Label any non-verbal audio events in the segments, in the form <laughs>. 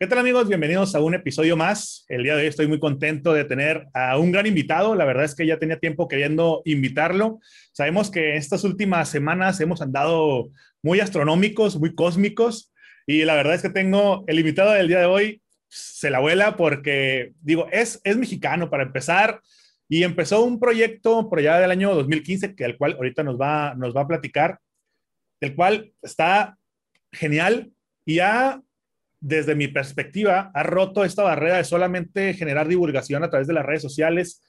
¿Qué tal amigos? Bienvenidos a un episodio más. El día de hoy estoy muy contento de tener a un gran invitado. La verdad es que ya tenía tiempo queriendo invitarlo. Sabemos que estas últimas semanas hemos andado muy astronómicos, muy cósmicos. Y la verdad es que tengo el invitado del día de hoy, se la vuela porque, digo, es, es mexicano para empezar. Y empezó un proyecto por allá del año 2015, que al cual ahorita nos va, nos va a platicar, el cual está genial y ha desde mi perspectiva, ha roto esta barrera de solamente generar divulgación a través de las redes sociales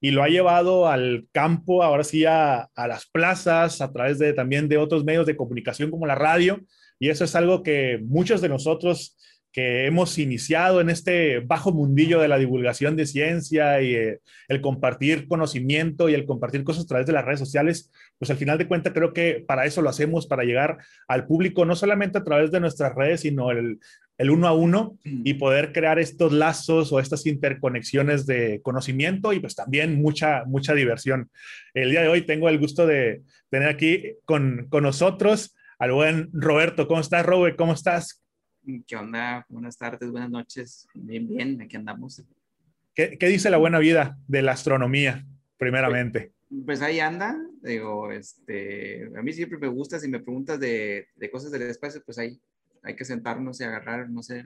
y lo ha llevado al campo, ahora sí a, las plazas, a través de también de otros medios de comunicación como la radio. Y eso es algo que muchos de nosotros que hemos iniciado en este bajo mundillo de la divulgación de ciencia y eh, el compartir conocimiento y el compartir cosas a través de las redes sociales, pues al final de cuentas creo que para eso lo hacemos, para llegar al público, no solamente a través de nuestras redes, sino el, el uno a uno y poder crear estos lazos o estas interconexiones de conocimiento y pues también mucha, mucha diversión. El día de hoy tengo el gusto de tener aquí con, con nosotros al buen Roberto. ¿Cómo estás, Robert? ¿Cómo estás? ¿Qué onda? Buenas tardes, buenas noches. Bien, bien, aquí andamos. ¿Qué, qué dice la buena vida de la astronomía, primeramente? Pues, pues ahí anda, digo, este, a mí siempre me gusta, si me preguntas de, de cosas del espacio, pues ahí hay que sentarnos y agarrar, no sé,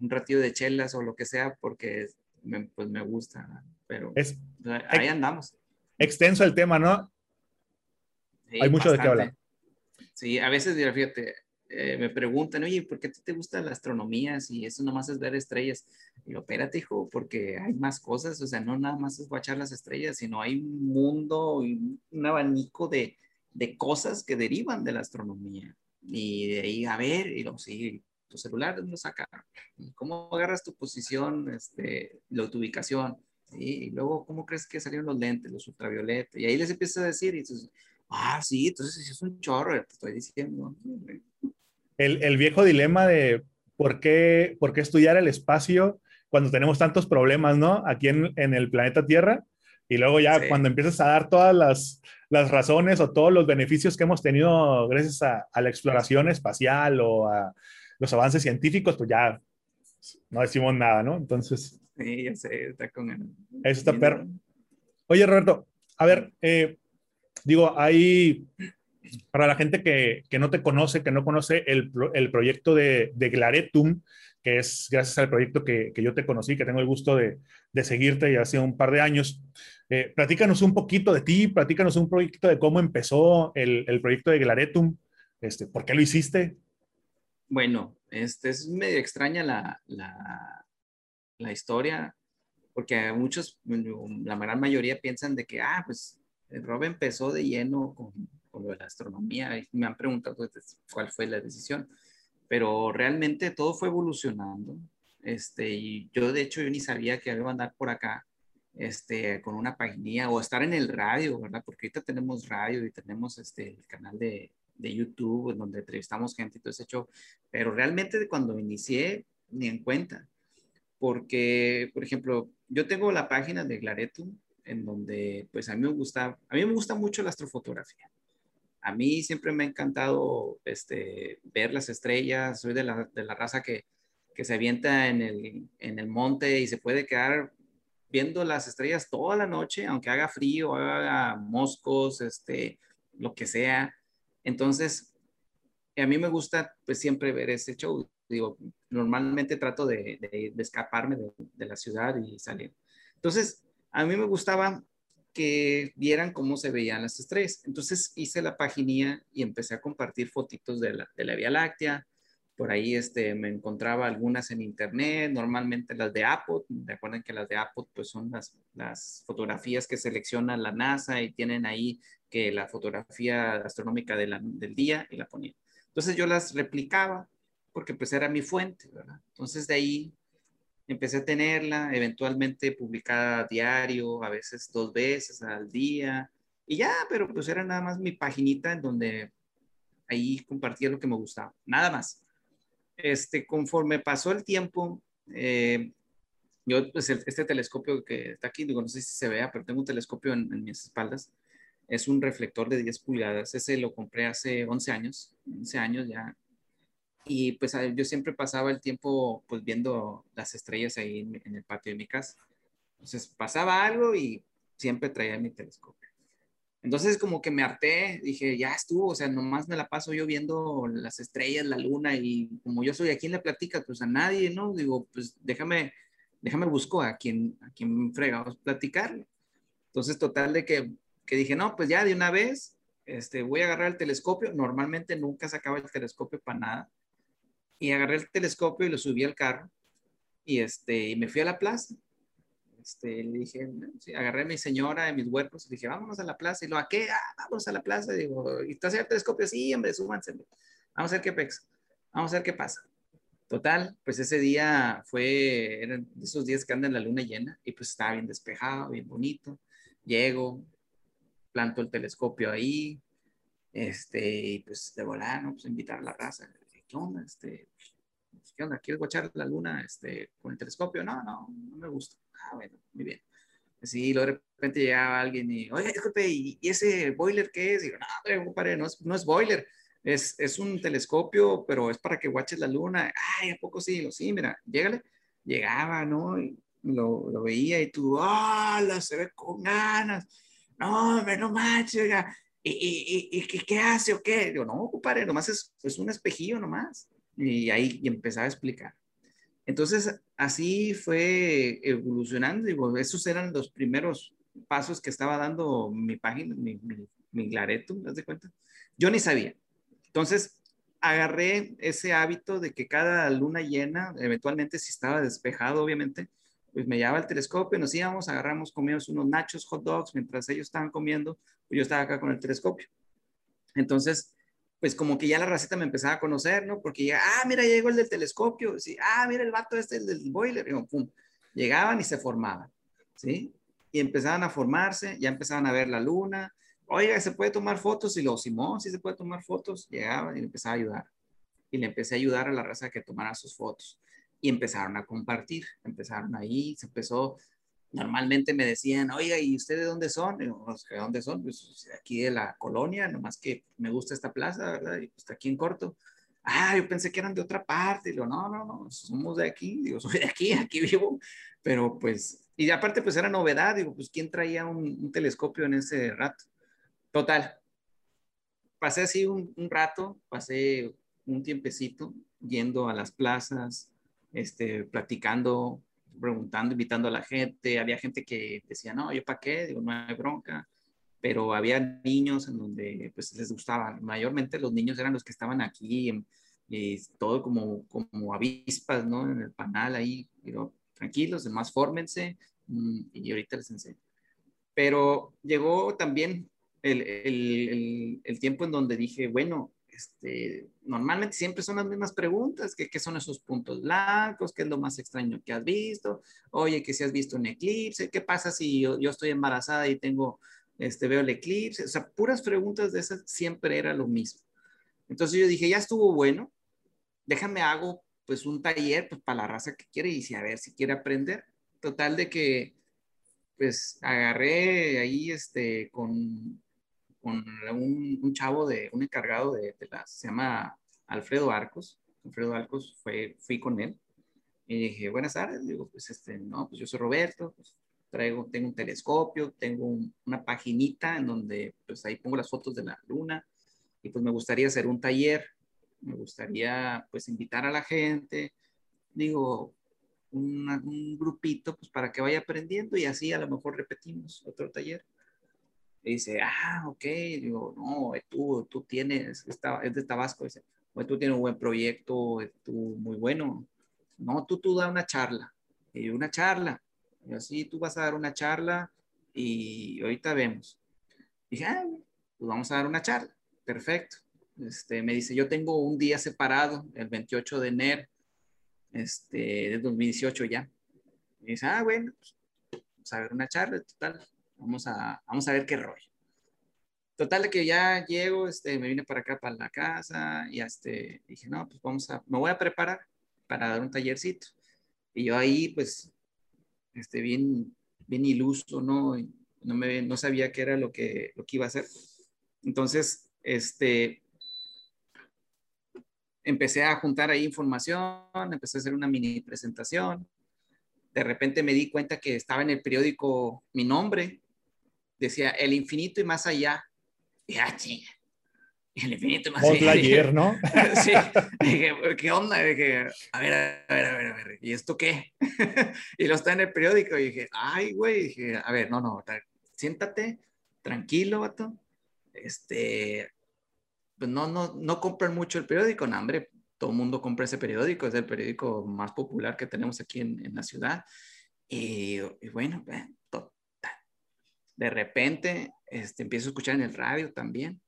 un ratito de chelas o lo que sea, porque me, pues me gusta, pero es, ahí andamos. Extenso el tema, ¿no? hay mucho de qué hablar. Sí, a veces, fíjate, eh, me preguntan, oye, ¿por qué te gusta la astronomía si eso nomás es ver estrellas? Y digo, espérate, hijo, porque hay más cosas, o sea, no nada más es guachar las estrellas, sino hay un mundo y un abanico de, de cosas que derivan de la astronomía. Y de ahí, a ver, y luego sí, tu celular lo saca. ¿Cómo agarras tu posición, este, lo, tu ubicación? Y luego, ¿cómo crees que salieron los lentes, los ultravioletas? Y ahí les empieza a decir, y dices, ah, sí, entonces es un chorro, te estoy diciendo. El, el viejo dilema de por qué, por qué estudiar el espacio cuando tenemos tantos problemas, ¿no? Aquí en, en el planeta Tierra. Y luego ya cuando empiezas a dar todas las, las razones o todos los beneficios que hemos tenido gracias a, la exploración espacial o a los avances científicos, pues ya no decimos nada, ¿no? Entonces. Sí, ya sé, está con el... Eso está perro. Oye, Roberto, a ver, eh, digo, hay, para la gente que, que, no te conoce, que no conoce el, el proyecto de, de, Glaretum, que es gracias al proyecto que, que, yo te conocí, que tengo el gusto de, de seguirte ya hace un par de años. Eh, platícanos un poquito de ti, platícanos un poquito de cómo empezó el, el proyecto de Glaretum, este, ¿por qué lo hiciste? Bueno, este es medio extraña la, la, la historia, porque muchos, la gran mayoría piensan de que, ah, pues Rob empezó de lleno con, con lo de la astronomía me han preguntado pues, cuál fue la decisión, pero realmente todo fue evolucionando. Este, y yo de hecho yo ni sabía que iba a andar por acá este, con una página o estar en el radio, ¿verdad? Porque ahorita tenemos radio y tenemos este, el canal de, de YouTube donde entrevistamos gente y todo ese show, pero realmente cuando inicié ni en cuenta, porque, por ejemplo, yo tengo la página de Glaretum en donde pues a mí me gusta, a mí me gusta mucho la astrofotografía. A mí siempre me ha encantado este, ver las estrellas, soy de la, de la raza que, que se avienta en el, en el monte y se puede quedar viendo las estrellas toda la noche, aunque haga frío, haga moscos, este, lo que sea. Entonces, a mí me gusta pues siempre ver ese show. Digo, normalmente trato de, de, escaparme de, de, la ciudad y salir. Entonces, a mí me gustaba que vieran cómo se veían las estrellas. Entonces hice la paginía y empecé a compartir fotitos de la, de la Vía Láctea, por ahí este, me encontraba algunas en internet, normalmente las de Apple. Recuerden que las de Apple pues son las, las fotografías que selecciona la NASA y tienen ahí que la fotografía astronómica de del día y la ponía. Entonces yo las replicaba porque pues era mi fuente. Entonces de ahí empecé a tenerla, eventualmente publicada diario, a veces dos veces al día, y ya, pero pues era nada más mi paginita en donde ahí compartía lo que me gustaba, nada más este, conforme pasó el tiempo, eh, yo, pues este telescopio que está aquí, digo, no sé si se vea, pero tengo un telescopio en, mis espaldas. Es un reflector de 10 pulgadas. Ese lo compré hace 11 años. 11 años ya. Y pues yo siempre pasaba el tiempo pues viendo las estrellas ahí en, el patio de mi casa. Entonces pasaba algo y siempre traía mi telescopio. Entonces como que me harté, dije, ya estuvo, o sea, nomás me la paso yo viendo las estrellas, la luna y como yo soy aquí en la plática, pues a nadie, ¿no? Digo, pues déjame, déjame busco a quien, a quien fregamos platicarle. Entonces, total de que, que dije, no, pues ya de una vez, este, voy a agarrar el telescopio. Normalmente nunca sacaba el telescopio para nada y agarré el telescopio y lo subí al carro y, este, y me fui a la plaza. Este, le dije, agarré a mi señora y mis huercos y dije, vámonos a la plaza. Y lo, ¿a qué? Ah, vamos a la plaza. Digo, ¿y estás el telescopio? Sí, hombre, súbanse. Vamos a ver qué pex. Vamos a ver qué pasa. Total, pues ese día fue, eran esos días que anda en la luna llena y pues estaba bien despejado, bien bonito. Llego, planto el telescopio ahí, este, y pues de volar, ¿no? Pues invitar a la raza. ¿Qué onda? Este, ¿Qué onda? ¿Quieres guachar la luna este, con el telescopio? No, no, no me gusta. Ah, bueno, muy bien. Sí, luego de repente llegaba alguien y, oye, disculpe, ¿y, ese boiler qué es? digo, no, compadre, no es, no es boiler, es, es, un telescopio, pero es para que guaches la luna. Ay, ¿a poco sí? Lo, sí, mira, llégale. Llegaba, ¿no? Y lo, lo veía y tú, ¡ah! se ve con ganas. No, no manches, oiga, ¿y, y, y qué hace o qué? Digo, no, compadre, nomás es, es un espejillo nomás. Y ahí y empezaba a explicar. Entonces, así fue evolucionando. Digo, esos eran los primeros pasos que estaba dando mi página, mi, mi, mi Glareto, ¿te das cuenta? Yo ni sabía. Entonces, agarré ese hábito de que cada luna llena, eventualmente si estaba despejado, obviamente, pues me llevaba el telescopio, nos íbamos, agarramos, comíamos unos nachos, hot dogs, mientras ellos estaban comiendo, pues yo estaba acá con el telescopio. Entonces, pues como que ya la raceta me empezaba a conocer, ¿no? Porque ya, ah, mira, llegó el del telescopio, sí, ah, mira el vato este, el del boiler, y pum, llegaban y se formaban, ¿sí? Y empezaban a formarse, ya empezaban a ver la luna, oiga, ¿se puede tomar fotos? Y lo, Simón, sí se puede tomar fotos, llegaban y empezaba a ayudar. Y le empecé a ayudar a la raza que tomara sus fotos y empezaron a compartir, empezaron ahí, se empezó, normalmente me decían, oiga, ¿y ustedes de dónde son? Y yo, ¿de dónde son? Pues aquí de la colonia, nomás que me gusta esta plaza, ¿verdad? Y pues aquí en corto. Ah, yo pensé que eran de otra parte. Y digo, no, no, no, somos de aquí. Digo, <laughs> soy de aquí, aquí vivo. Pero pues, y aparte pues era novedad. Digo, pues ¿quién traía un, telescopio en ese rato? Total. Pasé así un, un rato, pasé un tiempecito yendo a las plazas, este, platicando, preguntando, invitando a la gente. Había gente que decía, no, yo para qué, digo, no hay bronca. Pero había niños en donde pues les gustaba. Mayormente los niños eran los que estaban aquí, y todo como, como avispas, ¿no? En el panal ahí, digo, tranquilos, demás fórmense mm, y ahorita les enseño. Pero llegó también el, el, el tiempo en donde dije, bueno, este, normalmente siempre son las mismas preguntas, ¿qué, son esos puntos blancos? ¿Qué es lo más extraño que has visto? Oye, que si has visto un eclipse, ¿qué pasa si yo, estoy embarazada y tengo, este, veo el eclipse? O sea, puras preguntas de esas siempre era lo mismo. Entonces yo dije, ya estuvo bueno, déjame hago pues un taller pues, para la raza que quiere y si a ver si quiere aprender. Total de que pues agarré ahí este con con un, chavo de, un encargado de, la, se llama Alfredo Arcos. Alfredo Arcos fue, fui con él y dije, buenas tardes, digo, pues este, no, pues yo soy Roberto, pues traigo, tengo un telescopio, tengo una paginita en donde pues ahí pongo las fotos de la luna y pues me gustaría hacer un taller, me gustaría pues invitar a la gente, digo, un grupito pues para que vaya aprendiendo y así a lo mejor repetimos otro taller. Y dice, ah, ok, digo, no, tú, tú tienes, es de Tabasco, dice, tú tienes un buen proyecto, tú muy bueno. No, tú, tú da una charla. Y una charla. Y así tú vas a dar una charla y ahorita vemos. Y dije, ah, pues vamos a dar una charla. Perfecto. Este, me dice, yo tengo un día separado, el 28 de enero, este, de 2018 ya. Y dice, ah, bueno, pues, vamos a ver una charla, total. Vamos a, vamos a ver qué rollo. Total de que ya llego, este, me vine para acá, para la casa, y este, dije, no, pues vamos a, me voy a preparar para dar un tallercito. Y yo ahí, pues, este, bien, bien iluso, ¿no? No, me, no sabía qué era lo que, lo que iba a hacer. Entonces, este, empecé a juntar ahí información, empecé a hacer una mini presentación. De repente me di cuenta que estaba en el periódico mi nombre, decía El infinito y más allá. Y ah, El infinito y más allá. ayer, ¿no? <laughs> sí, dije, ¿qué onda? Dije, a ver, a ver, a ver, a ver, ¿y esto qué? <laughs> y lo está en el periódico y dije, ay, güey, dije, a ver, no, no, siéntate, tranquilo, vato. Este, pues no, no, no compran mucho el periódico, no, hombre, todo el mundo compra ese periódico, es el periódico más popular que tenemos aquí en, en la ciudad. Y, y bueno, de repente este, empiezo a escuchar en el radio también.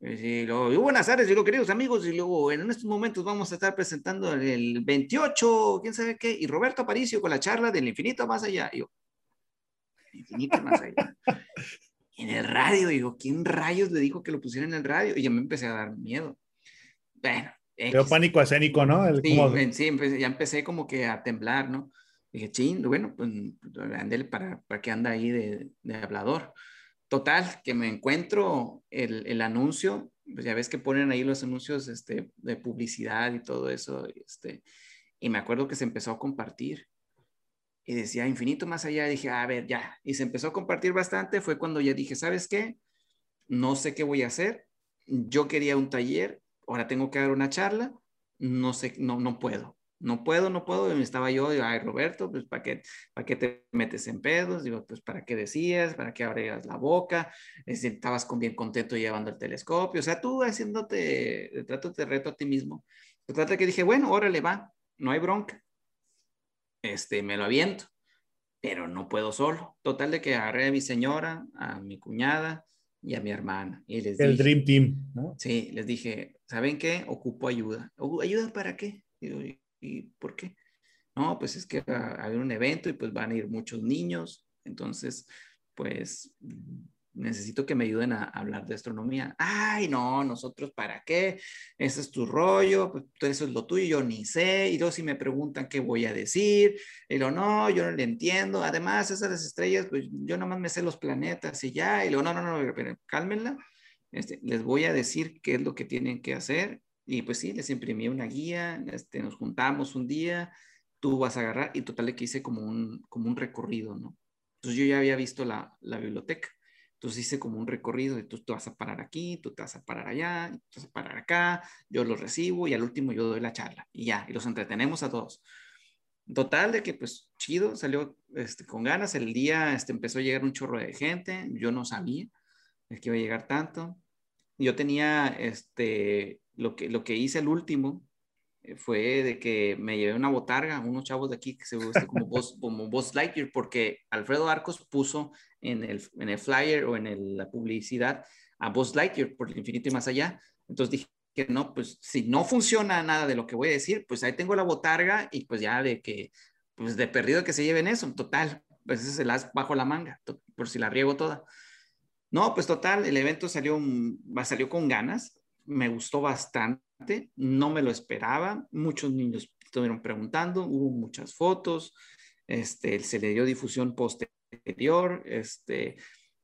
Y luego, buenas tardes, digo, queridos amigos, y luego en estos momentos vamos a estar presentando el 28, quién sabe qué, y Roberto Aparicio con la charla del infinito más allá. Y yo, infinito más allá. <laughs> en el radio, digo, ¿quién rayos le dijo que lo pusiera en el radio? Y ya me empecé a dar miedo. Bueno. Pero pánico escénico, ¿no? sí, sí ya empecé como que a temblar, ¿no? Dije, ching, bueno, pues andele para, para que anda ahí de, de, hablador. Total, que me encuentro el, el, anuncio, pues ya ves que ponen ahí los anuncios este, de publicidad y todo eso, este, y me acuerdo que se empezó a compartir y decía infinito más allá, dije, a ver, ya, y se empezó a compartir bastante, fue cuando ya dije, ¿sabes qué? No sé qué voy a hacer, yo quería un taller, ahora tengo que dar una charla, no sé, no, no puedo no puedo, no puedo. Y estaba yo, digo, ay, Roberto, pues ¿para qué, ¿para qué te metes en pedos? Digo, pues ¿para qué decías? ¿Para qué abrías la boca? estabas con bien contento llevando el telescopio. O sea, tú haciéndote, trato de reto a ti mismo. Se trata que dije, bueno, órale, va, no hay bronca. Este, me lo aviento, pero no puedo solo. Total de que agarré a mi señora, a mi cuñada y a mi hermana. Y les el Dream Team, ¿no? Sí, les dije, ¿saben qué? Ocupo ayuda. ¿Ayuda para qué? Digo, ¿Y por qué? No, pues es que va a haber un evento y pues van a ir muchos niños, entonces, pues necesito que me ayuden a, hablar de astronomía. Ay, no, nosotros para qué, ese es tu rollo, pues eso es lo tuyo, yo ni sé, y luego si me preguntan qué voy a decir, y lo no, yo no le entiendo, además esas las estrellas, pues yo nomás me sé los planetas y ya, y luego no, no, no, pero cálmenla, este, les voy a decir qué es lo que tienen que hacer y pues sí, les imprimí una guía, este, nos juntamos un día, tú vas a agarrar y total que hice como un, como un recorrido, ¿no? Entonces yo ya había visto la, la biblioteca. Entonces hice como un recorrido y tú vas a parar aquí, tú te vas a parar allá, tú te vas a parar acá, yo los recibo y al último yo doy la charla y ya, y los entretenemos a todos. Total de que pues chido, salió este, con ganas, el día este, empezó a llegar un chorro de gente, yo no sabía que iba a llegar tanto. Yo tenía este, lo que, lo que hice el último eh, fue de que me llevé una botarga, unos chavos de aquí que se visten como Boss, <laughs> Lightyear, porque Alfredo Arcos puso en el, en el flyer o en la publicidad a Boss Lightyear por el infinito y más allá. Entonces dije que no, pues si no funciona nada de lo que voy a decir, pues ahí tengo la botarga y pues ya de que, pues de perdido que se lleven eso, total, pues ese es el as bajo la manga, por si la riego toda. No, pues total, el evento salió, salió con ganas me gustó bastante, no me lo esperaba, muchos niños estuvieron preguntando, hubo muchas fotos, este, se le dio difusión posterior, este,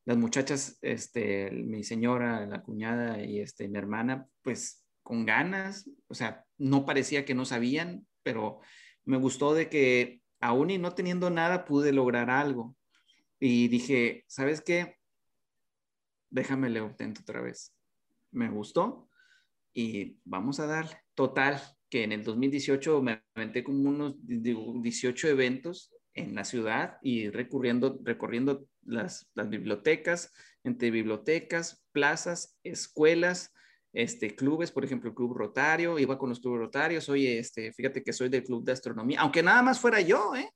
las muchachas, este, mi señora, la cuñada y este, mi hermana, pues con ganas, o sea, no parecía que no sabían, pero me gustó de que aún y no teniendo nada pude lograr algo. Y dije, ¿sabes qué? Déjame le otra vez. Me gustó y vamos a darle. Total, que en el 2018 me aventé como unos 18 eventos en la ciudad y recurriendo, recorriendo las, las bibliotecas, entre bibliotecas, plazas, escuelas, este, clubes, por ejemplo, el Club Rotario, iba con los clubes rotarios, oye, este, fíjate que soy del Club de Astronomía, aunque nada más fuera yo, ¿eh?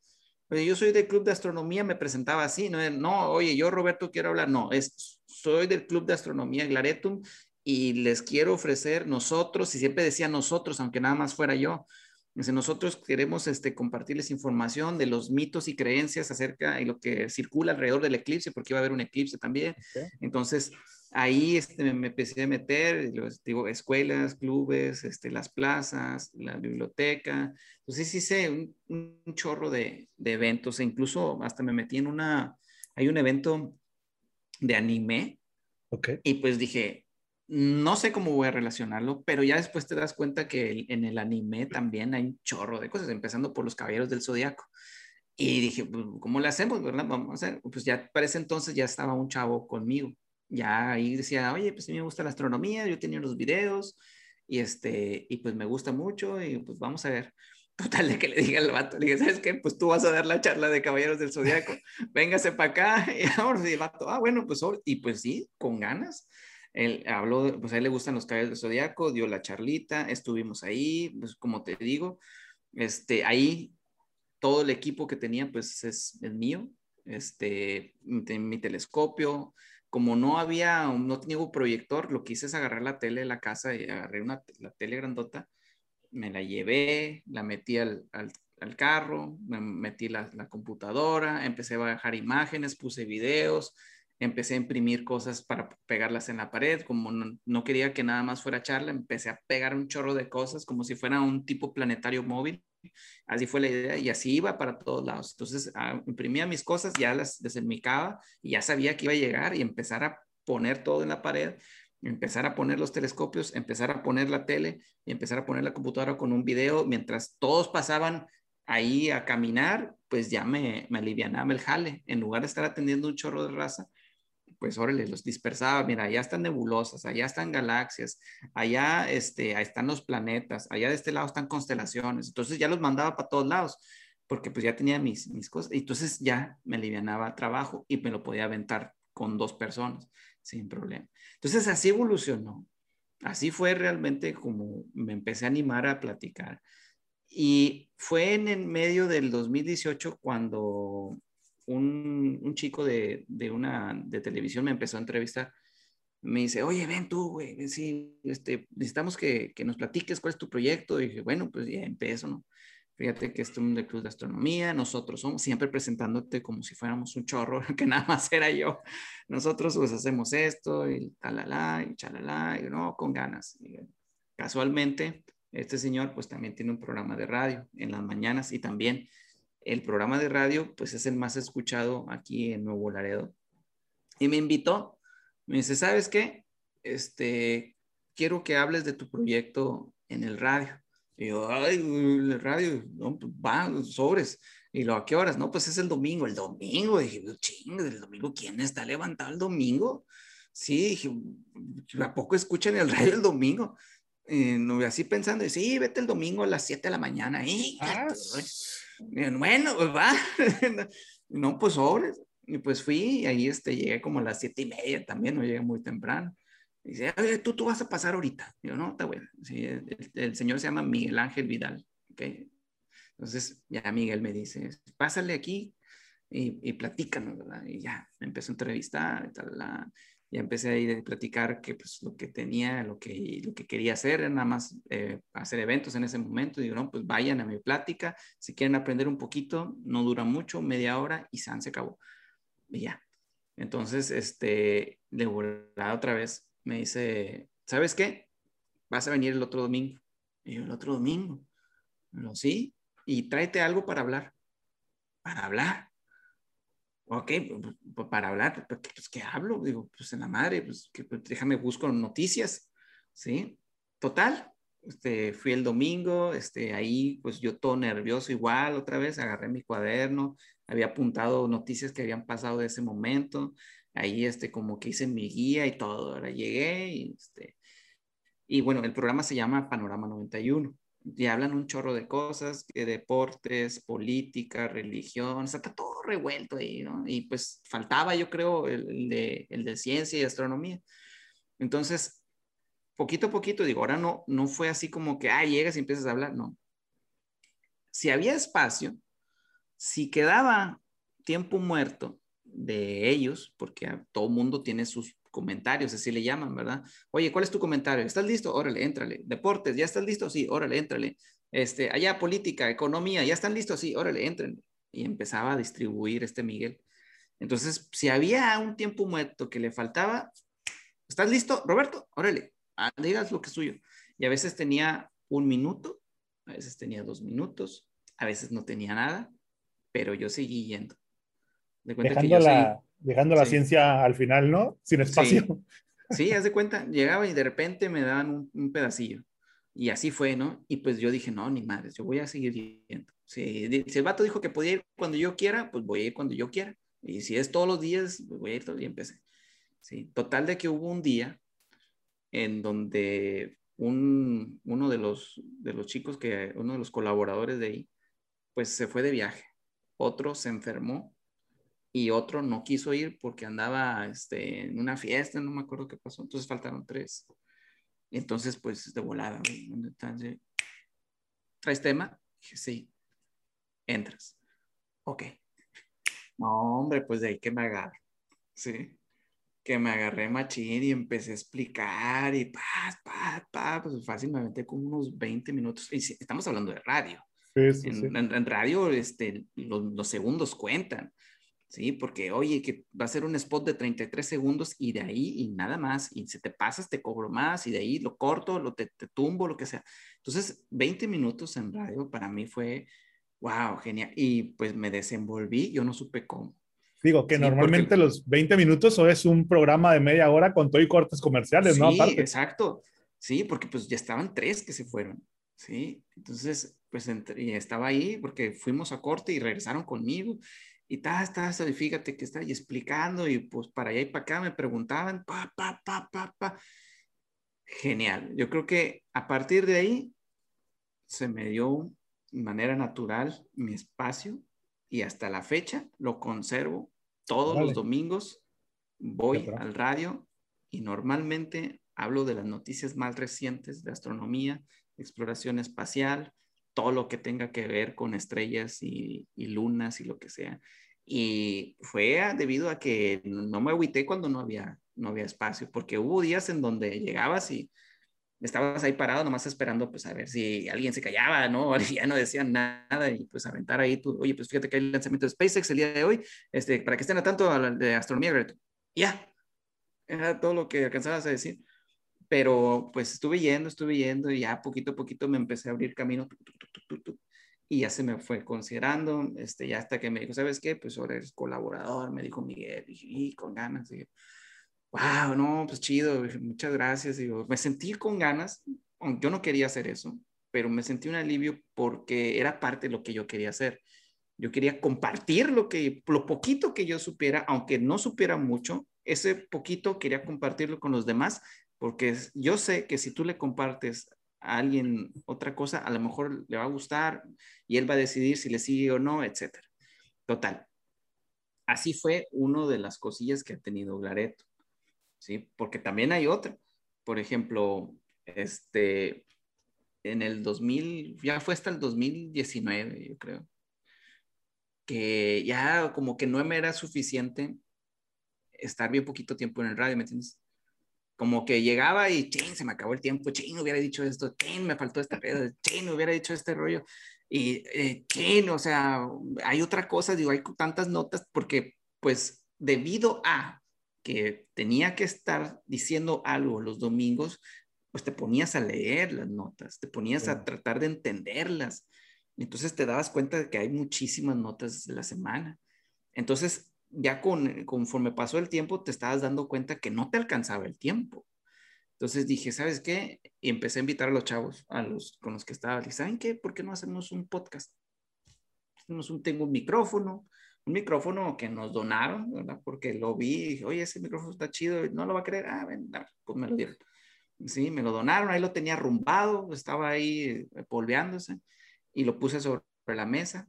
Yo soy del Club de Astronomía, me presentaba así, no, no, oye, yo Roberto quiero hablar, no, es, soy del Club de Astronomía Glaretum y les quiero ofrecer nosotros, y siempre decía nosotros, aunque nada más fuera yo, dice, nosotros queremos este, compartirles información de los mitos y creencias acerca de lo que circula alrededor del eclipse, porque iba a haber un eclipse también. Entonces, ahí este, me empecé a meter, los, digo, escuelas, clubes, este, las plazas, la biblioteca. Entonces, hice un, un chorro de, de, eventos e incluso hasta me metí en una, hay un evento de anime. Okay. Y pues dije, no sé cómo voy a relacionarlo, pero ya después te das cuenta que en el anime también hay un chorro de cosas, empezando por los Caballeros del Zodiaco. Y dije, pues, ¿cómo le hacemos, verdad? Vamos a hacer. Pues ya para ese entonces ya estaba un chavo conmigo. Ya ahí decía, oye, pues a mí me gusta la astronomía, yo tenía los videos y este, y pues me gusta mucho y pues vamos a ver. <laughs> Total, de que le diga al vato, le dije, ¿sabes qué? Pues tú vas a dar la charla de Caballeros del Zodiaco, <laughs> véngase para acá. <laughs> Y ahora sí, el vato, ah, bueno, pues, y pues sí, con ganas. Él habló, pues a él le gustan los Caballeros del Zodiaco, dio la charlita, estuvimos ahí, pues como te digo, este, ahí todo el equipo que tenía, pues es, es mío, este, mi, mi telescopio, como no había, no tenía un proyector, lo que hice es agarrar la tele de la casa y agarré una, la tele grandota me la llevé, la metí al, al, carro, me metí la, la, computadora, empecé a bajar imágenes, puse videos, empecé a imprimir cosas para pegarlas en la pared, como no, quería que nada más fuera charla, empecé a pegar un chorro de cosas como si fuera un tipo planetario móvil. Así fue la idea y así iba para todos lados. Entonces ah, imprimía mis cosas, ya las desenmicaba y ya sabía que iba a llegar y empezar a poner todo en la pared empezar a poner los telescopios, empezar a poner la tele y empezar a poner la computadora con un video, mientras todos pasaban ahí a caminar, pues ya me, me alivianaba el jale. En lugar de estar atendiendo un chorro de raza, pues órale, los dispersaba. Mira, allá están nebulosas, allá están galaxias, allá este, ahí están los planetas, allá de este lado están constelaciones. Entonces ya los mandaba para todos lados, porque pues ya tenía mis, mis cosas. Entonces ya me alivianaba trabajo y me lo podía aventar con dos personas sin problema. Entonces así evolucionó. Así fue realmente como me empecé a animar a platicar. Y fue en el medio del 2018 cuando un, chico de, de, una de televisión me empezó a entrevistar. Me dice, oye, ven tú, güey, sí, este, necesitamos que, que, nos platiques cuál es tu proyecto. Y dije, bueno, pues ya empiezo, ¿no? Fíjate que esto es un club de astronomía, nosotros somos siempre presentándote como si fuéramos un chorro, <laughs> que nada más era yo. Nosotros pues hacemos esto y talala y chalala y no, con ganas. casualmente, este señor pues también tiene un programa de radio en las mañanas y también el programa de radio pues es el más escuchado aquí en Nuevo Laredo. Y me invitó, me dice, ¿sabes qué? Este, quiero que hables de tu proyecto en el radio. Y yo, ay, el radio, no, pues va, sobres. Y lo, ¿a qué horas? No, pues es el domingo. El domingo, dije, ching, el domingo, ¿quién está levantado el domingo? Sí, dije, ¿a poco escuchan el radio el domingo? Y así pensando, y, sí, vete el domingo a las 7 de la mañana. Y, ah, bueno, pues va. <laughs> no, pues sobres. Y pues fui, y ahí este, llegué como a las siete y media también, no llegué muy temprano dice, tú, tú vas a pasar ahorita. Yo, no, está bueno. Sí, el, señor se llama Miguel Ángel Vidal. ¿okay? Entonces, ya Miguel me dice, pásale aquí y, y platícanos, ¿verdad? Y ya, me empezó a entrevistar y tal, la, ya empecé a ir a platicar que pues lo que tenía, lo que, lo que quería hacer era nada más eh, hacer eventos en ese momento. Digo, no, pues vayan a mi plática, si quieren aprender un poquito, no dura mucho, media hora y se acabó. Y ya. Entonces, este, de volada otra vez me dice, ¿sabes qué? Vas a venir el otro domingo. Y el otro domingo. No, sí, y tráete algo para hablar. Para hablar. Ok, para hablar, pues ¿qué hablo? Digo, pues en la madre, pues, que, pues, déjame busco noticias, ¿sí? Total, este, fui el domingo, este, ahí pues yo todo nervioso igual, otra vez agarré mi cuaderno, había apuntado noticias que habían pasado de ese momento, ahí este, como que hice mi guía y todo, ahora llegué y, este, y bueno, el programa se llama Panorama 91 y hablan un chorro de cosas, de deportes, política, religión, o sea, está todo revuelto ahí, ¿no? Y pues faltaba, yo creo, el, de, el de ciencia y astronomía. Entonces, poquito a poquito, digo, ahora no, no fue así como que, ah, llegas y empiezas a hablar, no. Si había espacio, si quedaba tiempo muerto de ellos, porque todo mundo tiene sus comentarios, así le llaman, ¿verdad? Oye, ¿cuál es tu comentario? ¿Estás listo? Órale, éntrale. Deportes, ¿ya estás listo? Sí, órale, éntrale. Este, allá, política, economía, ¿ya están listos? Sí, órale, entren. Y empezaba a distribuir este Miguel. Entonces, si había un tiempo muerto que le faltaba, ¿estás listo, Roberto? Órale, digas lo que es suyo. Y a veces tenía un minuto, a veces tenía dos minutos, a veces no tenía nada, pero yo seguí yendo dejando la, dejando la ciencia al final, ¿no? Sin espacio. Sí, haz de cuenta, llegaba y de repente me daban un, pedacillo. Y así fue, ¿no? Y pues yo dije, no, ni madre, yo voy a seguir yendo. Si, si, el vato dijo que podía ir cuando yo quiera, pues voy a ir cuando yo quiera. Y si es todos los días, pues voy a ir todo el día. Empecé. Sí, total de que hubo un día en donde un, uno de los, de los chicos, que, uno de los colaboradores de ahí, pues se fue de viaje. Otro se enfermó y otro no quiso ir porque andaba este, en una fiesta, no me acuerdo qué pasó, entonces faltaron tres. Entonces, pues de volada, ¿traes tema? Dije, sí, entras. Ok. No, hombre, pues de ahí que me agarro. Sí. Que me agarré machín y empecé a explicar y pa, pa, pa, pues fácilmente como unos 20 minutos. Y estamos hablando de radio. Sí, sí, en, En, radio, este, los, los segundos cuentan. ¿Sí? Porque, oye, que va a ser un spot de 33 segundos y de ahí y nada más, y si te pasas te cobro más y de ahí lo corto, lo te, te tumbo, lo que sea. Entonces, 20 minutos en radio para mí fue, wow, genial. Y pues me desenvolví, yo no supe cómo. Digo que normalmente los 20 minutos o es un programa de media hora con todo y cortes comerciales, ¿no? Sí, exacto. Sí, porque pues ya estaban tres que se fueron. Sí, entonces pues y estaba ahí porque fuimos a corte y regresaron conmigo y ta, ta, fíjate que está ahí explicando y pues para allá y para acá me preguntaban, pa, pa, pa, pa, pa. Genial. Yo creo que a partir de ahí se me dio de manera natural mi espacio y hasta la fecha lo conservo todos los domingos. Voy al radio y normalmente hablo de las noticias más recientes de astronomía, exploración espacial, todo lo que tenga que ver con estrellas y, lunas y lo que sea. Y fue debido a que no me agüité cuando no había, no había espacio, porque hubo días en donde llegabas y estabas ahí parado nomás esperando pues a ver si alguien se callaba, ¿no? <laughs> Ya no decían nada y pues aventar ahí tú, oye, pues fíjate que hay el lanzamiento de SpaceX el día de hoy, este, para que estén a tanto de astronomía, ya, era todo lo que alcanzabas a decir pero pues estuve yendo, estuve yendo y ya poquito a poquito me empecé a abrir camino y ya se me fue considerando, este, ya hasta que me dijo, ¿sabes qué? Pues ahora eres colaborador, me dijo Miguel, y, con ganas, y, wow, no, pues chido, muchas gracias, digo, me sentí con ganas, yo no quería hacer eso, pero me sentí un alivio porque era parte de lo que yo quería hacer. Yo quería compartir lo que, lo poquito que yo supiera, aunque no supiera mucho, ese poquito quería compartirlo con los demás porque yo sé que si tú le compartes a alguien otra cosa, a lo mejor le va a gustar y él va a decidir si le sigue o no, etc. Total. Así fue una de las cosillas que ha tenido Glareto, ¿sí? Porque también hay otra. Por ejemplo, este, en el 2000, ya fue hasta el 2019, yo creo, que ya como que no me era suficiente estar bien poquito tiempo en el radio, ¿me entiendes? Como que llegaba y, ching, se me acabó el tiempo, ching, hubiera dicho esto, ching, me faltó esta pedo, ching, hubiera dicho este rollo, y eh, ching, o sea, hay otra cosa, digo, hay tantas notas, porque pues debido a que tenía que estar diciendo algo los domingos, pues te ponías a leer las notas, te ponías a tratar de entenderlas, entonces te dabas cuenta de que hay muchísimas notas de la semana. Entonces, ya con, conforme pasó el tiempo, te estabas dando cuenta que no te alcanzaba el tiempo. Entonces dije, ¿sabes qué? Y empecé a invitar a los chavos, a los con los que estaba. Dije, ¿saben qué? ¿Por qué no hacemos un podcast? un, tengo un micrófono, un micrófono que nos donaron, ¿verdad? Porque lo vi y dije, oye, ese micrófono está chido, no lo va a creer. Ah, ven, pues me lo dieron. Sí, me lo donaron, ahí lo tenía arrumbado, estaba ahí eh, polveándose y lo puse sobre la mesa.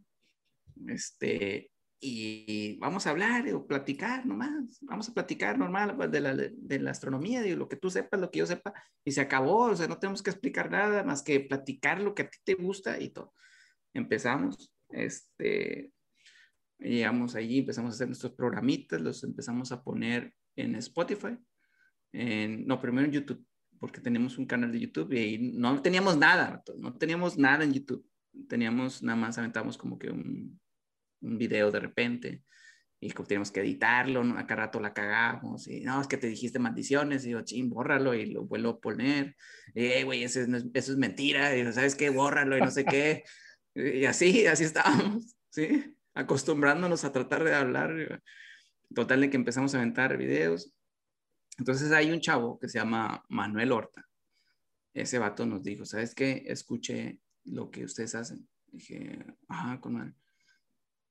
Este, y vamos a hablar o platicar nomás, vamos a platicar normal pues, de la, de la astronomía, de lo que tú sepas, lo que yo sepa, y se acabó, o sea, no tenemos que explicar nada más que platicar lo que a ti te gusta y todo. Empezamos, este, llegamos allí, empezamos a hacer nuestros programitas, los empezamos a poner en Spotify, en, no, primero en YouTube, porque tenemos un canal de YouTube y no teníamos nada, no teníamos nada en YouTube, teníamos nada más, aventamos como que un un video de repente y como tenemos que editarlo, ¿no? acá rato la cagamos y no, es que te dijiste maldiciones y yo, ching, bórralo y lo vuelvo a poner, eh, güey, eso, es, eso es mentira, y ¿sabes qué? Bórralo y no sé qué, <laughs> y así, así estábamos, <laughs> ¿sí? Acostumbrándonos a tratar de hablar, total de que empezamos a aventar videos Entonces hay un chavo que se llama Manuel Horta. Ese vato nos dijo, ¿sabes qué? Escuche lo que ustedes hacen. Dije, ajá, con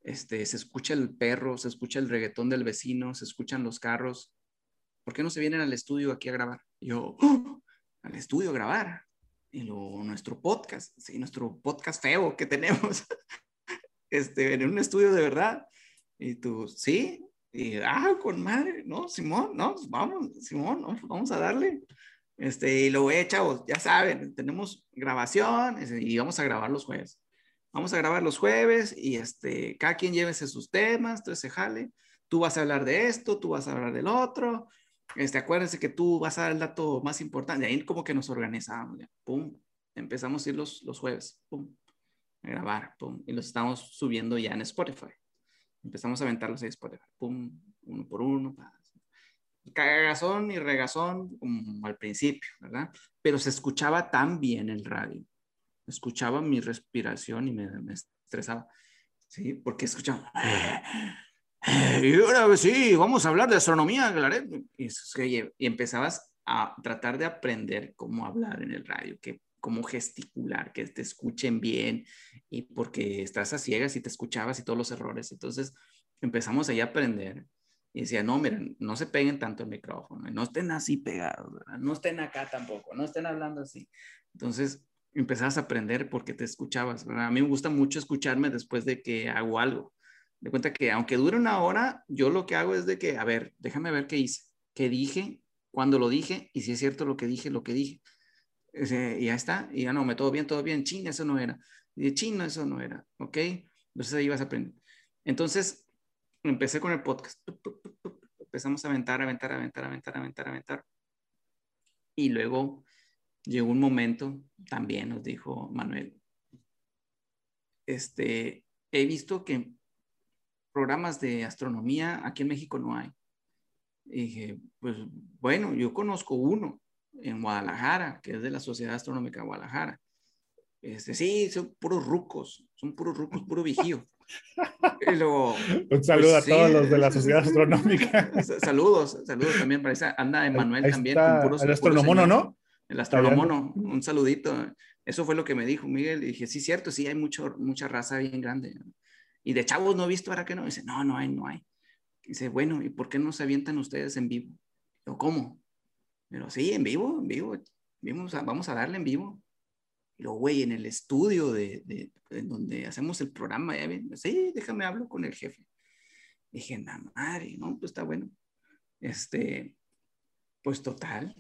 Este, se escucha el perro, se escucha el reggaetón del vecino, se escuchan los carros. ¿Por qué no se vienen al estudio aquí a grabar? yo, ¡Oh! al estudio a grabar. Y lo, nuestro podcast, sí, nuestro podcast feo que tenemos, <laughs> este, en un estudio de verdad. Y tú, sí, y, ah, con madre, no, Simón, no, pues vamos, Simón, vamos a darle. Este, y luego, eh, chavos, ya saben, tenemos grabación y vamos a grabar los jueves. Vamos a grabar los jueves y este, cada quien llévese sus temas, entonces se jale. Tú vas a hablar de esto, tú vas a hablar del otro. Este, acuérdense que tú vas a dar el dato más importante. Ahí como que nos organizamos, pum, empezamos a ir los, los jueves, pum, a grabar, pum, y los estamos subiendo ya en Spotify. Empezamos a aventarlos ahí Spotify, pum, uno por uno, cagazón y regazón como al principio, ¿verdad? Pero se escuchaba tan bien el radio. Escuchaba mi respiración y me, estresaba, ¿sí? Porque escuchaba... Y ahora sí, vamos a hablar de astronomía, y, y empezabas a tratar de aprender cómo hablar en el radio, que cómo gesticular, que te escuchen bien y porque estás a ciegas y te escuchabas y todos los errores. Entonces empezamos ahí a aprender y decía, no, miren, no se peguen tanto el micrófono, no estén así pegados, no estén acá tampoco, no estén hablando así. Entonces empezabas a aprender porque te escuchabas. A mí me gusta mucho escucharme después de que hago algo. De cuenta que aunque dure una hora, yo lo que hago es de que, a ver, déjame ver qué hice, qué dije, cuándo lo dije y si es cierto lo que dije, lo que dije y ya está, y ya no, me todo bien, todo bien, chino, eso no era, y chino, eso no era, ¿ok? Entonces ahí vas a aprender. Entonces, empecé con el podcast, empezamos a aventar, aventar, aventar, aventar, aventar, aventar, y luego llegó un momento, también nos dijo Manuel, este, he visto que programas de astronomía aquí en México no hay. Y dije, pues bueno, yo conozco uno, en Guadalajara, que es de la Sociedad Astronómica de Guadalajara. Este, sí, son puros rucos, son puros rucos, puro vigío. <laughs> Un saludo a pues, todos los de la Sociedad Astronómica. <laughs> saludos, saludos también para esa. Anda Emanuel también. Con puros, el astronomono, ¿no? El astronomono, un saludito. Eso fue lo que me dijo Miguel. Y dije, sí, cierto, sí, hay mucho, mucha raza bien grande. Y de chavos no he visto, ahora que no. dice, no, no hay, no hay. dice, bueno, ¿y por qué no se avientan ustedes en vivo? o ¿cómo? Pero sí, en vivo, en vivo. Vamos a, vamos a darle en vivo. Y luego, güey, en el estudio de, de, donde hacemos el programa, ya ven, sí, déjame hablo con el jefe. Dije, nada madre, no, pues está bueno. Este, pues total,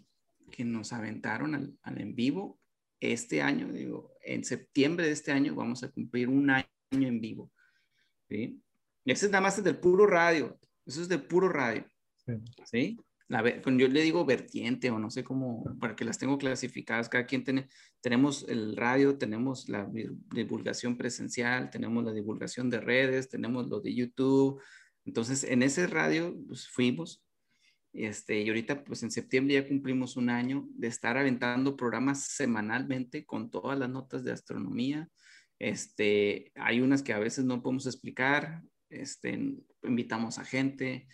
que nos aventaron al, al, en vivo este año, digo, en septiembre de este año vamos a cumplir un año en vivo. ¿sí? Y ese es nada más del puro radio, eso es del puro radio. Sí. ¿sí? yo le digo vertiente o no sé cómo, para que las tengo clasificadas, cada quien tiene, tenemos el radio, tenemos la divulgación presencial, tenemos la divulgación de redes, tenemos lo de YouTube, entonces en ese radio pues, fuimos, este, y ahorita pues en septiembre ya cumplimos un año de estar aventando programas semanalmente con todas las notas de astronomía, este, hay unas que a veces no podemos explicar, este, invitamos a gente,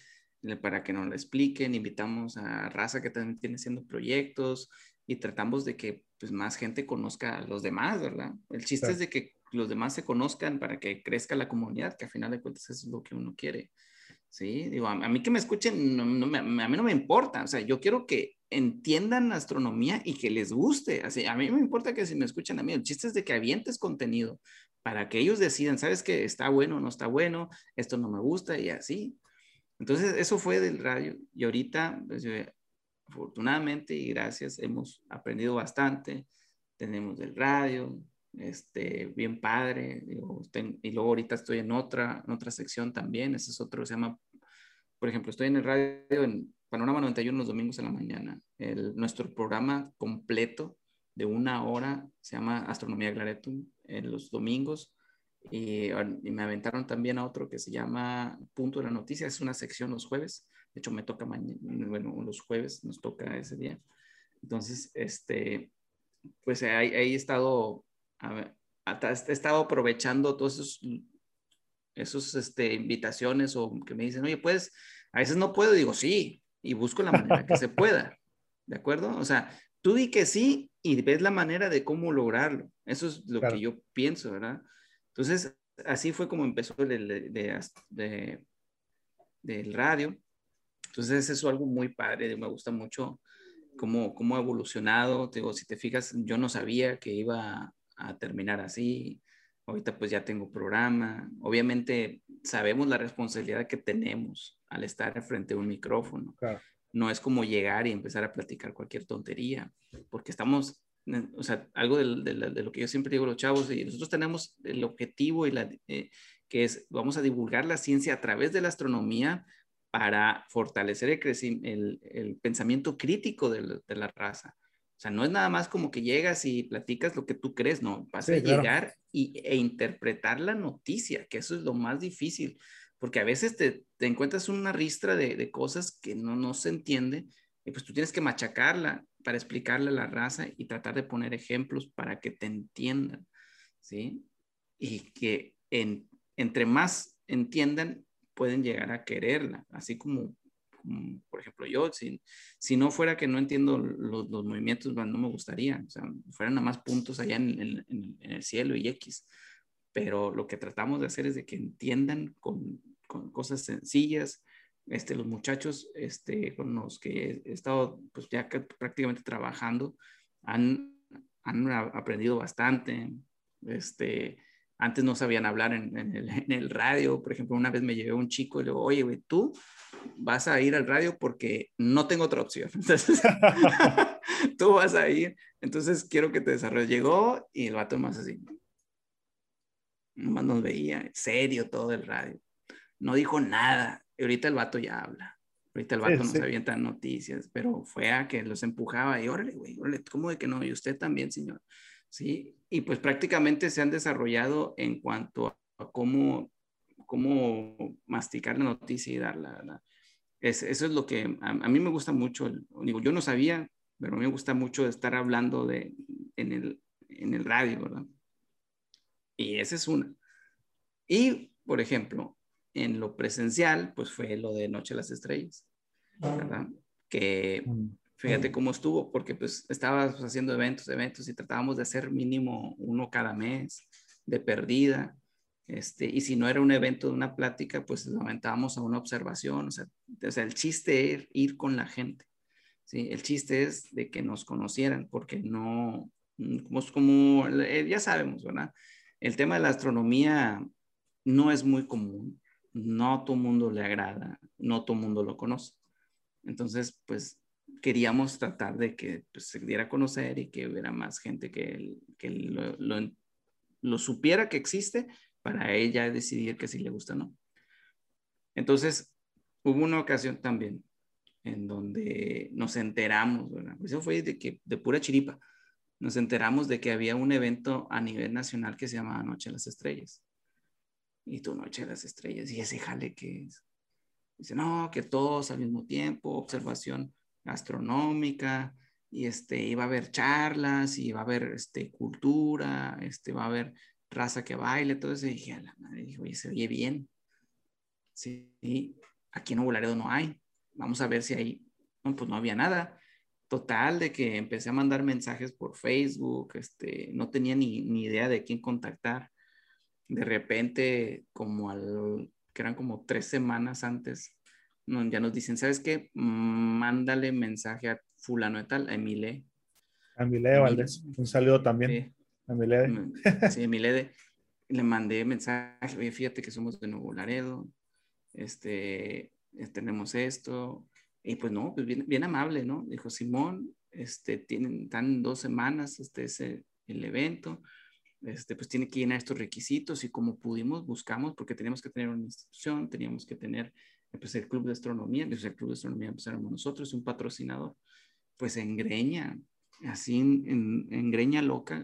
para que nos lo expliquen, invitamos a Raza que también tiene haciendo proyectos y tratamos de que pues, más gente conozca a los demás, ¿verdad? El chiste es de que los demás se conozcan para que crezca la comunidad, que al final de cuentas eso es lo que uno quiere. Sí, digo, a, mí que me escuchen, no, a mí no me importa, o sea, yo quiero que entiendan astronomía y que les guste, así, a mí no me importa que si me escuchan a mí, el chiste es de que avientes contenido para que ellos decidan, ¿sabes qué? Está bueno, no está bueno, esto no me gusta y así. Entonces, eso fue del radio. Y ahorita, pues, afortunadamente y gracias, hemos aprendido bastante. Tenemos del radio, este, bien padre. y luego ahorita estoy en otra, en otra sección también. Ese es otro, se llama, por ejemplo, estoy en el radio en Panorama 91 los domingos en la mañana. El, nuestro programa completo de una hora se llama Astronomía Claretum en los domingos y, me aventaron también a otro que se llama Punto de la Noticia, es una sección los jueves, de hecho me toca mañana, bueno, los jueves nos toca ese día. Entonces, este, pues ahí, he estado, he estado aprovechando todos esos, esos este, invitaciones o que me dicen, oye, pues, a veces no puedo, digo, sí, y busco la manera que se pueda. ¿De acuerdo? O sea, tú di que sí y ves la manera de cómo lograrlo. Eso es lo que yo pienso, ¿verdad? Entonces, así fue como empezó el, de, del radio. Entonces, eso es algo muy padre, me gusta mucho cómo, cómo ha evolucionado. Te digo, si te fijas, yo no sabía que iba a terminar así. Ahorita pues ya tengo programa. Obviamente sabemos la responsabilidad que tenemos al estar frente a un micrófono. No es como llegar y empezar a platicar cualquier tontería, porque estamos, o sea, algo de, lo que yo siempre digo a los chavos, y nosotros tenemos el objetivo y la, eh, que es, vamos a divulgar la ciencia a través de la astronomía para fortalecer el, el, pensamiento crítico de la raza. O sea, no es nada más como que llegas y platicas lo que tú crees, no, vas a llegar y, e interpretar la noticia, que eso es lo más difícil, porque a veces te, te encuentras una ristra de, de, cosas que no, no se entiende y pues tú tienes que machacarla para explicarle a la raza y tratar de poner ejemplos para que te entiendan, ¿sí? Y que en, entre más entiendan, pueden llegar a quererla, así como por ejemplo yo, si, si no fuera que no entiendo los, los movimientos, no me gustaría, o sea, fueran nada más puntos allá en, en, en, el cielo y X, pero lo que tratamos de hacer es de que entiendan con, con cosas sencillas, este, los muchachos este, con los que he estado pues ya prácticamente trabajando han, han aprendido bastante, este, antes no sabían hablar en, en, el, <laughs> en, el, radio, por ejemplo, una vez me llevé un chico y le digo, oye, güey, tú vas a ir al radio porque no tengo otra opción. <laughs> Entonces, <laughs> tú vas a ir, entonces quiero que te desarrolles. Llegó y el vato más así. Nomás nos veía, serio todo el radio. No dijo nada. Y ahorita el vato ya habla. Ahorita el vato no sabía tan noticias, pero fue a que los empujaba y órale, güey, órale, ¿cómo de que no? Y usted también, señor. Sí, y pues prácticamente se han desarrollado en cuanto a cómo, cómo masticar la noticia y darla. eso es lo que a, mí me gusta mucho. Digo, yo no sabía, pero a mí me gusta mucho estar hablando de, en, el, en el radio, ¿verdad? Y esa es una. Y, por ejemplo, en lo presencial, pues fue lo de Noche de las Estrellas, ¿verdad? Que mm. Fíjate cómo estuvo, porque pues estabas haciendo eventos, eventos y tratábamos de hacer mínimo uno cada mes de perdida. Este, y si no era un evento de una plática, pues lo aventábamos a una observación. O sea, o sea, el chiste es ir con la gente. ¿sí? El chiste es de que nos conocieran, porque no, como, como eh, ya sabemos, ¿verdad? El tema de la astronomía no es muy común, no todo el mundo le agrada, no todo mundo lo conoce. Entonces, pues queríamos tratar de que pues, se diera a conocer y que hubiera más gente que, que lo, lo, lo supiera que existe para ella decidir que si le gusta o no. Entonces, hubo una ocasión también en donde nos enteramos, ¿verdad? Eso fue de, que, de pura chiripa. Nos enteramos de que había un evento a nivel nacional que se llamaba Noche de las Estrellas. Y tu Noche de las Estrellas, y ese jale que es. Dice, no, que todos al mismo tiempo, observación astronómica, y este, iba a haber charlas, y iba a haber este, cultura, este, va a haber raza que baile, todo eso. Y dije, a la madre, dije, oye, se oye bien. Sí, aquí en Nuevo no hay. Vamos a ver si hay. No, pues no había nada. Total, de que empecé a mandar mensajes por Facebook, este, no tenía ni, ni idea de quién contactar. De repente, como al, que eran como tres semanas antes, ya nos dicen, ¿sabes qué? Mándale mensaje a fulano de tal, a Emile. A Emile Valdés, un saludo también. A Milede. Mm, sí, Milede. Le mandé mensaje, oye, fíjate que somos de Nuevo Laredo, este, eh, tenemos esto, y pues no, pues bien, bien amable, ¿no? Dijo, Simón, este, tienen, tan dos semanas, este es el evento, este, pues tiene que llenar estos requisitos y como pudimos, buscamos, porque teníamos que tener una institución, teníamos que tener, pues el Club de Astronomía, pues el Club de Astronomía pues éramos nosotros, un patrocinador, pues en Greña, así en, Greña Loca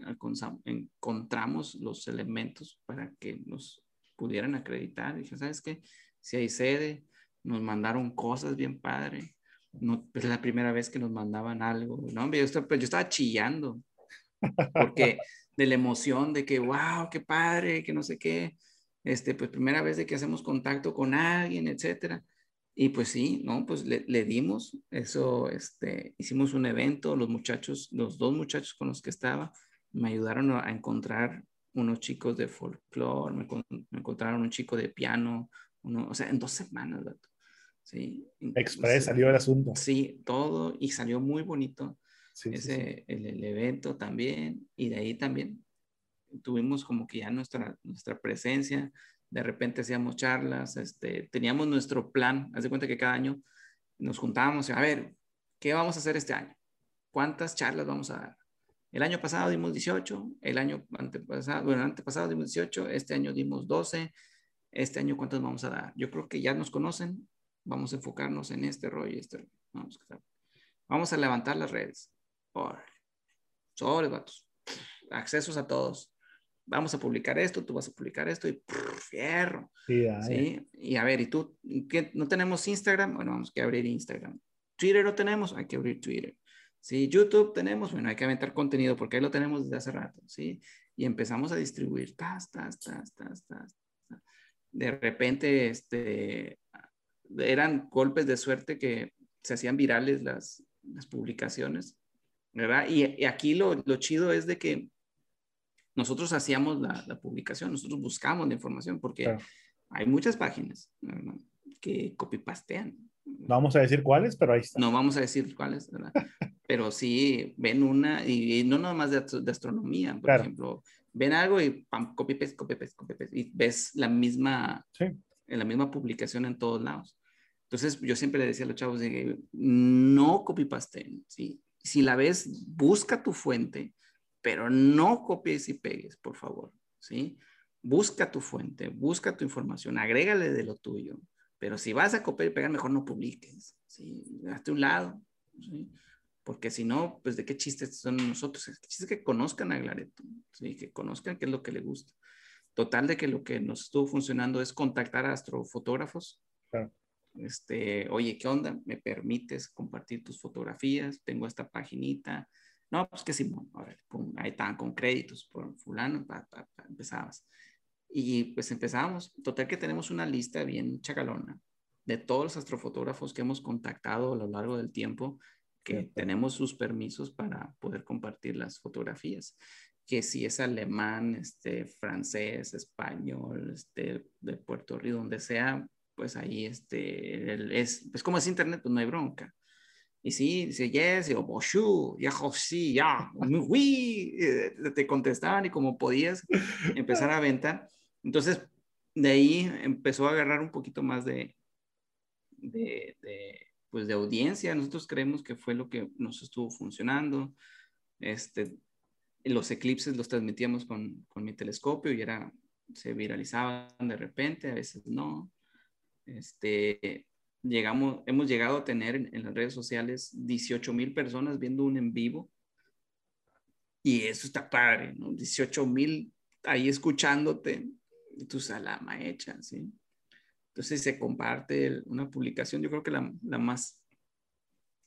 encontramos los elementos para que nos pudieran acreditar. Dije, ¿sabes qué? Si hay sede, nos mandaron cosas bien padre. No, es la primera vez que nos mandaban algo. No, yo estaba, pues, yo estaba chillando porque de la emoción de que, wow, qué padre, que no sé qué. Este, pues primera vez de que hacemos contacto con alguien, etcétera. Y pues sí, ¿no? Pues le, le, dimos eso, este, hicimos un evento, los muchachos, los dos muchachos con los que estaba, me ayudaron a encontrar unos chicos de folclore, me, me, encontraron un chico de piano, uno, o sea, en dos semanas, Sí. Express salió el asunto. Sí, todo, y salió muy bonito. Ese, El, el, evento también, y de ahí también tuvimos como que ya nuestra, nuestra presencia, de repente hacíamos charlas, este, teníamos nuestro plan, haz de cuenta que cada año nos juntábamos, a ver, ¿qué vamos a hacer este año? ¿Cuántas charlas vamos a dar? El año pasado dimos 18, el año antepasado, bueno, antepasado dimos 18, este año dimos 12, este año cuántas vamos a dar. Yo creo que ya nos conocen, vamos a enfocarnos en este rollo, este Vamos, vamos a levantar las redes. Sobre, vatos. Accesos a todos. Vamos a publicar esto, tú vas a publicar esto y fierro. Sí, Y a ver, ¿y tú? ¿qué? ¿No tenemos Instagram? Bueno, vamos a abrir Instagram. Twitter no tenemos, hay que abrir Twitter. Sí, YouTube tenemos, bueno, hay que aventar contenido porque ahí lo tenemos desde hace rato, ¿sí? Y empezamos a distribuir, tas, tas, tas, tas, tas. De repente, este, eran golpes de suerte que se hacían virales las, las publicaciones, ¿verdad? Y, aquí lo, lo, chido es de que nosotros hacíamos la, la publicación, nosotros buscamos la información porque hay muchas páginas ¿verdad? que copy-pastean. No vamos a decir cuáles, pero ahí está. No vamos a decir cuáles, ¿verdad? <laughs> pero sí ven una, y, no nada más de, de astronomía, por ejemplo, ven algo y pam, copy paste, copy paste, copy paste, y ves la misma, sí. en la misma publicación en todos lados. Entonces, yo siempre le decía a los chavos, de, no copy paste, ¿sí? Si la ves, busca tu fuente, pero no copies y pegues, por favor, ¿sí? Busca tu fuente, busca tu información, agrégale de lo tuyo, pero si vas a copiar y pegar, mejor no publiques, ¿sí? Hazte un lado, ¿sí? porque si no, pues de qué chistes son nosotros, el chiste es que conozcan a Glareto, ¿sí? que conozcan qué es lo que le gusta. Total de que lo que nos estuvo funcionando es contactar a astrofotógrafos. Claro. Este, oye, ¿qué onda? ¿Me permites compartir tus fotografías? Tengo esta paginita. No, pues que sí, ver, pum, ahí estaban con créditos por fulano, pa, pa, pa, empezabas. Y pues empezamos. Total que tenemos una lista bien chacalona de todos los astrofotógrafos que hemos contactado a lo largo del tiempo que tenemos sus permisos para poder compartir las fotografías. Que si es alemán, este, francés, español, este, de Puerto Rico, donde sea, pues ahí este, es, pues como es internet, pues no hay bronca. Y sí, dice yes, y bonjour, ya, sí, ya, oui, eh, te contestaban y como podías empezar a aventar. Entonces, de ahí empezó a agarrar un poquito más de, de, de pues de audiencia. Nosotros creemos que fue lo que nos estuvo funcionando. Este, los eclipses los transmitíamos con, con mi telescopio y era, se viralizaban de repente, a veces no. Este, llegamos, hemos llegado a tener en, las redes sociales 18 mil personas viendo un en vivo. Y eso está padre, ¿no? 18 mil ahí escuchándote, tu salama hecha, ¿sí? Entonces se comparte una publicación, yo creo que la, la más,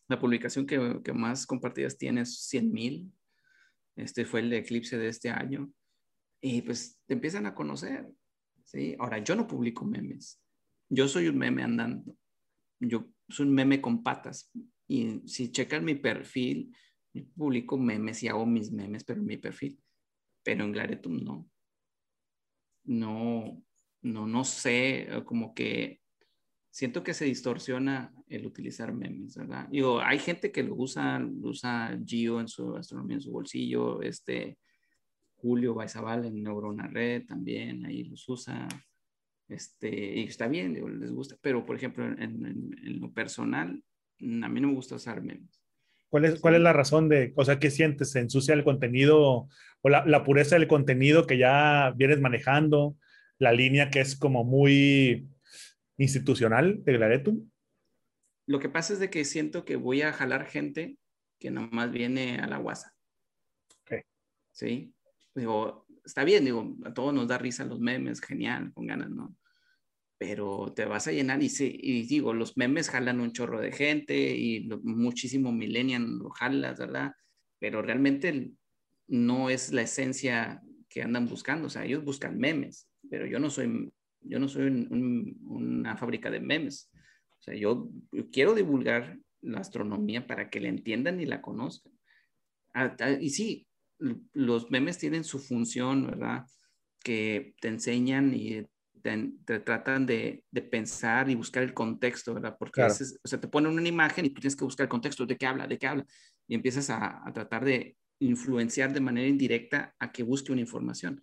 la publicación que, que, más compartidas tiene es 100 mil. Este fue el eclipse de este año. Y pues te empiezan a conocer. ¿sí? Ahora, yo no publico memes. Yo soy un meme andando. Yo soy un meme con patas. Y si checan mi perfil, publico memes y hago mis memes, pero en mi perfil. Pero en Glaretum no. No, no, no sé, como que siento que se distorsiona el utilizar memes, ¿verdad? Digo, hay gente que lo usa, usa Gio en su astronomía en su bolsillo, este Julio Baizabal en Neurona Red también, ahí los usa, este, y está bien, les gusta, pero por ejemplo, en, lo personal, a mí no me gusta usar memes. ¿Cuál es, ¿Cuál es la razón de, o sea, qué sientes? ¿Se ensucia el contenido o la, la pureza del contenido que ya vienes manejando? la línea que es como muy institucional de Glaretum? Lo que pasa es de que siento que voy a jalar gente que nomás viene a la guasa. Okay. Sí. Digo, está bien, digo, a todos nos da risa los memes, genial, con ganas, ¿no? Pero te vas a llenar y, sí, y digo, los memes jalan un chorro de gente y muchísimo millennial lo jalas, ¿verdad? Pero realmente no es la esencia que andan buscando, o sea, ellos buscan memes, pero yo no soy, yo no soy una fábrica de memes. sea, yo, quiero divulgar la astronomía para que la entiendan y la conozcan. Ah, ah, y sí, los memes tienen su función, ¿verdad? Que te enseñan y te, tratan de, de, pensar y buscar el contexto, ¿verdad? Porque o sea, te ponen una imagen y tú tienes que buscar el contexto, de qué habla, de qué habla, y empiezas a, a tratar de influenciar de manera indirecta a que busque una información.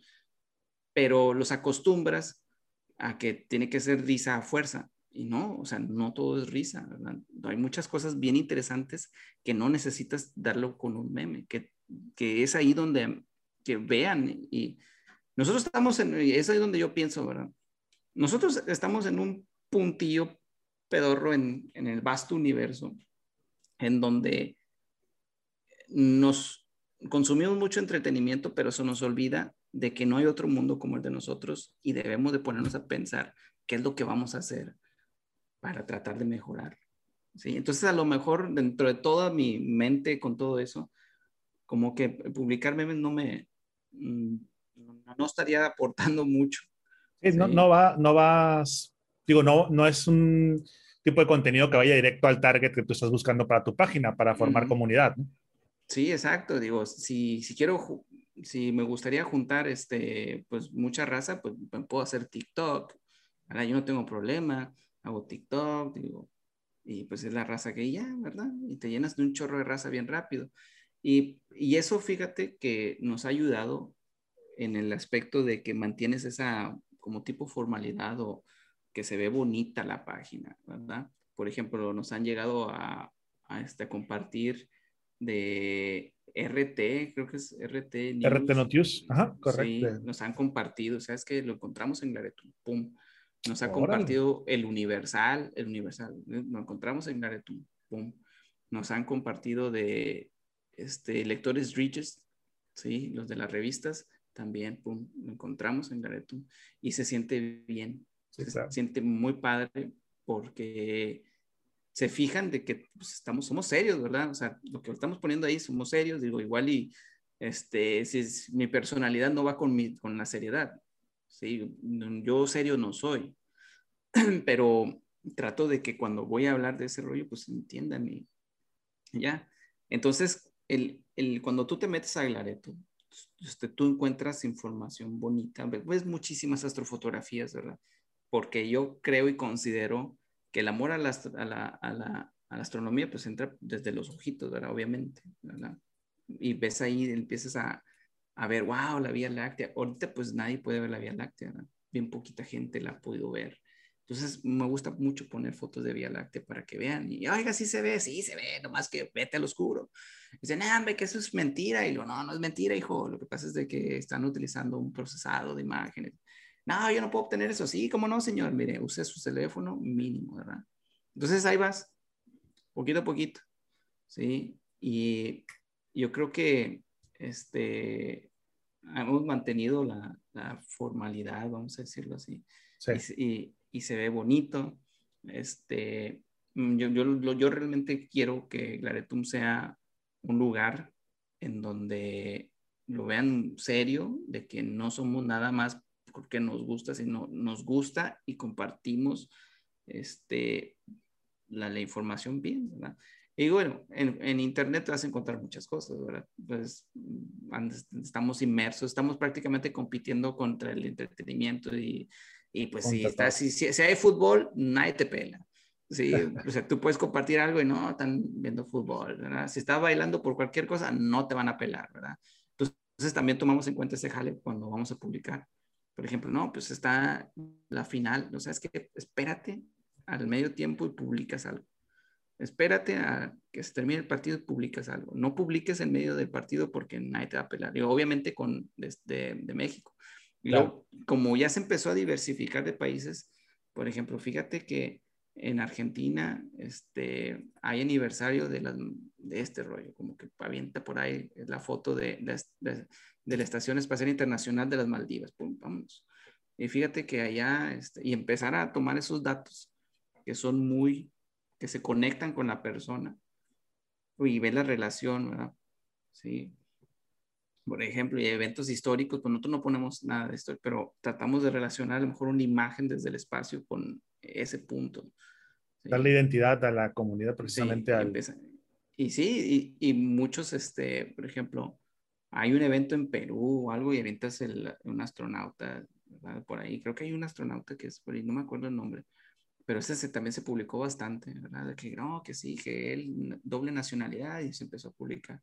Pero los acostumbras a que tiene que ser risa a fuerza. Y no, o sea, no todo es risa. ¿verdad? Hay muchas cosas bien interesantes que no necesitas darlo con un meme, que, que es ahí donde que vean. Y nosotros estamos en, es ahí donde yo pienso, ¿verdad? Nosotros estamos en un puntillo pedorro en, en el vasto universo, en donde nos consumimos mucho entretenimiento, pero eso nos olvida de que no hay otro mundo como el de nosotros y debemos de ponernos a pensar qué es lo que vamos a hacer para tratar de mejorar. ¿sí? Entonces, a lo mejor dentro de toda mi mente con todo eso, como que publicar memes no me, mm, no estaría aportando mucho. no, no, va, no vas, digo, no, no es un tipo de contenido que vaya directo al target que tú estás buscando para tu página, para formar comunidad. Sí, exacto. Digo, si, si quiero, si me gustaría juntar, este, pues mucha raza, pues puedo hacer TikTok. Ahora yo no tengo problema, hago TikTok, digo, y pues es la raza que ya, ¿verdad? Y te llenas de un chorro de raza bien rápido. Y, y eso, fíjate que nos ha ayudado en el aspecto de que mantienes esa como tipo formalidad o que se ve bonita la página, ¿verdad? Por ejemplo, nos han llegado a, a, este, compartir de RT, creo que es RT News. RT Notius, ajá, correcto. Sí, nos han compartido, sabes que lo encontramos en Laretum, pum. Nos ha compartido el Universal, el Universal, ¿eh? lo encontramos en Laretum, pum. Nos han compartido de este, lectores Regis, sí, los de las revistas, también, pum, lo encontramos en Garetum y se siente bien, se siente muy padre porque se fijan de que pues, estamos, somos serios, ¿verdad? O sea, lo que estamos poniendo ahí somos serios, digo, igual y este, si mi personalidad no va con, mi, con la seriedad, ¿sí? Yo serio no soy, <clears throat> pero trato de que cuando voy a hablar de ese rollo, pues entiendan y ya. Entonces, el, el, cuando tú te metes a Glareto, este, tú encuentras información bonita, ves muchísimas astrofotografías, ¿verdad? Porque yo creo y considero que el amor a la, a la, a la, astronomía pues entra desde los ojitos, ¿verdad? Obviamente, ¿verdad? Y ves ahí, empiezas a, a ver, wow, la Vía Láctea. Ahorita pues nadie puede ver la Vía Láctea, ¿verdad? Bien poquita gente la ha podido ver. Entonces me gusta mucho poner fotos de Vía Láctea para que vean. Y oiga, sí se ve, sí se ve, nomás que vete al oscuro. Dicen, ah, hombre, que eso es mentira. Y lo, no, no es mentira, hijo. Lo que pasa es de que están utilizando un procesado de imágenes. No, yo no puedo obtener eso. Sí, ¿cómo no, señor? Mire, use su teléfono mínimo, ¿verdad? Entonces ahí vas, poquito a poquito. ¿Sí? Y yo creo que este, hemos mantenido la, la formalidad, vamos a decirlo así. Sí. Y, y se ve bonito. Este, mm, yo, yo, yo realmente quiero que Glaretum sea un lugar en donde lo vean serio, de que no somos nada más porque nos gusta, sino nos gusta y compartimos este, la, la información bien, ¿verdad? Y bueno, en, en, Internet vas a encontrar muchas cosas, ¿verdad? Pues mm, estamos inmersos, estamos prácticamente compitiendo contra el entretenimiento y y pues si, está, si, si, hay fútbol, nadie te pela. Sí, o sea, tú puedes compartir algo y no, están viendo fútbol, ¿verdad? Si está bailando por cualquier cosa, no te van a pelar, ¿verdad? Entonces también tomamos en cuenta ese jale cuando vamos a publicar. Por ejemplo, no, pues está la final, o sea, es que espérate al medio tiempo y publicas algo. Espérate a que se termine el partido y publicas algo. No publiques en medio del partido porque nadie te va a pelar. Y obviamente con desde de México. Y luego, como ya se empezó a diversificar de países, por ejemplo, fíjate que en Argentina este, hay aniversario de, de este rollo, como que avienta por ahí la foto de, de, de la Estación Espacial Internacional de las Maldivas. Pum, vamos. Y fíjate que allá, este, y empezar a tomar esos datos que son muy, que se conectan con la persona y ver la relación, ¿verdad? Sí por ejemplo, y eventos históricos, pues nosotros no ponemos nada de esto, pero tratamos de relacionar a lo mejor una imagen desde el espacio con ese punto. Darle identidad a la comunidad precisamente. al... Y sí, y, y, muchos, este, por ejemplo, hay un evento en Perú o algo y avientas el, un astronauta por ahí. Creo que hay un astronauta que es por ahí, no me acuerdo el nombre, pero ese también se publicó bastante, ¿verdad? Que no, que sí, que él doble nacionalidad y se empezó a publicar.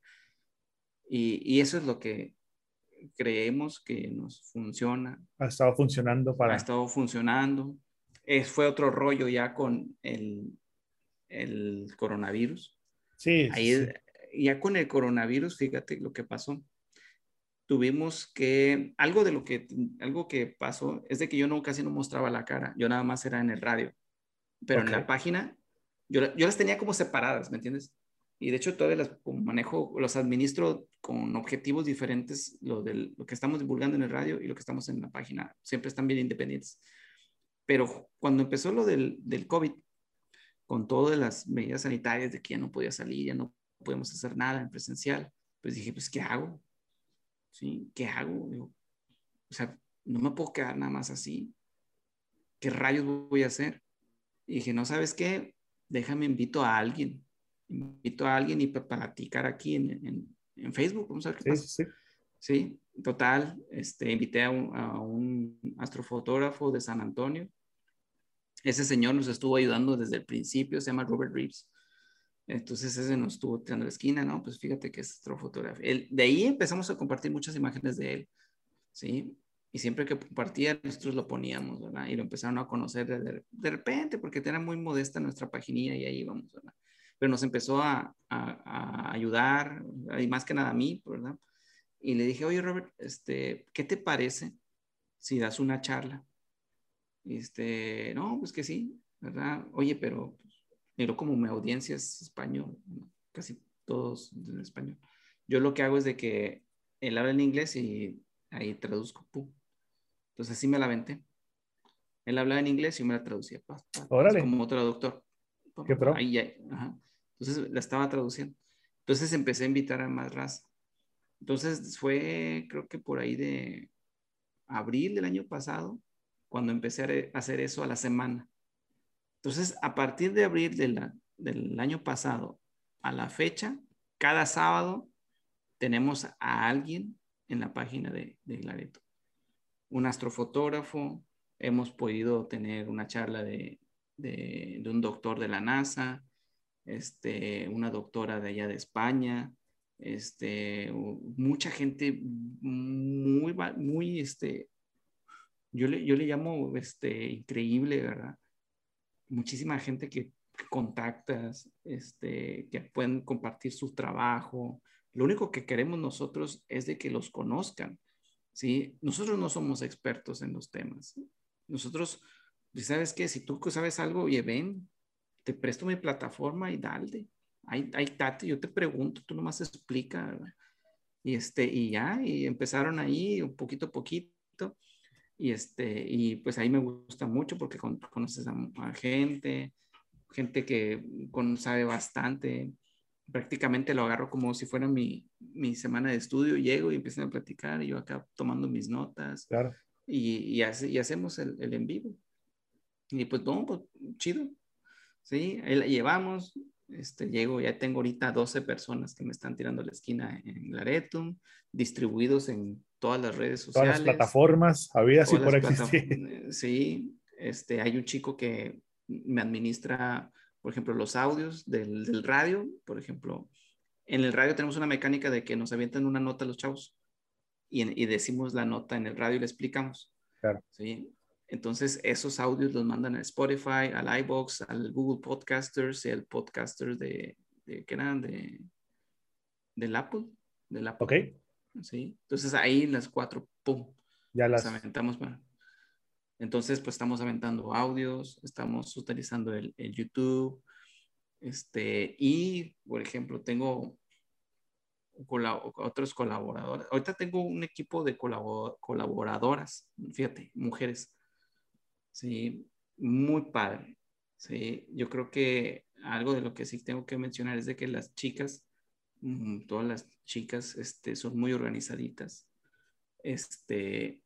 Y, y eso es lo que creemos que nos funciona. Ha estado funcionando para... Ha estado funcionando. Es, fue otro rollo ya con el, el coronavirus. Sí, Ahí, Ya con el coronavirus, fíjate lo que pasó. Tuvimos que, algo de lo que, algo que pasó es de que yo no, casi no mostraba la cara, yo nada más era en el radio, pero en la página, yo, yo las tenía como separadas, ¿me entiendes? Y de hecho todavía las manejo, los administro con objetivos diferentes, lo, del, lo que estamos divulgando en el radio y lo que estamos en la página, siempre están bien independientes. Pero cuando empezó lo del, del COVID, con todas las medidas sanitarias de que ya no podía salir, ya no podemos hacer nada en presencial, pues dije, pues, ¿qué hago? ¿Sí? ¿Qué hago? o sea, no me puedo quedar nada más así. ¿Qué rayos voy a hacer? Y dije, no sabes qué, déjame invito a alguien. Invito a alguien y para platicar aquí en, en, Facebook. Vamos a ver qué pasa. Sí, sí. total. Este, invité a un, a un astrofotógrafo de San Antonio ese señor nos estuvo ayudando desde el principio, se llama Robert Reeves. Entonces ese nos estuvo tirando la esquina, ¿no? Pues fíjate que es astrofotógrafo. de ahí empezamos a compartir muchas imágenes de él, ¿sí? Y siempre que compartía, nosotros lo poníamos, ¿verdad? Y lo empezaron a conocer de, de repente, porque era muy modesta nuestra paginilla y ahí íbamos, ¿verdad? Pero nos empezó a, a, a, ayudar, y más que nada a mí, ¿verdad? Y le dije, oye, Robert, este, ¿qué te parece si das una charla? Este, no, pues que sí, ¿verdad? Oye, pero miro como mi audiencia es español, casi todos en español. Yo lo que hago es de que él habla en inglés y ahí traduzco. Pum. Entonces así me la venté. Él hablaba en inglés y yo me la traducía. como traductor. Qué pro. Ahí, ajá. Entonces la estaba traduciendo. Entonces empecé a invitar a más raza. Entonces fue, creo que por ahí de abril del año pasado, cuando empecé a hacer eso a la semana. Entonces, a partir de abril del año pasado a la fecha, cada sábado tenemos a alguien en la página de, de Un astrofotógrafo, hemos podido tener una charla de, un doctor de la NASA, este, una doctora de allá de España, este, mucha gente muy, muy este, yo le, yo le llamo este, increíble, ¿verdad? Muchísima gente que, contactas, este, que pueden compartir su trabajo. Lo único que queremos nosotros es de que los conozcan, ¿sí? Nosotros no somos expertos en los temas. Nosotros, ¿sabes qué? Si tú sabes algo, oye, ven, te presto mi plataforma y dale. Ahí, ahí tate, yo te pregunto, tú nomás explica, ¿verdad? Y, este, y ya, y empezaron ahí un poquito a poquito y, este, y pues ahí me gusta mucho porque conoces a, gente, gente que sabe bastante. Prácticamente lo agarro como si fuera mi, mi semana de estudio. Llego y empiezan a platicar y yo acá tomando mis notas. Claro. Y, y, hace, y hacemos el, el, en vivo. Y pues, no, pues chido. Sí, ahí la llevamos. Este, llego, ya tengo ahorita 12 personas que me están tirando la esquina en Laretum, distribuidos en todas las redes sociales. Todas las plataformas, había así por existir. Eh, sí, este, hay un chico que me administra, por ejemplo, los audios del, del, radio. Por ejemplo, en el radio tenemos una mecánica de que nos avientan una nota los chavos y, y decimos la nota en el radio y le explicamos. Claro. Sí. Entonces, esos audios los mandan a Spotify, al iBox, al Google Podcasters y al podcaster de, de ¿qué eran? De, del Apple. Del Apple. Ok. ¿sí? Entonces ahí las cuatro, ¡pum! Ya las, aventamos. Entonces, pues estamos aventando audios, estamos utilizando el, YouTube, este, y, por ejemplo, tengo otros colaboradores. Ahorita tengo un equipo de colaboradoras, fíjate, mujeres. Sí, muy padre. Sí, yo creo que algo de lo que sí tengo que mencionar es de que las chicas todas las chicas este, son muy organizaditas. Este,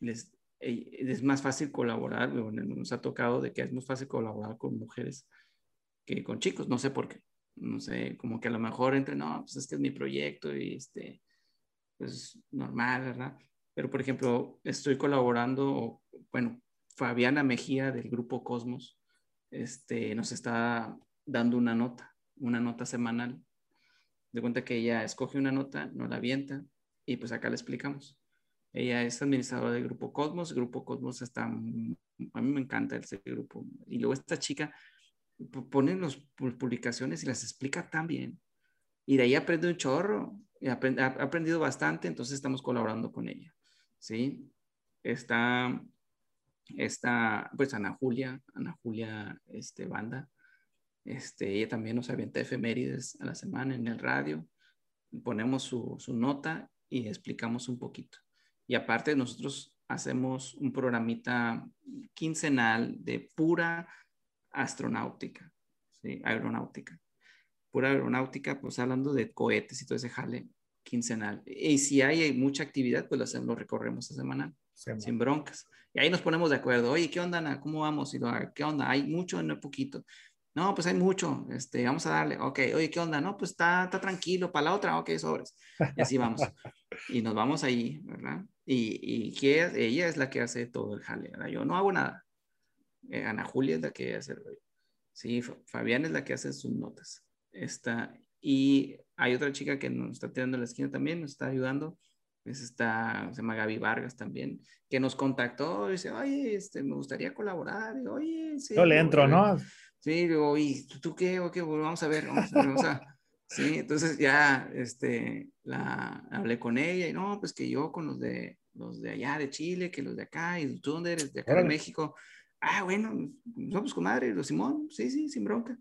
les, es más fácil colaborar, nos ha tocado de que es más fácil colaborar con mujeres que con chicos, no sé por qué, no sé, como que a lo mejor entre, no, pues este es mi proyecto y este, pues normal, ¿verdad? Pero por ejemplo, estoy colaborando, bueno, Fabiana Mejía del grupo Cosmos, este, nos está dando una nota, una nota semanal. De cuenta que ella escoge una nota, nos la avienta y pues acá le explicamos. Ella es administradora del Grupo Cosmos. Grupo Cosmos está, a mí me encanta ese grupo. Y luego esta chica pone las publicaciones y las explica tan bien. Y de ahí aprende un chorro. Y ha aprendido bastante, entonces estamos colaborando con ella. ¿Sí? Está, está pues Ana Julia, Ana Julia este, Banda. Este, ella también nos avienta efemérides a la semana en el radio. Ponemos su, su nota y explicamos un poquito. Y aparte nosotros hacemos un programita quincenal de pura astronáutica, ¿sí? aeronáutica. Pura aeronáutica, pues hablando de cohetes y todo ese jale quincenal. Y si hay, mucha actividad, pues lo, hacemos, lo recorremos a semanal, sin broncas. Y ahí nos ponemos de acuerdo. Oye, ¿qué onda, Ana? ¿Cómo vamos? Y ¿Qué onda? ¿Hay mucho o no poquito? No, pues hay mucho. Este, vamos a darle. Ok, oye, ¿qué onda? No, pues está, está tranquilo. Para la otra, ok, sobres. Y así vamos. <laughs> y nos vamos ahí, ¿verdad? Y, y que ella es la que hace todo el jale, ¿verdad? Yo no hago nada. Eh, Ana Julia es la que hace el Sí, Fabián es la que hace sus notas. Está, y hay otra chica que nos está tirando la esquina también, nos está ayudando. Es esta, se llama Gaby Vargas también, que nos contactó y dice, oye, este, me gustaría colaborar. Y, oye, sí. Yo le entro, ¿no? Sí, digo, ¿y tú qué? Okay, vamos a ver, vamos a ver, vamos a, <laughs> Sí, entonces ya este, la, hablé con ella y no, pues que yo con los de, los de allá de Chile, que los de acá, y tú dónde eres, de acá de México. Ah, bueno, no, pues comadre, los Simón, sí, sí, sin bronca.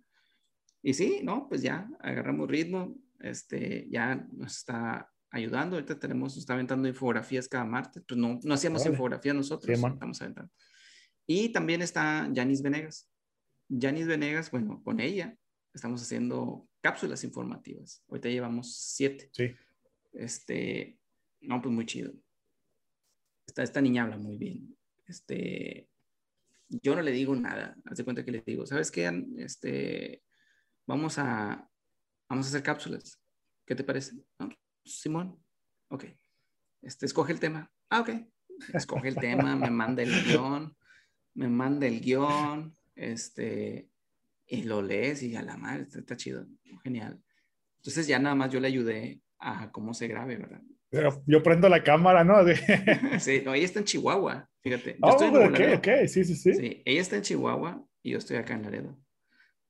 Y sí, no, pues ya agarramos ritmo, este, ya nos está ayudando. Ahorita tenemos, está aventando infografías cada martes, pues no, no hacíamos infografía nosotros, estamos aventando. Y también está Yanis Venegas. Yanis Venegas, bueno, con ella estamos haciendo cápsulas informativas. Ahorita llevamos siete. Sí. Este, no, pues muy chido. Esta, esta niña habla muy bien. Este, yo no le digo nada. Haz de cuenta que le digo, ¿sabes qué? Este, vamos a, vamos a hacer cápsulas. ¿Qué te parece? Simón. Ok. Este, escoge el tema. Ah, ok. Escoge el tema, <laughs> me manda el guion, me manda el guion, este, y lo lees y a la madre, está, chido, genial. Entonces ya nada más yo le ayudé a cómo se grabe, ¿verdad? Pero yo prendo la cámara, ¿no? <laughs> sí, no, ella está en Chihuahua, fíjate. oh, ok, ok, sí, sí, sí. Sí, ella está en Chihuahua y yo estoy acá en Laredo.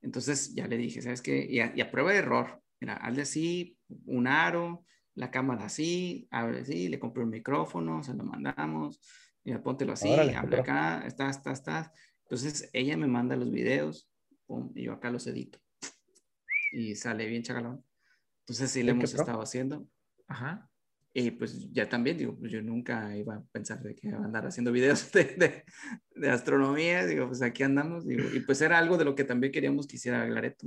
Entonces ya le dije, ¿sabes qué? Y a, prueba de error, mira, hazle así, un aro, la cámara así, abre así, le compré un micrófono, se lo mandamos, mira, póntelo así, habla acá, está, está, está. Entonces ella me manda los videos, y yo acá los edito. Y sale bien chagalón. Entonces sí le hemos estado haciendo. Ajá. Y pues ya también, digo, pues yo nunca iba a pensar de que iba a andar haciendo videos <laughs> de, de, astronomía. Digo, pues aquí andamos. y pues era algo de lo que también queríamos que hiciera Glareto,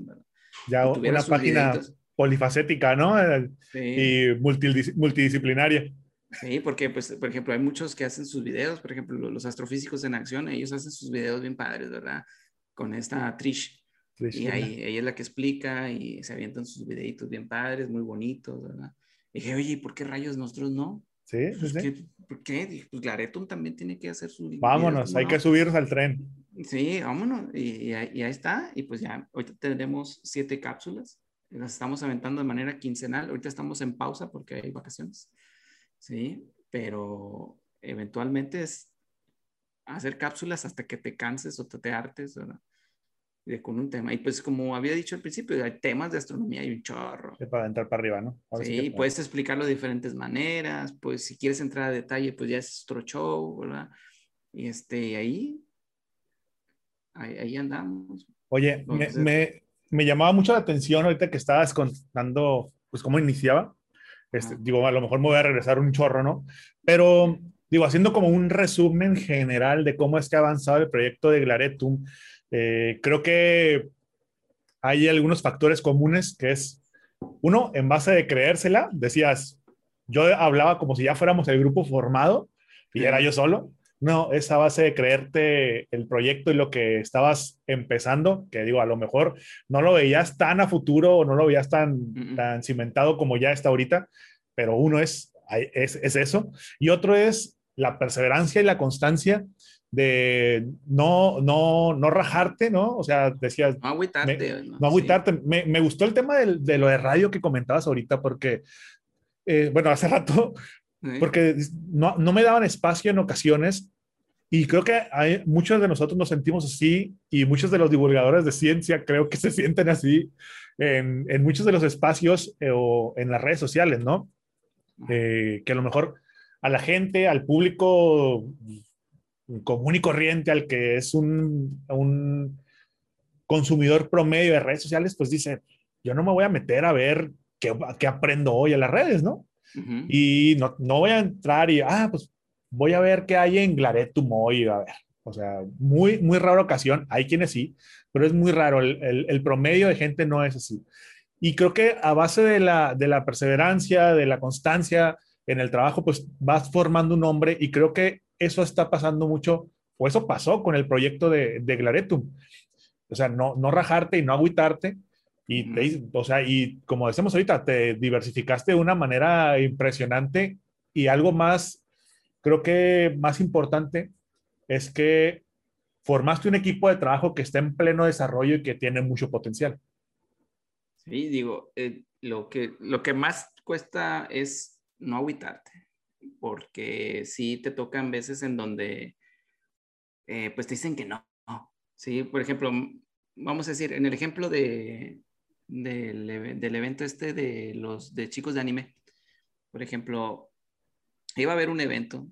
Ya una página polifacética, ¿no? Sí. Y multidisciplinaria. Sí, porque, pues, por ejemplo, hay muchos que hacen sus videos, por ejemplo, los astrofísicos en acción, ellos hacen sus videos bien padres, ¿verdad? con esta Trish. y ahí ella es la que explica y se avientan sus videitos bien padres, muy bonitos, ¿verdad? Y dije, oye, ¿por qué rayos nosotros no? Sí, pues, ¿Por qué? Pues Glareton también tiene que hacer su... Vámonos, hay que subirnos al tren. Sí, vámonos. Y, ahí está. Y pues ya, ahorita tenemos siete cápsulas. Las estamos aventando de manera quincenal. Ahorita estamos en pausa porque hay vacaciones. Sí, pero eventualmente es hacer cápsulas hasta que te canses o te, te hartes, ¿verdad? De, con un tema. Y pues como había dicho al principio, hay temas de astronomía, hay un chorro. para entrar para arriba, ¿no? sí, puedes explicarlo de diferentes maneras, pues si quieres entrar a detalle, pues ya es otro show, ¿verdad? Y este, ahí, ahí, andamos. Oye, me, me, me, llamaba mucho la atención ahorita que estabas contando, pues cómo iniciaba. Este, digo, a lo mejor me voy a regresar un chorro, ¿no? Pero digo, haciendo como un resumen general de cómo es que ha avanzado el proyecto de Glaretum, eh, creo que hay algunos factores comunes que es, uno, en base de creérsela, decías, yo hablaba como si ya fuéramos el grupo formado y era yo solo. No, es a base de creerte el proyecto y lo que estabas empezando, que digo, a lo mejor no lo veías tan a futuro o no lo veías tan, tan cimentado como ya está ahorita, pero uno es, es, es eso y otro es la perseverancia y la constancia de no, no, no rajarte, ¿no? O sea, decías... No agüitarte. no, agüitarte. Me, me, gustó el tema de, de, lo de radio que comentabas ahorita porque, eh, bueno, hace rato, porque no, no, me daban espacio en ocasiones y creo que hay, muchos de nosotros nos sentimos así y muchos de los divulgadores de ciencia creo que <laughs> se sienten así en, en muchos de los espacios eh, o en las redes sociales, ¿no? Eh, que a lo mejor a la gente, al público común y corriente, al que es un, un consumidor promedio de redes sociales, pues dice, yo no me voy a meter a ver qué, qué aprendo hoy en las redes, ¿no? Y no, no, voy a entrar y, ah, pues voy a ver qué hay en Glaretum hoy, a ver. O sea, muy, muy rara ocasión, hay quienes sí, pero es muy raro, el, el, el, promedio de gente no es así. Y creo que a base de la, de la perseverancia, de la constancia, en el trabajo, pues vas formando un hombre y creo que eso está pasando mucho, o eso pasó con el proyecto de, de Glaretum. O sea, no, no rajarte y no agüitarte. Y, te, o sea, y como decimos ahorita, te diversificaste de una manera impresionante y algo más, creo que más importante es que formaste un equipo de trabajo que está en pleno desarrollo y que tiene mucho potencial. Sí, digo, eh, lo, que, lo que más cuesta es no agüitarte, porque sí te tocan veces en donde eh, pues te dicen que no, Sí, por ejemplo, vamos a decir, en el ejemplo de, del, del evento este de los de chicos de anime, por ejemplo, iba a haber un evento,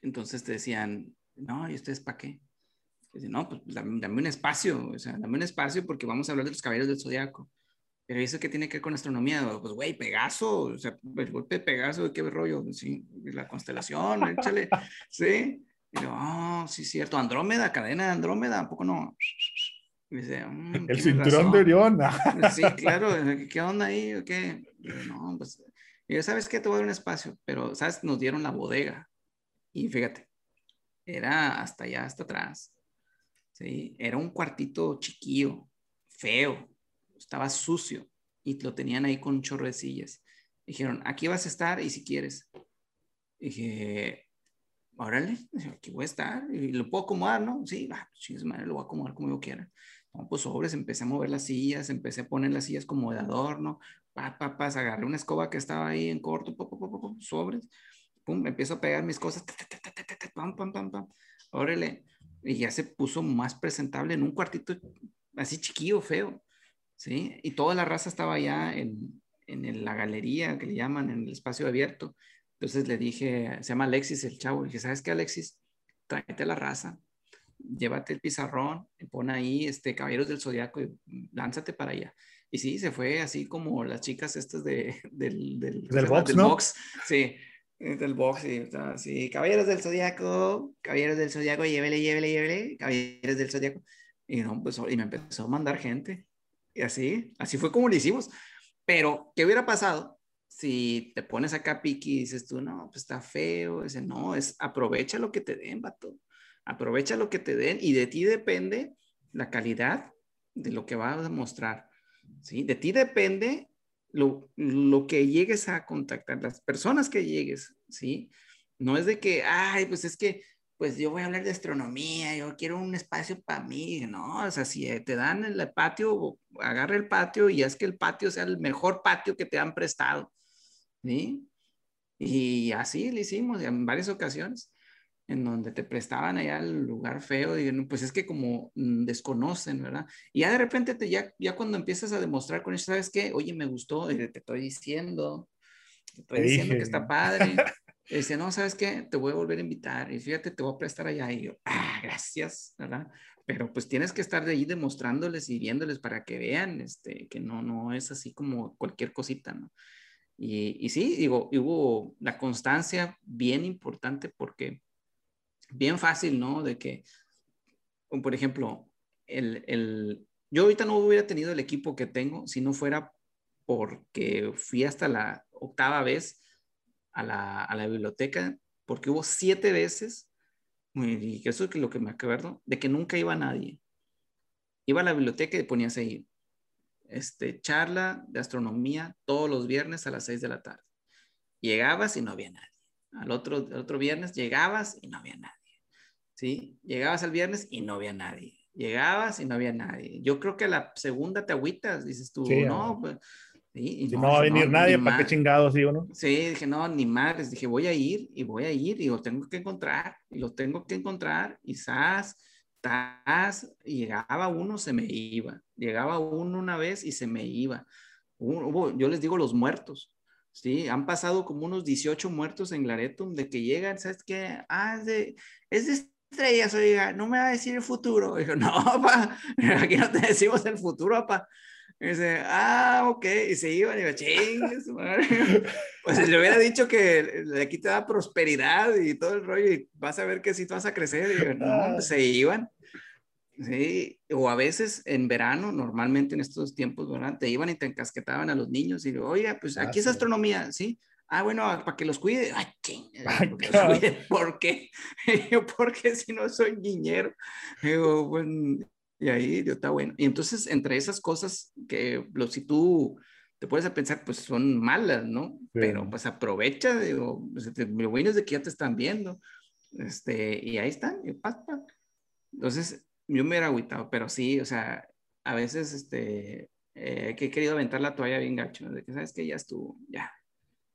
entonces te decían, no, ¿y ustedes para qué? Dicen, no, pues dame, dame, un espacio, o sea, dame un espacio porque vamos a hablar de los caballeros del zodiaco. Pero eso que tiene que ver con astronomía, pues güey, Pegaso, o sea, el golpe de Pegaso, qué rollo, sí, la constelación, échale, <laughs> sí. Y yo, oh, sí, cierto, Andrómeda, cadena de Andrómeda, ¿a poco no? Y dice, mmm, el cinturón de Orión. <laughs> sí, <laughs> claro, ¿qué onda ahí? ¿O qué? Y yo, no, pues, y yo, ¿sabes qué? Te voy a dar un espacio, pero, ¿sabes? Nos dieron la bodega. Y fíjate, era hasta allá, hasta atrás. Sí, era un cuartito chiquillo, feo, estaba sucio y lo tenían ahí con un chorro de sillas. Dijeron, aquí vas a estar y si quieres. Dije, órale, aquí voy a estar y lo puedo acomodar, ¿no? Sí, va, madre, lo voy a acomodar como yo quiera. No, pues sobres, empecé a mover las sillas, empecé a poner las sillas como de adorno, pa, pa, pa, agarré una escoba que estaba ahí en corto, pa, pa, pa, sobres, pum, empiezo a pegar mis cosas, pam, pam, pam, pam, órale, y ya se puso más presentable en un cuartito así chiquillo, feo. ¿sí? Y toda la raza estaba allá en, en la galería que le llaman, en el espacio abierto. Entonces le dije, se llama Alexis el chavo, le dije, ¿sabes qué, Alexis? Tráete la raza, llévate el pizarrón, pon ahí este, Caballeros del Zodiaco y lánzate para allá. Y sí, se fue así como las chicas estas de, <laughs> del, del, del, box, del ¿no? box, sí, del box, sí, sí, Caballeros del Zodiaco, Caballeros del Zodiaco, llévele, llévele, llévele, Caballeros del Zodiaco. Y no, pues, y me empezó a mandar gente. Y así, así fue como lo hicimos. Pero, ¿qué hubiera pasado si te pones acá piqui y dices tú, no, pues está feo? Ese no, es aprovecha lo que te den, vato. Aprovecha lo que te den y de ti depende la calidad de lo que vas a mostrar. ¿sí? De ti depende lo, lo que llegues a contactar, las personas que llegues, ¿sí? No es de que, ay, pues es que pues yo voy a hablar de astronomía, yo quiero un espacio para mí, ¿no? O sea, si te dan el patio, agarra el patio y es que el patio sea el mejor patio que te han prestado, ¿sí? Y así lo hicimos en varias ocasiones, en donde te prestaban allá el lugar feo, y pues es que como mm, desconocen, ¿verdad? Y ya de repente, te, ya, ya cuando empiezas a demostrar con eso, ¿sabes qué? Oye, me gustó, te estoy diciendo, te estoy diciendo que está padre. Y dice, no, ¿sabes qué? Te voy a volver a invitar y fíjate, te voy a prestar allá. Y yo, ah, gracias, ¿verdad? Pero pues tienes que estar de ahí demostrándoles y viéndoles para que vean este, que no, no es así como cualquier cosita, ¿no? Y, y sí, digo, hubo la constancia bien importante porque bien fácil, ¿no? De que, por ejemplo, el, el, yo ahorita no hubiera tenido el equipo que tengo si no fuera porque fui hasta la octava vez a la, biblioteca porque hubo siete veces y eso es lo que me acuerdo, de que nunca iba nadie. Iba a la biblioteca y ponías ahí, este, charla de astronomía todos los viernes a las 6 de la tarde. Llegabas y no había nadie. Al otro, otro viernes llegabas y no había nadie. ¿Sí? Llegabas al viernes y no había nadie. Llegabas y no había nadie. Yo creo que la segunda te agüitas, dices tú, no, pues, si no, va a venir nadie, ¿para qué chingados digo, no? Sí, dije, no, ni madres. Dije, voy a ir y voy a ir y lo tengo que encontrar y lo tengo que encontrar y sas, tas, y llegaba uno, se me iba. Llegaba uno una vez y se me iba. yo les digo los muertos. Sí, han pasado como unos 18 muertos en Laretum de que llegan, ¿sabes qué? Ah, es de, es de estrellas, oiga, no me va a decir el futuro. <laughs> Dijo, no, pa, <laughs> aquí no te decimos el futuro, papá. Y dice, ah, ok, y se iban y digo, chingues, <laughs> Pues le hubiera dicho que aquí te da prosperidad y todo el rollo y vas a ver que sí tú vas a crecer. Y digo, no, pues se iban. Sí, o a veces en verano, normalmente en estos tiempos, ¿verdad? Te iban y te encasquetaban a los niños y digo, oiga, pues aquí es astronomía, ¿sí? Ah, bueno, para que los cuide. Ay, <laughs> ¿Por qué? <laughs> Yo, porque si no soy niñero. Digo, pues, y ahí yo está bueno. Y entonces, entre esas cosas que lo, si tú te puedes a pensar, pues son malas, ¿no? Pero pues aprovecha, digo, pues, lo bueno es de que ya te están viendo. Este, y ahí están, y Entonces, yo me hubiera agüitado, pero sí, o sea, a veces, este, eh, que he querido aventar la toalla bien gacho, de que sabes que ya estuvo, ya,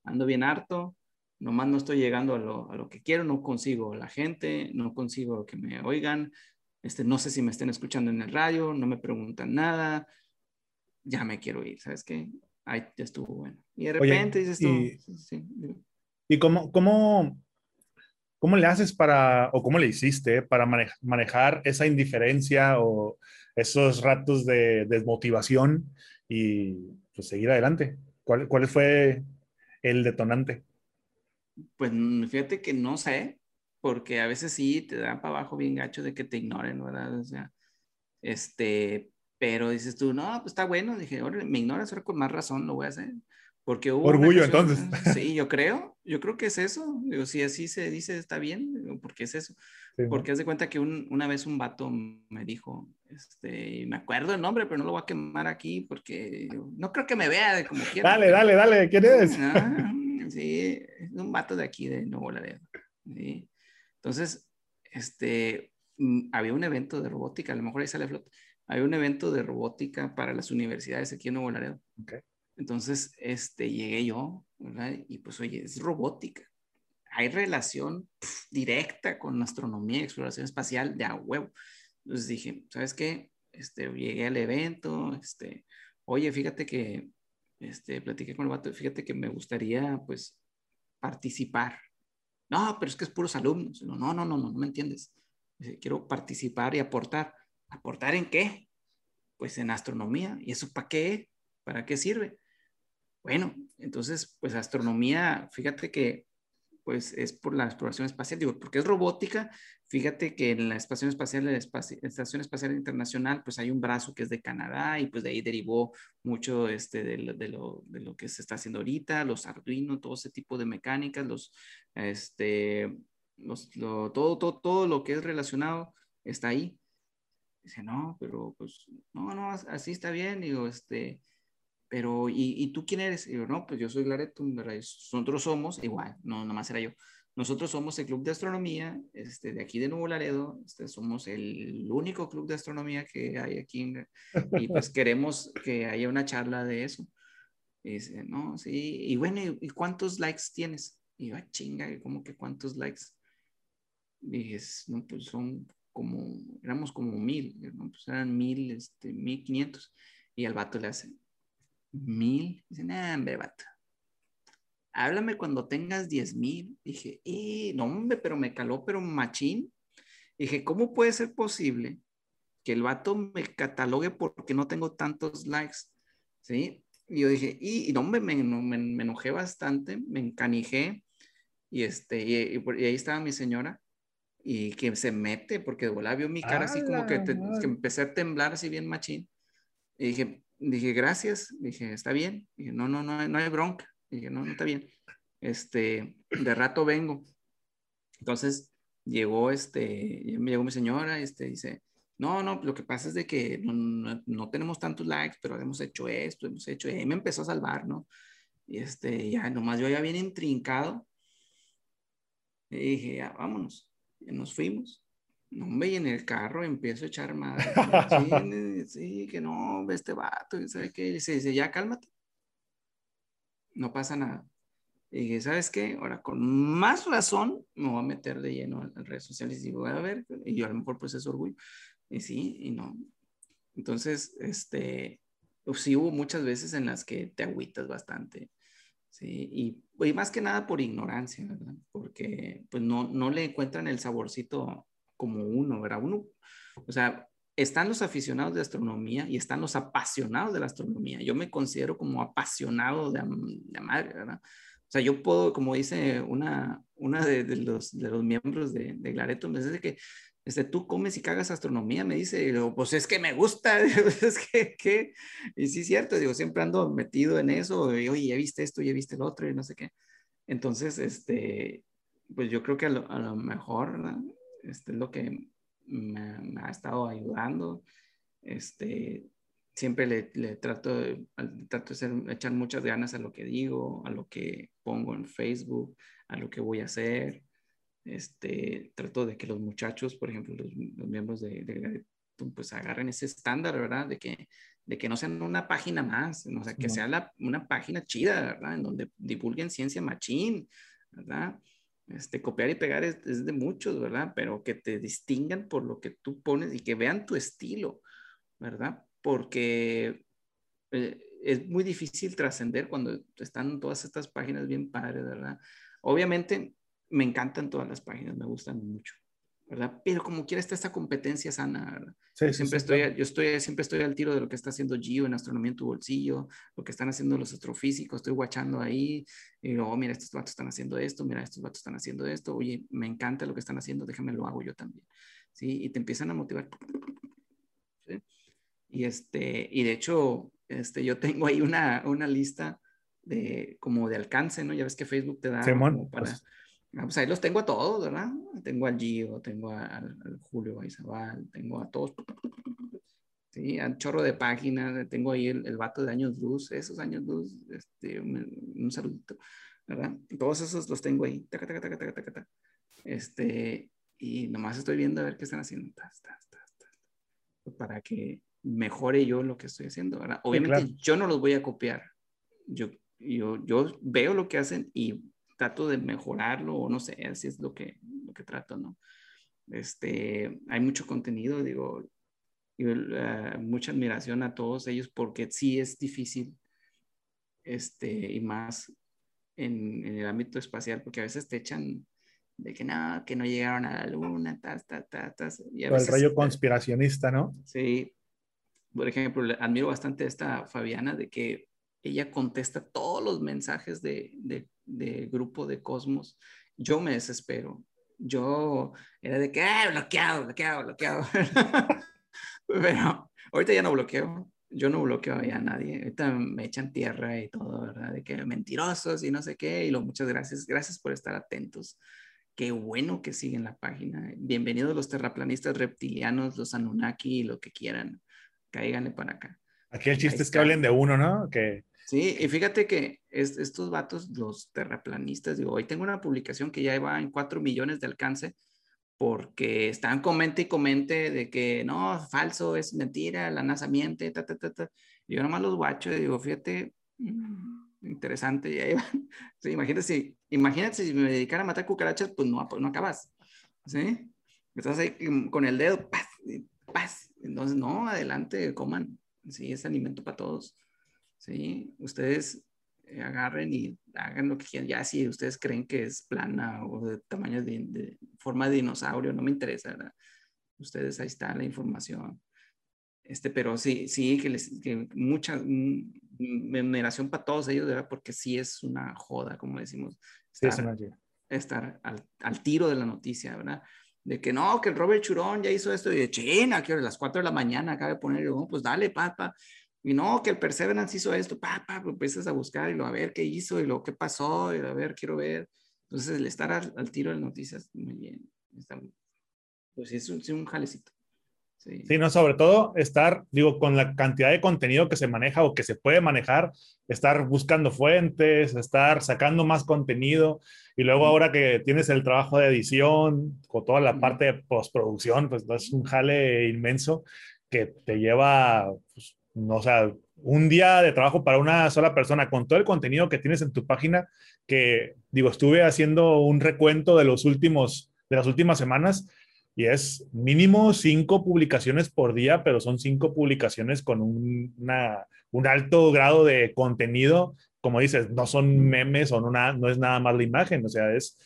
ando bien harto, nomás no estoy llegando a lo, a lo que quiero, no consigo la gente, no consigo que me oigan, este, no sé si me estén escuchando en el radio, no me preguntan nada, ya me quiero ir, ¿sabes qué? Ahí ya estuvo bueno. Y de repente dices tú, y, sí, ¿y cómo, cómo, cómo le haces para, o cómo le hiciste para manejar esa indiferencia o esos ratos de desmotivación y pues, seguir adelante? ¿Cuál, ¿Cuál fue el detonante? Pues fíjate que no sé, porque a veces sí te dan para abajo bien gacho de que te ignoren, ¿verdad? O sea, este, pero dices tú, no, pues está bueno, dije, me ignoras, ahora con más razón lo voy a hacer. Porque hubo Orgullo, entonces. <laughs> Sí, yo creo, yo creo que es eso. Digo, si así se dice, está bien, porque es eso. porque haz de cuenta que una vez un vato me dijo, este, me acuerdo el nombre, pero no lo voy a quemar aquí porque no creo que me vea de como quiera. Dale, dale, dale, ¿quién es? <laughs> Ah, sí, es un vato de aquí, de Nuevo Laredo. Sí. Entonces, este, mm, había un evento de robótica, a lo mejor ahí sale flot, había un evento de robótica para las universidades aquí en Nuevo Laredo. Entonces, este, llegué yo, ¿verdad? Y pues, oye, es robótica. Hay relación directa con astronomía exploración espacial de a huevo. Entonces dije, ¿sabes qué? Este, llegué al evento, este, oye, fíjate que, este, platiqué con el vato, fíjate que me gustaría, pues, participar, no, pero es que es puros alumnos. No, no, no, no, no me entiendes. Quiero participar y aportar. ¿Aportar en qué? Pues en astronomía. ¿Y eso para qué? ¿Para qué sirve? Bueno, entonces, pues astronomía, fíjate que pues es por la exploración espacial, digo, porque es robótica, fíjate que en la Estación Espacial, la Estación Espacial Internacional, pues hay un brazo que es de Canadá y pues de ahí derivó mucho este, de, lo, de, lo, de lo que se está haciendo ahorita, los Arduino, todo ese tipo de mecánicas, los, este, los, lo, todo, todo, todo lo que es relacionado está ahí. Dice, no, pero pues, no, no, así está bien, digo, este, pero, ¿y, ¿y, tú quién eres? Y yo, no, pues yo soy Lareto, nosotros somos, igual, no, nomás era yo, nosotros somos el Club de Astronomía, este, de aquí de Nuevo Laredo, este, somos el único club de astronomía que hay aquí, y pues <laughs> queremos que haya una charla de eso. Y dice, no, sí, y bueno, ¿y, cuántos likes tienes? Y yo, ah, chinga, ¿cómo que cuántos likes? dije, no, pues son como, éramos como mil, ¿no? pues eran mil, este, mil quinientos. Y al vato le hace, mil. Dice, nah, hombre, vato. Háblame cuando tengas diez mil. Dije, eh, no, hombre, pero me caló, pero machín. Dije, ¿cómo puede ser posible que el vato me catalogue porque no tengo tantos likes? ¿Sí? Y yo dije, y, no, hombre, me, me, enojé bastante, me encanijé. Y, este, y, ahí estaba mi señora y que se mete porque de volada vio mi cara así como que, que, empecé a temblar así bien machín. Y dije, dije, gracias, dije, está bien, dije, no, no, no, no hay bronca, dije, no, no está bien, este, de rato vengo. Entonces, llegó este, me llegó mi señora, este, dice, no, no, lo que pasa es de que no, no, tenemos tantos likes, pero hemos hecho esto, hemos hecho, y me empezó a salvar, ¿no? Y este, ya nomás yo ya bien intrincado, y dije, ya, vámonos, y nos fuimos. No, me en el carro empiezo a echar madre. Sí, que no, ve este vato, y sabe qué, dice, dice, ya cálmate. No pasa nada. Y dije, ¿sabes qué? Ahora, con más razón, me voy a meter de lleno a, las redes sociales y voy a ver, y yo a lo mejor pues es orgullo. Y sí, y no. Entonces, este, pues, sí hubo muchas veces en las que te agüitas bastante. Sí, y, y, más que nada por ignorancia, ¿verdad? Porque pues no, no le encuentran el saborcito como uno, ¿verdad? Uno, o sea, están los aficionados de astronomía y están los apasionados de la astronomía. Yo me considero como apasionado de, de madre, ¿verdad? O sea, yo puedo, como dice una, una de, los, de los miembros de, de Glareto, me dice que este, tú comes y cagas astronomía, me dice, y digo, pues es que me gusta, <laughs> es que, que, y sí cierto, digo, siempre ando metido en eso, y oye, ya viste esto, ya viste el otro, y no sé qué. Entonces, este, pues yo creo que a lo, a lo mejor, este es lo que me, me, ha estado ayudando, este, siempre le, le trato, de, trato de echar muchas ganas a lo que digo, a lo que pongo en Facebook, a lo que voy a hacer. Este, trato de que los muchachos, por ejemplo, los, miembros de, de, pues agarren ese estándar, ¿verdad? De que, de que no sean una página más, o sea, que sea la, una página chida, ¿verdad? En donde divulguen ciencia machín, ¿verdad? Este, copiar y pegar es, de muchos, ¿verdad? Pero que te distingan por lo que tú pones y que vean tu estilo, ¿verdad? porque eh, es muy difícil trascender cuando están todas estas páginas bien padres, ¿verdad? Obviamente me encantan todas las páginas, me gustan mucho, ¿verdad? Pero como quiera está esta competencia sana, ¿verdad? Sí, yo siempre estoy, yo estoy, siempre estoy al tiro de lo que está haciendo Gio en Astronomía en tu bolsillo, lo que están haciendo los astrofísicos, estoy guachando ahí, y luego, oh, mira, estos vatos están haciendo esto, mira, estos vatos están haciendo esto, oye, me encanta lo que están haciendo, déjame lo hago yo también, ¿sí? Y te empiezan a motivar. ¿sí? Y, este, y de hecho, este, yo tengo ahí una, una lista de como de alcance, ¿no? Ya ves que Facebook te da como para... Pues. Ah, pues ahí los tengo a todos, ¿verdad? Tengo al Gio, tengo al, Julio Aizabal, tengo a todos. Sí, al chorro de páginas, tengo ahí el, el vato de años luz, esos años luz, este, un, un saludito, ¿verdad? Todos esos los tengo ahí, taca, taca, taca, taca, taca, Este, y nomás estoy viendo a ver qué están haciendo, para que mejore yo lo que estoy haciendo, ¿verdad? Obviamente yo no los voy a copiar. Yo, yo, yo veo lo que hacen y trato de mejorarlo o no sé, así es lo que, lo que trato, ¿no? Este, hay mucho contenido, digo, y, uh, mucha admiración a todos ellos porque sí es difícil, este, y más en, en, el ámbito espacial, porque a veces te echan de que no, que no llegaron a la luna, tas, tas, tas, tas. Y el rollo conspiracionista, ¿no? Sí, por ejemplo, admiro bastante a esta Fabiana de que ella contesta todos los mensajes de, de, grupo de Cosmos. Yo me desespero. Yo era de que, ah, bloqueado, bloqueado, bloqueado. <laughs> Pero ahorita ya no bloqueo. Yo no bloqueo a nadie. Ahorita me echan tierra y todo, ¿verdad? De que mentirosos y no sé qué. Y lo, muchas gracias. Gracias por estar atentos. Qué bueno que siguen la página. Bienvenidos los terraplanistas reptilianos, los Anunnaki y lo que quieran cáiganle para acá. Aquí el chiste es que hablen de uno, ¿no? Que... Sí, y fíjate que estos vatos, los terraplanistas, digo, hoy tengo una publicación que ya va en 4 millones de alcance porque están comente y comente de que no, falso, es mentira, la NASA miente, ta, ta, ta, ta. yo nomás los guacho y digo, fíjate, mm, interesante, y ahí van. <laughs> Sí, imagínate, si, imagínate si me dedicara a matar cucarachas, pues no, pues no acabas, ¿sí? Estás ahí con el dedo, paz, paz, entonces, no, adelante, coman. Sí, es alimento para todos. Sí, ustedes eh, agarren y hagan lo que quieran. Ya si ustedes creen que es plana o de tamaño de, forma de dinosaurio, no me interesa, ¿verdad? Ustedes, ahí está la información. Este, pero sí, sí, que, les, que mucha veneración para todos ellos, ¿verdad? Porque sí es una joda, como decimos. Estar, estar al, al, tiro de la noticia, ¿verdad? de que no, que el Robert Churón ya hizo esto y de China, que a las 4 de la mañana acaba de poner, pues dale, papá. Y no, que el Perseverance hizo esto, papá, pues empiezas a buscar y lo a ver qué hizo y lo que pasó y a ver, quiero ver. Entonces, el estar al, tiro de noticias, muy bien. pues es un, es un jalecito. Sí. no, sobre todo estar, digo, con la cantidad de contenido que se maneja o que se puede manejar, estar buscando fuentes, estar sacando más contenido y luego ahora que tienes el trabajo de edición con toda la parte de postproducción, pues es un jale inmenso que te lleva, pues, o sea, un día de trabajo para una sola persona con todo el contenido que tienes en tu página, que digo, estuve haciendo un recuento de los últimos, de las últimas semanas y es mínimo cinco publicaciones por día, pero son cinco publicaciones con un, un alto grado de contenido. Como dices, no son memes o no, no es nada más la imagen, o sea, es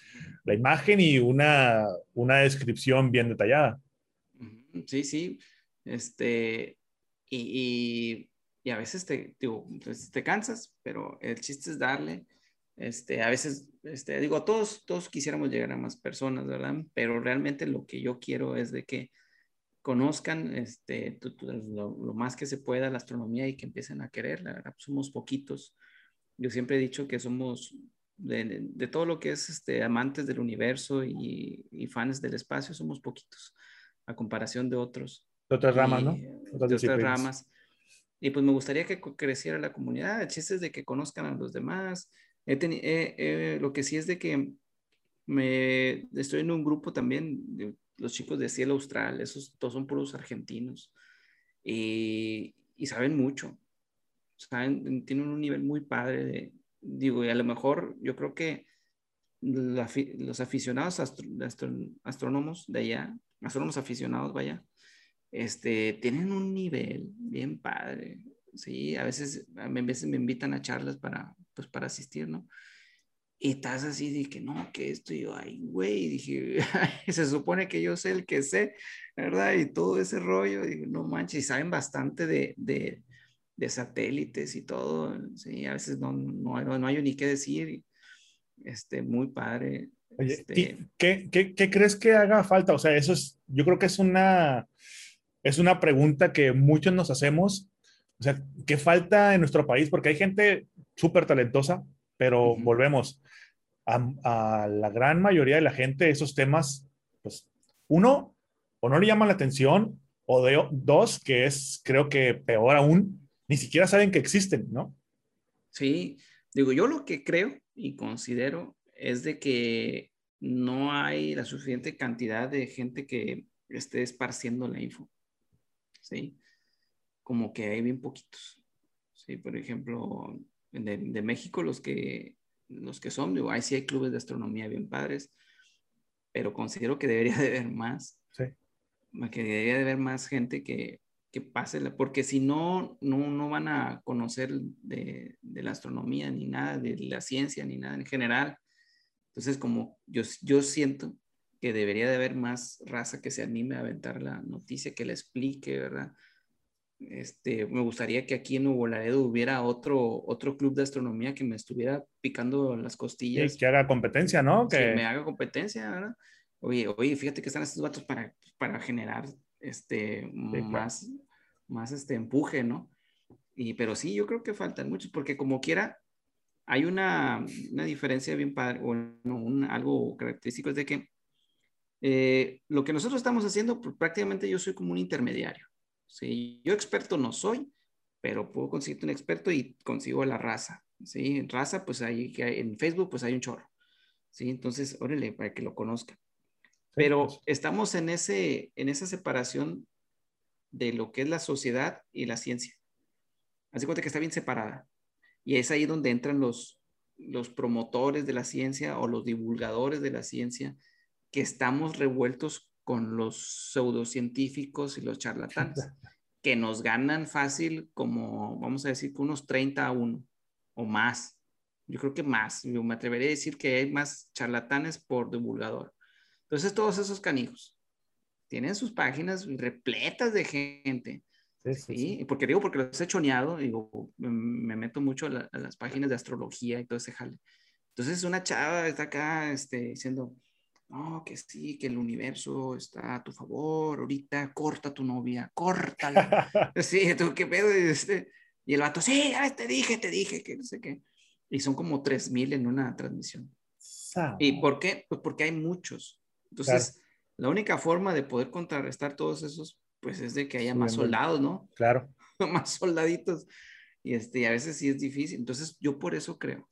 la imagen y una, una descripción bien detallada. Sí, sí. Este, y, y, a veces te, digo, pues, te cansas, pero el chiste es darle este, a veces, este, digo, todos, todos quisiéramos llegar a más personas, ¿verdad? Pero realmente lo que yo quiero es de que conozcan este, lo, más que se pueda la astronomía y que empiecen a querer. La verdad, somos poquitos. Yo siempre he dicho que somos de, de todo lo que es este, amantes del universo y, y, fans del espacio, somos poquitos a comparación de otros. De otras ramas, ¿no? de otras ramas. Y pues me gustaría que creciera la comunidad. El chiste es de que conozcan a los demás, lo que sí es de que me, estoy en un grupo también, de los chicos de Cielo Austral, esos todos son puros argentinos y, y saben mucho, saben, tienen un nivel muy padre de, digo, y a lo mejor yo creo que los aficionados astrónomos de allá, astrónomos aficionados, vaya, este, tienen un nivel bien padre. Sí, a veces, a veces me invitan a charlas para, pues para asistir, ¿no? Y estás así de que no, que esto, y yo, ay, güey, dije, <laughs> se supone que yo sé el que sé, ¿verdad? Y todo ese rollo, no manches, y saben bastante de, de, de satélites y todo, sí, a veces no, no, no, hay ni qué decir, este, muy padre. Oye, este... qué, qué, qué, crees que haga falta? O sea, eso es, yo creo que es una, es una pregunta que muchos nos hacemos. O sea, ¿qué falta en nuestro país? Porque hay gente súper talentosa, pero volvemos a, la gran mayoría de la gente, esos temas, pues, uno, o no le llaman la atención, o de, dos, que es, creo que peor aún, ni siquiera saben que existen, ¿no? Sí, digo, yo lo que creo y considero es de que no hay la suficiente cantidad de gente que esté esparciendo la info. ¿Sí? Como que hay bien poquitos. Sí, por ejemplo, de, México, los que, los que son, digo, ahí sí hay clubes de astronomía bien padres, pero considero que debería de haber más. Sí. Que debería de haber más gente que, que pase, porque si no, no, no van a conocer de, de, la astronomía ni nada, de la ciencia ni nada en general. Entonces, como yo, yo siento que debería de haber más raza que se anime a aventar la noticia, que la explique, ¿verdad? Este, me gustaría que aquí en Nuevo Laredo hubiera otro, otro club de astronomía que me estuviera picando las costillas. que haga competencia, ¿no? Que... me haga competencia, ¿verdad? Oye, oye, fíjate que están estos datos para, para generar este, más, más este empuje, ¿no? Y, pero sí, yo creo que faltan muchos, porque como quiera, hay una, una diferencia bien padre, o un, algo característico es de que eh, lo que nosotros estamos haciendo, pues, prácticamente yo soy como un intermediario. ¿sí? Yo experto no soy, pero puedo conseguirte un experto y consigo la raza, ¿sí? Raza, pues ahí en Facebook, pues hay un chorro, ¿sí? Entonces, órale, para que lo conozcan. Pero pues. estamos en, ese, en esa separación de lo que es la sociedad y la ciencia. Así cuenta que está bien separada. Y es ahí donde entran los, los promotores de la ciencia o los divulgadores de la ciencia, que estamos revueltos con los pseudocientíficos y los charlatanes, <laughs> que nos ganan fácil como, vamos a decir, unos 30 a 1 o más. Yo creo que más. Yo me atrevería a decir que hay más charlatanes por divulgador. Entonces, todos esos canijos tienen sus páginas repletas de gente. Sí, porque digo, porque los he choneado, digo, me meto mucho a, las páginas de astrología y todo ese jale. Entonces, una chava está acá este, diciendo, no, que sí, que el universo está a tu favor, ahorita corta a tu novia, córtala. <laughs> sí, tú qué pedo, este, y el vato, sí, te dije, te dije, que no sé qué. Y son como 3000 en una transmisión. ¿Y por qué? Pues porque hay muchos. Entonces, la única forma de poder contrarrestar todos esos, pues es de que haya más soldados, ¿no? Claro. <laughs> más soldaditos. Y este, a veces sí es difícil. Entonces, yo por eso creo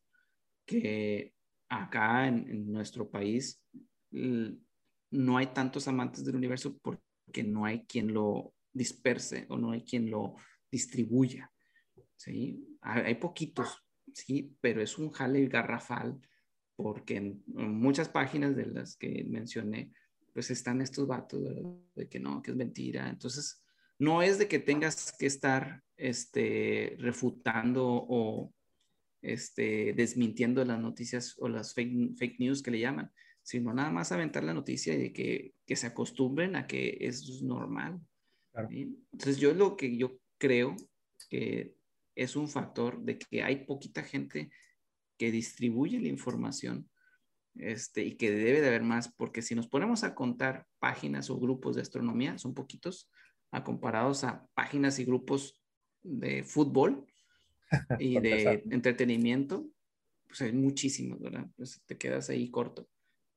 que acá en, nuestro país no hay tantos amantes del universo porque no hay quien lo disperse o no hay quien lo distribuya. ¿sí? Hay poquitos, sí, pero es un jale garrafal porque en, muchas páginas de las que mencioné, pues están estos vatos de que no, que es mentira. Entonces, no es de que tengas que estar este, refutando o este, desmintiendo las noticias o las fake, fake news que le llaman, sino nada más aventar la noticia y de que, que se acostumbren a que es normal. Entonces yo lo que yo creo que es un factor de que hay poquita gente que distribuye la información este, y que debe de haber más, porque si nos ponemos a contar páginas o grupos de astronomía, son poquitos, a comparados a páginas y grupos de fútbol <laughs> y de entretenimiento, pues hay muchísimos, ¿verdad? Pues te quedas ahí corto.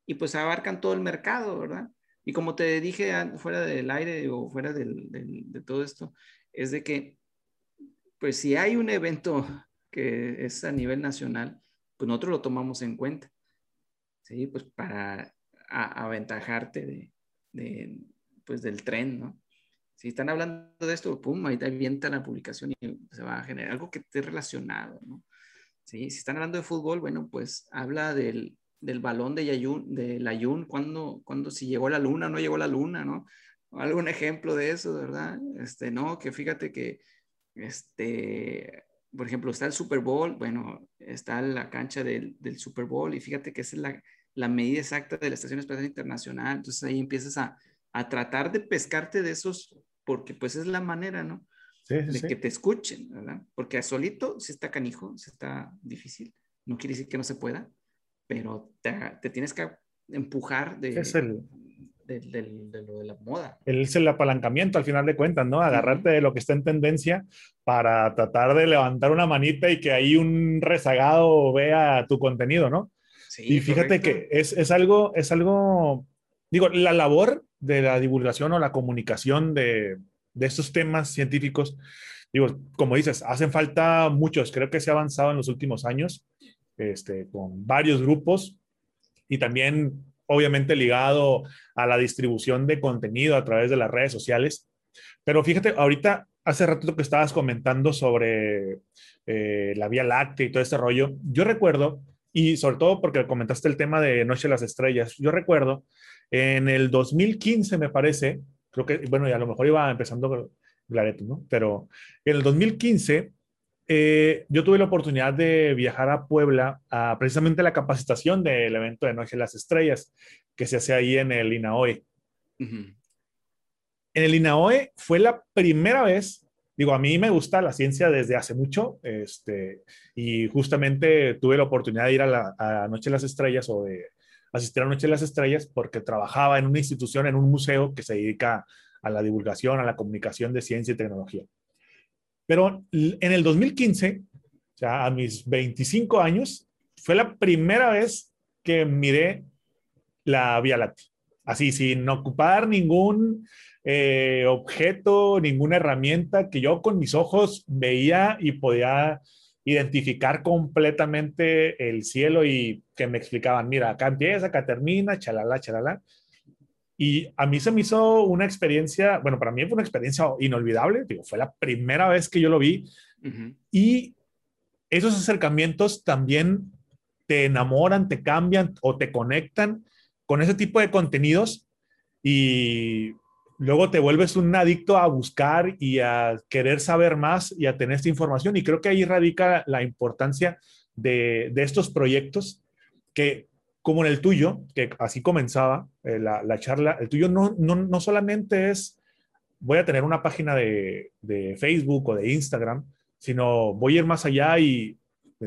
Y pues abarcan todo el mercado, ¿verdad? Y como te dije fuera del aire o fuera de todo esto, es de que, pues si hay un evento que es a nivel nacional, pues nosotros lo tomamos en cuenta, ¿sí? Pues para aventajarte de, pues del tren, ¿no? Si están hablando de esto, pum, ahí te avienta la publicación y se va a generar algo que esté relacionado, ¿no? ¿Sí? Si están hablando de fútbol, bueno, pues habla del, del balón de Yayun, de Layun, cuando, cuando si llegó a la luna, no llegó a la luna, ¿no? Algún ejemplo de eso, ¿verdad? Este, no, que fíjate que, este, por ejemplo, está el Super Bowl, bueno, está la cancha del, del Super Bowl y fíjate que esa es la, la medida exacta de la Estación Espacial Internacional, entonces ahí empiezas a, a tratar de pescarte de esos porque pues es la manera, ¿no? de que te escuchen, ¿verdad? Porque a solito si está canijo, si está difícil. No quiere decir que no se pueda, pero te, tienes que empujar de, es el, de, lo de la moda. Es el apalancamiento al final de cuentas, ¿no? Agarrarte de lo que está en tendencia para tratar de levantar una manita y que ahí un rezagado vea tu contenido, ¿no? Sí, y fíjate que es, es, algo, es algo, digo, la labor de la divulgación o la comunicación de, de estos temas científicos, digo, como dices, hacen falta muchos. Creo que se ha avanzado en los últimos años este, con varios grupos y también, obviamente, ligado a la distribución de contenido a través de las redes sociales. Pero fíjate, ahorita, hace rato que estabas comentando sobre eh, la Vía Láctea y todo este rollo, yo recuerdo, y sobre todo porque comentaste el tema de Noche de las Estrellas, yo recuerdo en el 2015, me parece, creo que, bueno, y a lo mejor iba empezando Clareto, ¿no? Pero en el 2015, eh, yo tuve la oportunidad de viajar a Puebla a precisamente la capacitación del evento de Noche de las Estrellas, que se hace ahí en el INAOE. En el INAOE fue la primera vez, digo, a mí me gusta la ciencia desde hace mucho, este, y justamente tuve la oportunidad de ir a la a Noche de las Estrellas o de asistir a Noche de las Estrellas porque trabajaba en una institución, en un museo que se dedica a la divulgación, a la comunicación de ciencia y tecnología. Pero en el 2015, o sea, a mis 25 años, fue la primera vez que miré la Vía Láctea. Así, sin ocupar ningún eh, objeto, ninguna herramienta que yo con mis ojos veía y podía identificar completamente el cielo y que me explicaban, mira, acá empieza, acá termina, chalala, chalala. Y a mí se me hizo una experiencia, bueno, para mí fue una experiencia inolvidable, digo, fue la primera vez que yo lo vi. Y esos acercamientos también te enamoran, te cambian o te conectan con ese tipo de contenidos y luego te vuelves un adicto a buscar y a querer saber más y a tener esta información. Y creo que ahí radica la importancia de, estos proyectos que, como en el tuyo, que así comenzaba eh, la, charla, el tuyo no, no, solamente es, voy a tener una página de, de Facebook o de Instagram, sino voy a ir más allá y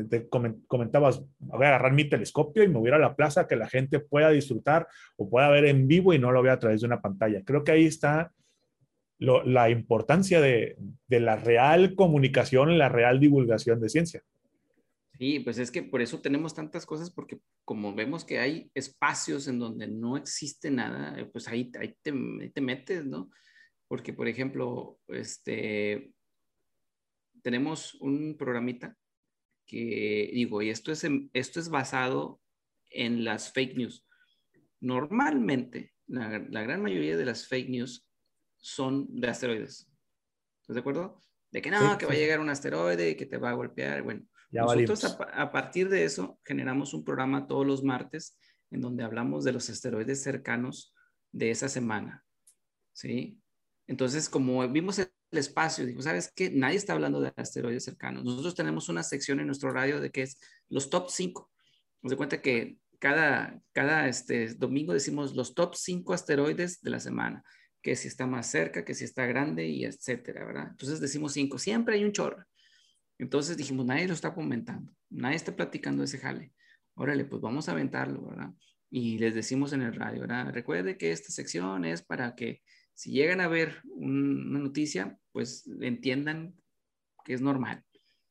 te comentabas, voy a agarrar mi telescopio y me voy a la plaza que la gente pueda disfrutar o pueda ver en vivo y no lo vea a través de una pantalla. Creo que ahí está la importancia de, la real comunicación, la real divulgación de ciencia. Sí, pues es que por eso tenemos tantas cosas, porque como vemos que hay espacios en donde no existe nada, eh, pues ahí, ahí, te, te metes, ¿no? Porque, por ejemplo, este, tenemos un programita que digo, y esto es, esto es basado en las fake news. Normalmente, la, la, gran mayoría de las fake news son de asteroides. ¿Estás de acuerdo? De que no, que va a llegar un asteroide y que te va a golpear. Bueno, nosotros a, a, partir de eso generamos un programa todos los martes en donde hablamos de los asteroides cercanos de esa semana. ¿Sí? Entonces, como vimos el espacio, dijo, ¿sabes qué? Nadie está hablando de asteroides cercanos. Nosotros tenemos una sección en nuestro radio de que es los top 5. Nos de cuenta que cada, cada este, domingo decimos los top 5 asteroides de la semana, que si está más cerca, que si está grande y etcétera, ¿verdad? Entonces decimos 5, siempre hay un chorro. Entonces dijimos, nadie lo está comentando, nadie está platicando ese jale. Órale, pues vamos a aventarlo, ¿verdad? Y les decimos en el radio, ¿verdad? Recuerde que esta sección es para que si llegan a ver una noticia, pues entiendan que es normal,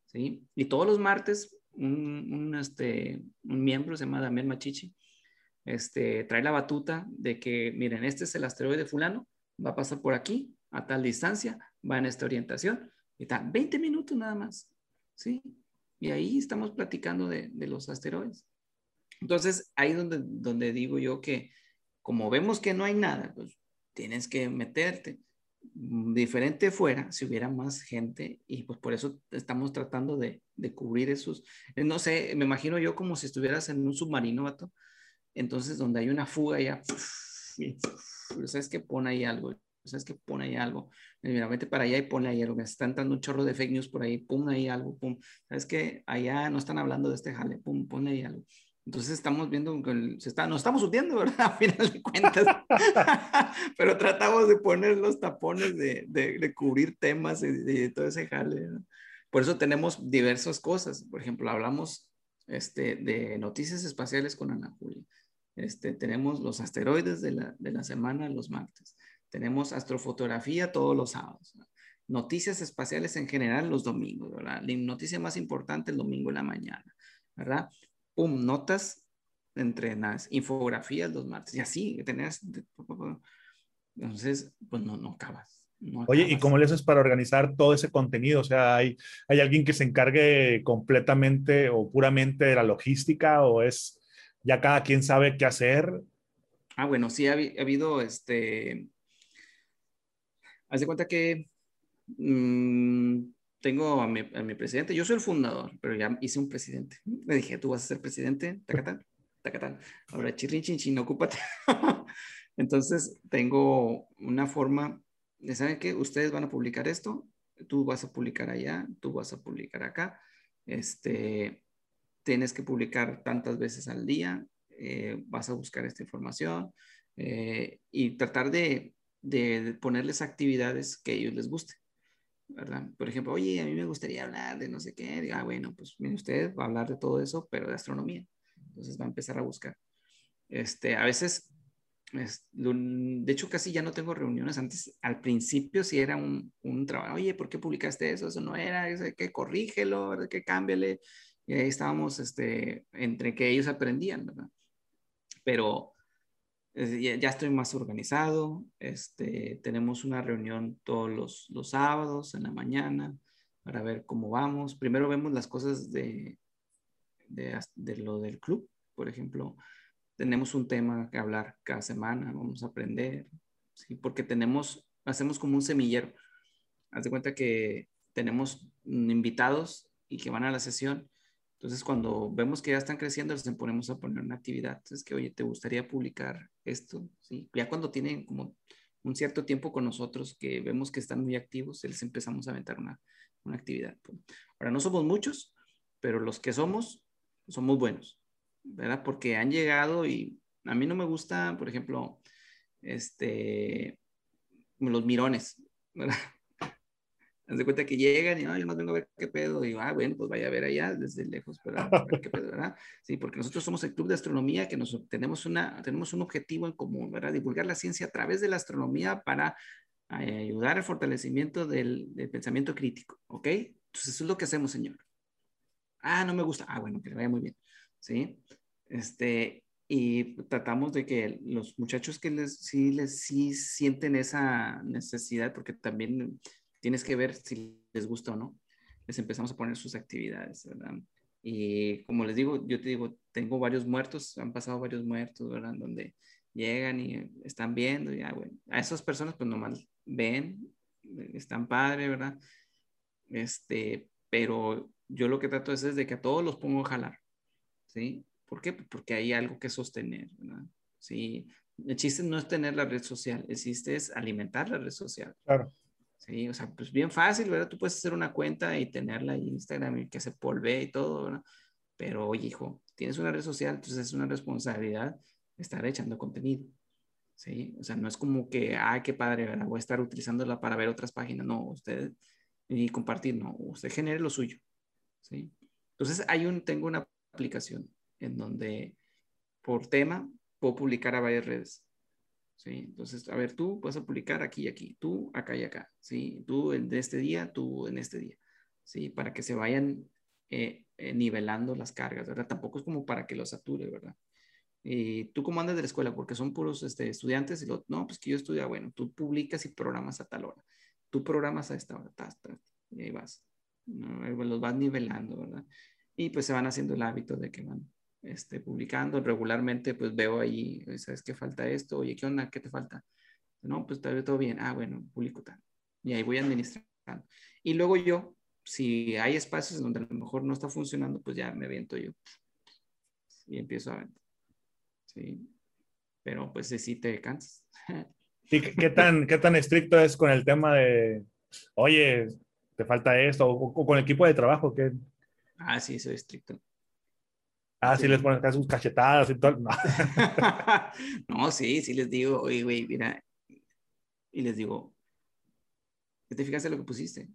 ¿sí? Y todos los martes, un, este, un miembro, se llama Damián Machichi, este, trae la batuta de que, miren, este es el asteroide fulano, va a pasar por aquí, a tal distancia, va en esta orientación, y tal, 20 minutos nada más, ¿sí? Y ahí estamos platicando de, de los asteroides. Entonces, ahí donde, donde digo yo que, como vemos que no hay nada, pues tienes que meterte. Diferente fuera si hubiera más gente y pues por eso estamos tratando de, de cubrir esos. Eh, no sé, me imagino yo como si estuvieras en un submarino, vato. Entonces, donde hay una fuga ya, ¿sabes que Pone ahí algo. ¿Sabes que Pone ahí algo. Mira, vete para allá y pone ahí algo. Está entrando un chorro de fake news por ahí. Pum ahí algo. Pum. ¿Sabes que Allá no están hablando de este jale. Pum, pone ahí algo. Entonces estamos viendo que se está, nos estamos hundiendo, ¿verdad? <laughs> A final de cuentas. <laughs> Pero tratamos de poner los tapones, de, de, cubrir temas y de, todo ese jale. Por eso tenemos diversas cosas. Por ejemplo, hablamos este, de noticias espaciales con Ana Julia. Este, tenemos los asteroides de la, de la semana los martes. Tenemos astrofotografía todos los sábados. Noticias espaciales en general los domingos, ¿verdad? La noticia más importante el domingo en la mañana, ¿verdad? pum, notas entrenadas, infografías los martes, y así, tenías, entonces, pues no, no acabas. Oye, ¿y cómo le haces para organizar todo ese contenido? O sea, ¿hay, ¿hay alguien que se encargue completamente o puramente de la logística o es ya cada quien sabe qué hacer? Ah, bueno, sí, ha, habido este... Haz de cuenta que mmm, tengo a mi, presidente, yo soy el fundador, pero ya hice un presidente. Le dije, tú vas a ser presidente, tacatán, tacatán. Ahora, chirrin, chin, chin, ocúpate. <laughs> Entonces, tengo una forma de, ¿saben qué? Ustedes van a publicar esto, tú vas a publicar allá, tú vas a publicar acá. Este, tienes que publicar tantas veces al día, eh, vas a buscar esta información eh, y tratar de, de ponerles actividades que a ellos les guste. ¿verdad? Por ejemplo, oye, a mí me gustaría hablar de no sé qué. Diga, ah, bueno, pues mire usted, va a hablar de todo eso, pero de astronomía. Entonces va a empezar a buscar. Este, a veces, de hecho, casi ya no tengo reuniones. Antes, al principio sí era un, un trabajo. Oye, ¿por qué publicaste eso? Eso no era, que corrígelo, que cámbiale. Y ahí estábamos, este, entre que ellos aprendían, ¿verdad? Pero ya, estoy más organizado, este, tenemos una reunión todos los, los, sábados en la mañana para ver cómo vamos. Primero vemos las cosas de, de, de, lo del club, por ejemplo, tenemos un tema que hablar cada semana, vamos a aprender, ¿sí? porque tenemos, hacemos como un semillero. Haz de cuenta que tenemos invitados y que van a la sesión entonces, cuando vemos que ya están creciendo, les ponemos a poner una actividad. Entonces, que, oye, ¿te gustaría publicar esto? ¿Sí? Ya cuando tienen como un cierto tiempo con nosotros, que vemos que están muy activos, les empezamos a aventar una, una actividad. Ahora, no somos muchos, pero los que somos, somos buenos, ¿verdad? Porque han llegado y a mí no me gusta, por ejemplo, este, los mirones, <laughs> ¿verdad? Haz de cuenta que llegan y, no, yo más vengo a ver qué pedo. Y digo, ah, bueno, pues vaya a ver allá desde lejos para ver qué pedo, ¿verdad? Sí, porque nosotros somos el club de astronomía que nos, tenemos, una, tenemos un objetivo en común, ¿verdad? Divulgar la ciencia a través de la astronomía para eh, ayudar al fortalecimiento del, del, pensamiento crítico, ¿ok? Entonces, eso es lo que hacemos, señor. Ah, no me gusta. Ah, bueno, que le vaya muy bien. ¿Sí? Este, y tratamos de que los muchachos que les, sí, les, sí sienten esa necesidad, porque también tienes que ver si les gusta o no, les empezamos a poner sus actividades, ¿verdad? Y como les digo, yo te digo, tengo varios muertos, han pasado varios muertos, ¿verdad? Donde llegan y están viendo, y ah, bueno, a esas personas pues nomás ven, están padre, ¿verdad? Este, pero yo lo que trato es, es de que a todos los pongo a jalar, ¿sí? ¿Por qué? Porque hay algo que sostener, ¿verdad? Sí, el chiste no es tener la red social, el chiste es alimentar la red social. Claro. Sí, o sea, pues bien fácil, ¿verdad? Tú puedes hacer una cuenta y tenerla en Instagram y que se polve y todo, ¿verdad? Pero, oye, hijo, tienes una red social, entonces es una responsabilidad estar echando contenido. ¿sí? O sea, no es como que, ay, qué padre, ¿verdad? Voy a estar utilizándola para ver otras páginas. No, usted, y compartir, no, usted genere lo suyo, ¿sí? Entonces, hay un, tengo una aplicación en donde por tema puedo publicar a varias redes. ¿Sí? Entonces, a ver, tú vas a publicar aquí y aquí, tú acá y acá, ¿sí? Tú en este día, tú en este día, ¿sí? Para que se vayan eh, eh, nivelando las cargas, ¿verdad? Tampoco es como para que lo sature, ¿verdad? Y tú cómo andas de la escuela, porque son puros este, estudiantes, y lo, no, pues que yo estudio, bueno, tú publicas y programas a tal hora, tú programas a esta hora, y ahí vas, los vas nivelando, ¿verdad? Y pues se van haciendo el hábito de que van este, publicando regularmente, pues veo ahí, ¿sabes qué falta esto? Oye, ¿qué onda? ¿Qué te falta? No, pues tal vez todo bien. Ah, bueno, publico tal. Y ahí voy administrando. Y luego yo, si hay espacios donde a lo mejor no está funcionando, pues ya me aviento yo. Y empiezo a ver. Sí. Pero pues sí te cansas. <laughs> ¿Y qué tan, qué tan estricto es con el tema de, oye, te falta esto? O, con el equipo de trabajo, que Ah, sí, soy estricto. Ah, sí, les pones sus cachetadas y todo. <laughs> No. sí, sí les digo, oye, güey, mira. Y les digo, ¿te fijaste lo que pusiste?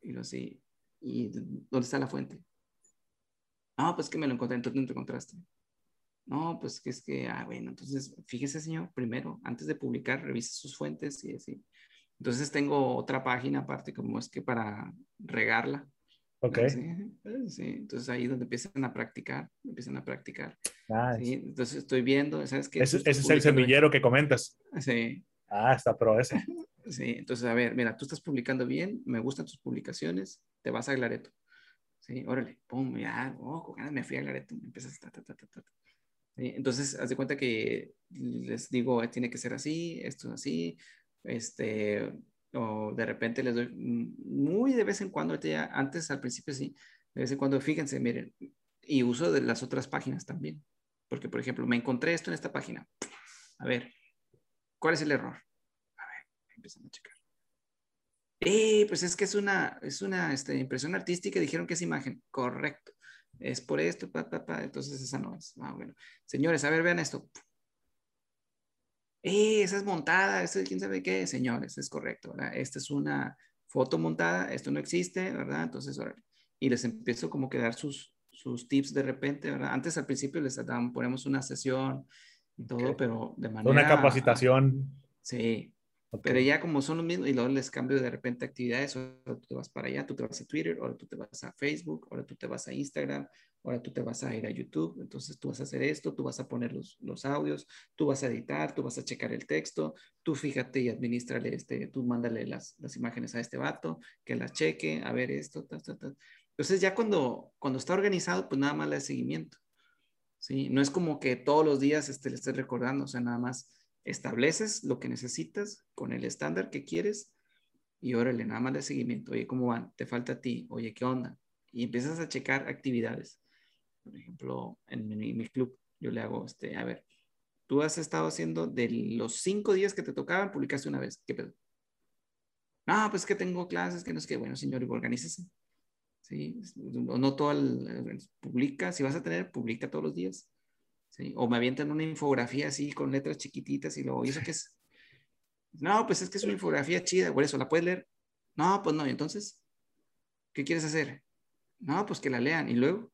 Y lo sí. ¿Y dónde está la fuente? No, pues que me lo encontré, entonces no te encontraste. No, pues que es que, ah, bueno, entonces fíjese, señor, primero, antes de publicar, revise sus fuentes y así. Entonces tengo otra página aparte, como es que para regarla, Ok. Sí, entonces ahí donde empiezan a practicar, empiezan a practicar. ¿sí? Entonces estoy viendo, ¿sabes qué? Ese, es el semillero que comentas. Sí. Ah, está pro ese. <laughs> Sí, entonces a ver, mira, tú estás publicando bien, me gustan tus publicaciones, te vas a Glareto. Sí, órale, pum, ya, oh, me fui a Glareto, empiezas, ta, ta, ta, ta, ta. ¿Sí? Entonces, haz de cuenta que les digo, tiene que ser así, esto es así, este, o de repente les doy muy de vez en cuando, antes al principio sí, de vez en cuando, fíjense, miren, y uso de las otras páginas también, porque por ejemplo, me encontré esto en esta página, a ver, ¿cuál es el error? A ver, empiezan a checar. Eh, pues es que es una, es una este, impresión artística, dijeron que es imagen, correcto, es por esto, pa, pa, pa, entonces esa no es. Ah, bueno. Señores, a ver, vean esto eh, esa es montada, eso es quién sabe qué, señores, es correcto, ¿verdad? Esta es una foto montada, esto no existe, ¿verdad? Entonces, y les empiezo como que dar sus, sus tips de repente, ¿verdad? Antes al principio les ponemos una sesión y todo, pero de manera... Una capacitación. Sí, pero ya como son los mismos, y luego les cambio de repente actividades, ahora tú te vas para allá, tú te vas a Twitter, ahora tú te vas a Facebook, ahora tú te vas a Instagram, ahora tú te vas a ir a YouTube, entonces tú vas a hacer esto, tú vas a poner los, los audios, tú vas a editar, tú vas a checar el texto, tú fíjate y administrale este, tú mándale las, las imágenes a este vato, que las cheque, a ver esto, ta, ta, ta. Entonces ya cuando, cuando está organizado, pues nada más le da seguimiento, ¿sí? No es como que todos los días este, le estés recordando, o sea, nada más estableces lo que necesitas con el estándar que quieres y órale, nada más de seguimiento. Oye, ¿cómo van? ¿Te falta a ti? Oye, ¿qué onda? Y empiezas a checar actividades. Por ejemplo, en mi, club, yo le hago, este, a ver, tú has estado haciendo de los cinco días que te tocaban, publicaste una vez. ¿Qué pedo? No, pues que tengo clases, que no es que, bueno, señor, organícese. ¿Sí? No todo el, publica, si vas a tener, publica todos los días. O me avientan una infografía así con letras chiquititas y luego, ¿y eso qué es? No, pues es que es una infografía chida, por eso, ¿la puedes leer? No, pues no, ¿y entonces? ¿Qué quieres hacer? No, pues que la lean, ¿y luego?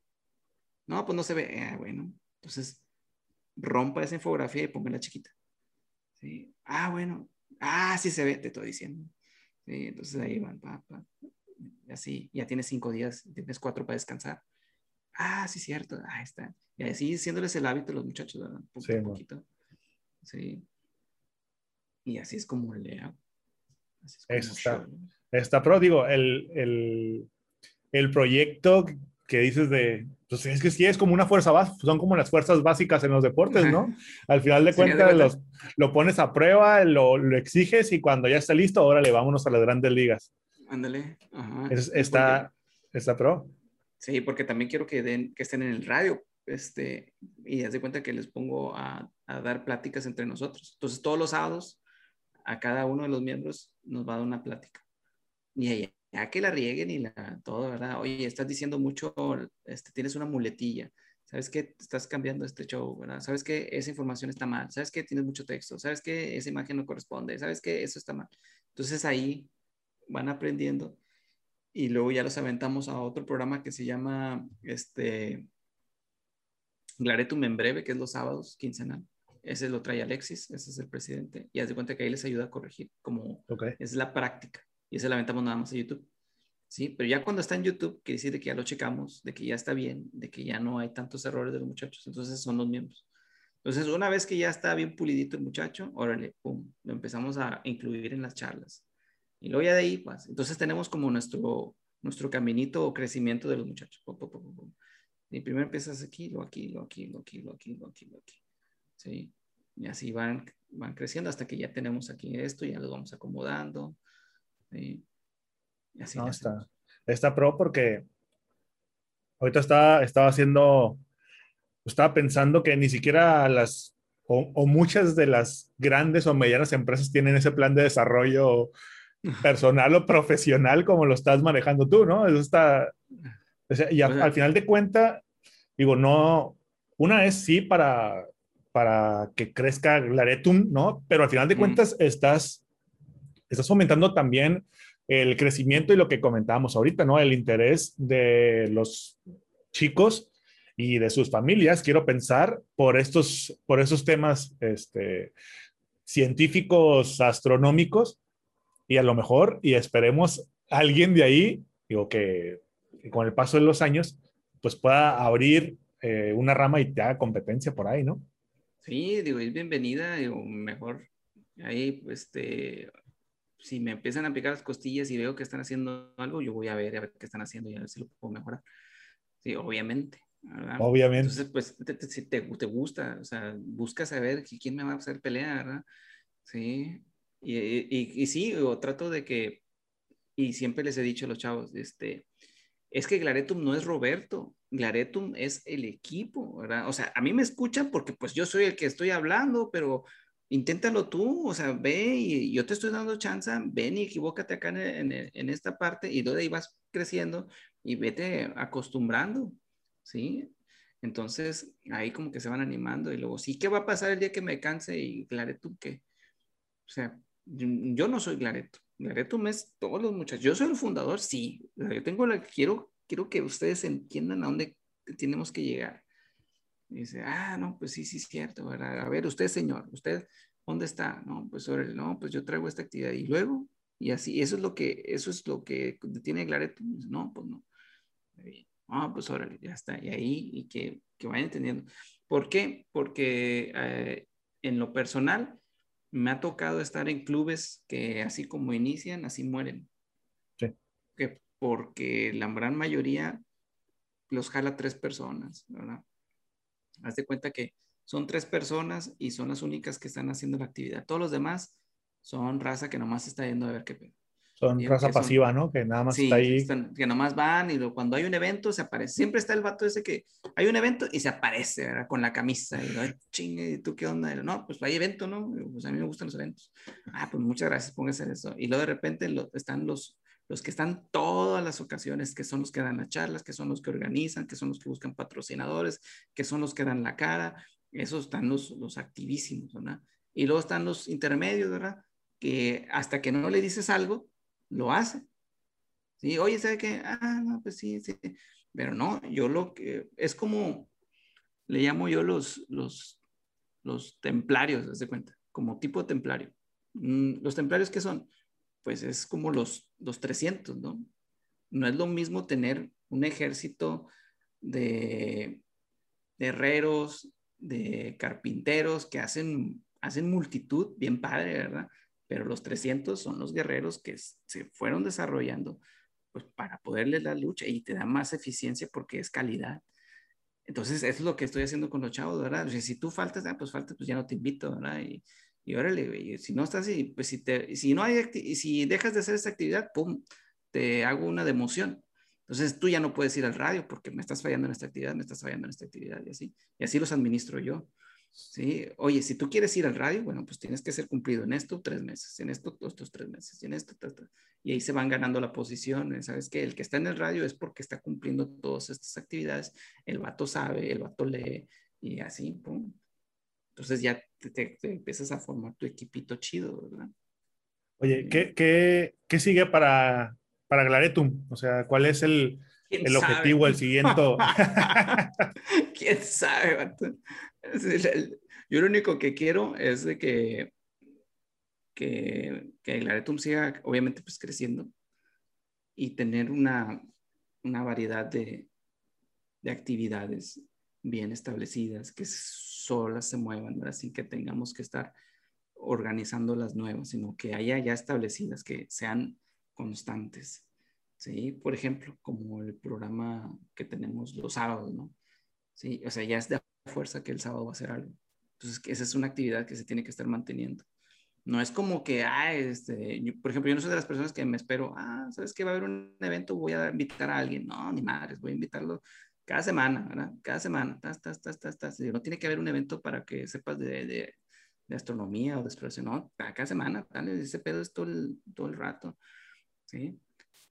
No, pues no se ve. Ah, bueno, entonces rompa esa infografía y póngala chiquita. ¿Sí? Ah, bueno. Ah, sí se ve, te estoy diciendo. ¿Sí? Entonces ahí van, pa, así, ya tienes cinco días, tienes cuatro para descansar. ah, sí, cierto, ahí está. Y así haciéndoles el hábito a los muchachos, ¿verdad? Poco Sí, a poquito. Sí. Y así es como le hago. Así es como Eso está. Está pro, digo, el, el, el proyecto que dices de, pues es que sí es como una fuerza básica, son como las fuerzas básicas en los deportes, ¿no? Al final de Sí, cuentas, cuenta. los, lo pones a prueba, lo, lo exiges y cuando ya está listo, órale, vámonos a las grandes ligas. Ándale. Ajá. Es- Sí, porque- está, está pro. Sí, porque también quiero que, den, que estén en el radio. Este, y haz de cuenta que les pongo a, a dar pláticas entre nosotros. Entonces, todos los sábados, a cada uno de los miembros nos va a dar una plática. Y ya, ya que la rieguen y la, todo, ¿verdad? Oye, estás diciendo mucho, este, tienes una muletilla. ¿Sabes qué? Estás cambiando este show, ¿verdad? ¿Sabes qué? Esa información está mal. ¿Sabes qué? Tienes mucho texto. ¿Sabes qué? Esa imagen no corresponde. ¿Sabes qué? Eso está mal. Entonces ahí van aprendiendo y luego ya los aventamos a otro programa que se llama este Glaretum en breve, que es los sábados quincenal. Ese lo trae Alexis, ese es el presidente, y haz de cuenta que ahí les ayuda a corregir, como Ok. es la práctica, y ese lo aventamos nada más a YouTube. Sí, pero ya cuando está en YouTube, quiere decir de que ya lo checamos, de que ya está bien, de que ya no hay tantos errores de los muchachos, entonces son los miembros. Entonces, una vez que ya está bien pulidito el muchacho, órale, pum, lo empezamos a incluir en las charlas. Y luego ya de ahí, pues, entonces tenemos como nuestro, nuestro caminito o crecimiento de los muchachos. Pum, pum, pum. Y primero empiezas aquí, lo aquí, lo aquí, lo aquí, lo aquí, lo aquí, aquí. Sí. Y así van, van creciendo hasta que ya tenemos aquí esto, ya lo vamos acomodando. Sí. Y así No, está, está pro porque ahorita estaba, estaba haciendo, estaba pensando que ni siquiera las, o, o muchas de las grandes o medianas empresas tienen ese plan de desarrollo <laughs> personal o profesional como lo estás manejando tú, ¿no? Eso está, o sea, y a- O sea- al final de cuenta, digo, no, una es sí para, para que crezca Glaretum, ¿no? Pero al final de cuentas estás, estás fomentando también el crecimiento y lo que comentábamos ahorita, ¿no? El interés de los chicos y de sus familias, quiero pensar, por estos, por esos temas este, científicos, astronómicos, y a lo mejor, y esperemos, alguien de ahí, digo, que, que con el paso de los años, pues pueda abrir eh, una rama y te haga competencia por ahí, ¿no? Sí, digo, es bienvenida, digo, mejor ahí, este, si me empiezan a picar las costillas y veo que están haciendo algo, yo voy a ver, a ver qué están haciendo y a ver si lo puedo mejorar. Sí, obviamente, ¿verdad? Obviamente. Entonces, pues, te, te- si te, te gusta, o sea, buscas saber qui- quién me va a hacer pelea, ¿verdad? Sí, y, y, y sí, o trato de que, y siempre les he dicho a los chavos, este, es que Glaretum no es Roberto, Glaretum es el equipo, ¿verdad? O sea, a mí me escuchan porque pues yo soy el que estoy hablando, pero inténtalo tú, o sea, ve y yo te estoy dando chance, ven y equivócate acá en, en, esta parte y de ahí vas creciendo y vete acostumbrando, ¿sí? Entonces, ahí como que se van animando y luego, sí, ¿qué va a pasar el día que me canse y Glaretum qué? O sea, yo yo no soy Glaretum. Glaretum es todos los muchachos. Yo soy el fundador, sí. Yo tengo la, quiero, quiero que ustedes entiendan a dónde tenemos que llegar. Y dice, ah, no, pues sí, sí, es cierto, ¿verdad? A ver, usted, señor, usted, ¿dónde está? No, pues órale, no, pues yo traigo esta actividad. Y luego, y así, eso es lo que, eso es lo que tiene. Dice, No, pues no. Ah, pues órale, ya está. Y ahí, y que, que vayan entendiendo. ¿Por qué? Porque eh, en lo personal, me ha tocado estar en clubes que así como inician, así mueren. Sí. Que porque la gran mayoría los jala tres personas, ¿verdad? Haz de cuenta que son tres personas y son las únicas que están haciendo la actividad. Todos los demás son raza que nomás está yendo a ver qué pedo. Son raza que son- pasiva, ¿no? Que nada más Sí, está ahí. están- que nomás van y lo- cuando hay un evento se aparece. Siempre está el vato ese que hay un evento y se aparece, ¿verdad? Con la camisa. Y lo, "Ay, chingue, ¿y tú qué onda? Lo, no, pues hay evento, ¿no? Pues a mí me gustan los eventos. Ah, pues muchas gracias, póngase eso. Y luego de repente lo- están los, los que están todas las ocasiones, que son los que dan las charlas, que son los que organizan, que son los que buscan patrocinadores, que son los que dan la cara. Esos están los, los activísimos, ¿verdad? Y luego están los intermedios, ¿verdad? Que hasta que no le dices algo, lo hace. Sí, oye, ¿sabe qué? Ah, no, pues sí, sí. Pero no, yo lo que es como le llamo yo los, los, los templarios, haz cuenta, como tipo templario. Mm, Los templarios, ¿qué son? Pues es como los, los 300, ¿no? No es lo mismo tener un ejército de, herreros, de carpinteros que hacen, hacen multitud, bien padre, ¿verdad? Pero los 300 son los guerreros que se fueron desarrollando pues, para poderles la lucha y te da más eficiencia porque es calidad. Entonces, eso es lo que estoy haciendo con los chavos, ¿verdad? Si tú faltas, ah, pues faltas, pues ya no te invito, ¿verdad? Y, y órale, si no estás así, pues si, te, si no hay, si dejas de hacer esta actividad, pum, te hago una democión. Entonces tú ya no puedes ir al radio porque me estás fallando en esta actividad, me estás fallando en esta actividad y así. Y así los administro yo. ¿sí? Oye, si tú quieres ir al radio, bueno, pues tienes que ser cumplido en esto tres meses, en esto estos tres meses, y en esto, y ahí se van ganando la posición. ¿Sabes que El que está en el radio es porque está cumpliendo todas estas actividades. El vato sabe, el vato lee y así, pum. Entonces ya te, empiezas a formar tu equipito chido, ¿verdad? Oye, ¿qué, qué, qué sigue para, para Glaretum? O sea, ¿cuál es el, el objetivo, el siguiente? <laughs> ¿Quién sabe? Yo lo único que quiero es de que, que, que Glaretum siga, obviamente, pues creciendo y tener una, una variedad de, de actividades bien establecidas, que solas se muevan, ¿verdad? sin que tengamos que estar organizando las nuevas, sino que haya ya establecidas, que sean constantes. ¿sí? Por ejemplo, como el programa que tenemos los sábados, ¿no? Sí, o sea, ya es de fuerza que el sábado va a ser algo. Entonces, esa es una actividad que se tiene que estar manteniendo. No es como que, ah, este, por ejemplo, yo no soy de las personas que me espero, ah, ¿sabes que va a haber un evento? Voy a invitar a alguien. No, ni madres, voy a invitarlo cada semana, ¿verdad? Cada semana, tas, tas, tas, tas, tas. No tiene que haber un evento para que sepas de, de, de astronomía o de exploración, no, cada semana, dale, ese pedo es todo el, todo el rato, ¿sí?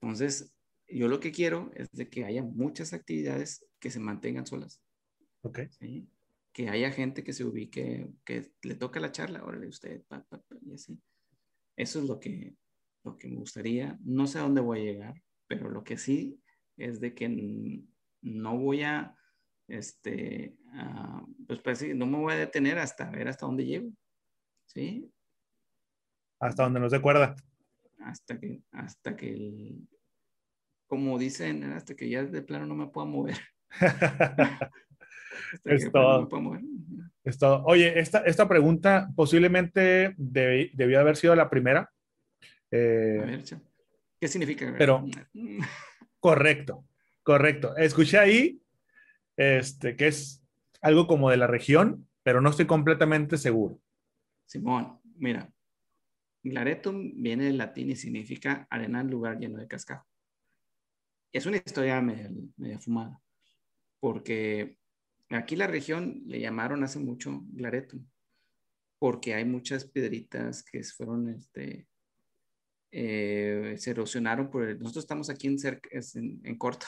Entonces, yo lo que quiero es de que haya muchas actividades que se mantengan solas. Ok. ¿sí? Que haya gente que se ubique, que le toque la charla, órale usted, pa, pa, y así. Eso es lo que, lo que me gustaría. No sé a dónde voy a llegar, pero lo que sí es de que no voy a, este, pues, pues no me voy a detener hasta ver hasta dónde llego. ¿Sí? Hasta donde nos dé cuerda. Hasta que, hasta que, como dicen, hasta que ya de plano no me pueda mover. <laughs> es, todo. es todo. Oye, esta, esta pregunta posiblemente debió haber sido la primera. Eh, a ver, ¿Qué significa? Pero, <laughs> correcto, correcto. Escuché ahí este, que es algo como de la región, pero no estoy completamente seguro. Simón, mira, Glaretum viene del latín y significa arena en lugar lleno de cascajo. Es una historia media, fumada, porque aquí la región le llamaron hace mucho Glaretum, porque hay muchas piedritas que fueron, este, eh, se erosionaron por el, nosotros estamos aquí en, cerca, en, en corto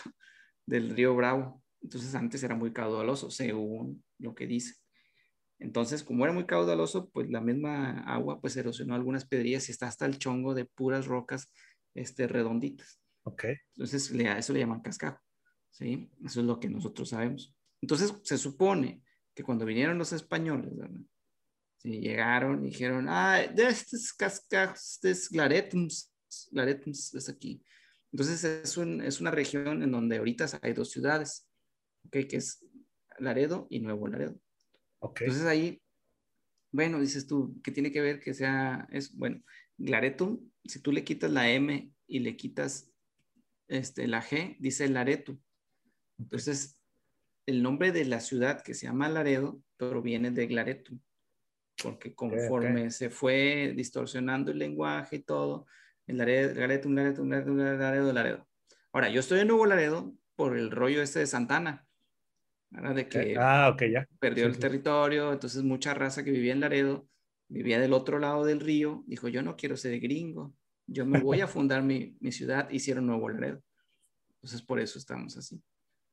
del río Bravo, entonces antes era muy caudaloso, según lo que dice. Entonces, como era muy caudaloso, pues la misma agua pues erosionó algunas pedrillas y está hasta el chongo de puras rocas este, redonditas. Ok. Entonces, le, eso le llaman cascajo. ¿sí? Eso es lo que nosotros sabemos. Entonces, se supone que cuando vinieron los españoles, ¿verdad? Sí, llegaron y dijeron, ah, estos cascajos, de glaretums, glaretums es aquí. Entonces, es, un, es una región en donde ahorita hay dos ciudades, ¿ok? Que es Laredo y Nuevo Laredo. Entonces ahí, bueno, dices tú, ¿qué tiene que ver que sea, es, bueno, Glaretum, si tú le quitas la M y le quitas este, la G, dice Lareto. Entonces, el nombre de la ciudad que se llama Laredo proviene de Glaretum, porque conforme se fue distorsionando el lenguaje y todo, el Laredo, Glaretum, Laredo, Laredo, Laredo, Laredo. Ahora, yo estoy en Nuevo Laredo por el rollo este de Santana, de que ah, ya. perdió el territorio, entonces mucha raza que vivía en Laredo, vivía del otro lado del río, dijo, yo no quiero ser gringo, yo me voy a <laughs> fundar mi, mi ciudad, hicieron Nuevo Laredo. Entonces por eso estamos así.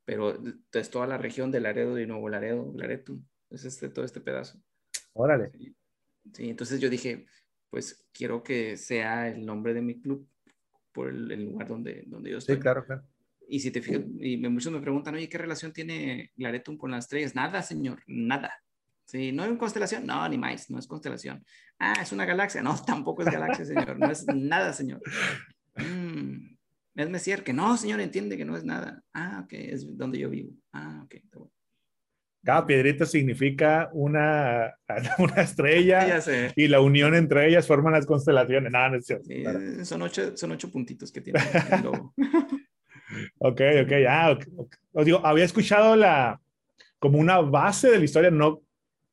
Pero es toda la región de Laredo y Nuevo Laredo, Laredo, es este, todo este pedazo. Órale. Sí, entonces yo dije, pues quiero que sea el nombre de mi club por el, el lugar donde, donde yo estoy. Sí, claro, claro. Y si te fijas, y muchos me preguntan, oye, ¿qué relación tiene Glaretum con las estrellas? Nada, señor, nada. Sí, ¿no es una constelación? No, ni más, no es constelación. Ah, ¿es una galaxia? No, <laughs> tampoco es galaxia, señor. No es nada, señor. Mm, es Messier, que no, señor, entiende que no es nada. Ah, ok, es donde yo vivo. Ah, ok, Cada piedrita significa una, <laughs> una estrella <laughs> y la unión entre ellas forman las constelaciones. No, no es son, ocho, son ocho puntitos que tiene el logo. <laughs> ok, ok, ah, Os digo, había escuchado la, como una base de la historia, no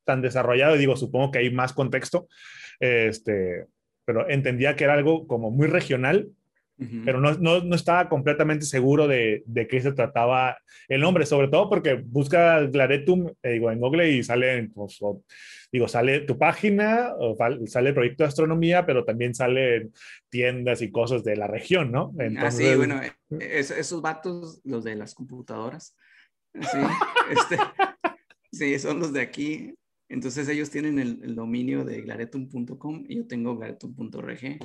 tan desarrollado, digo, supongo que hay más contexto, este, pero entendía que era algo como muy regional pero no, no, no, estaba completamente seguro de, de, qué se trataba el nombre, sobre todo porque busca Glaretum eh, digo, en Google y sale, pues, digo, sale tu página, o sale el proyecto de astronomía, pero también salen tiendas y cosas de la región, ¿no? Ah, Entonces, sí, bueno, esos vatos, los de las computadoras, sí, <laughs> este, sí, son los de aquí. Entonces ellos tienen el, dominio de glaretum.com y yo tengo glaretum.org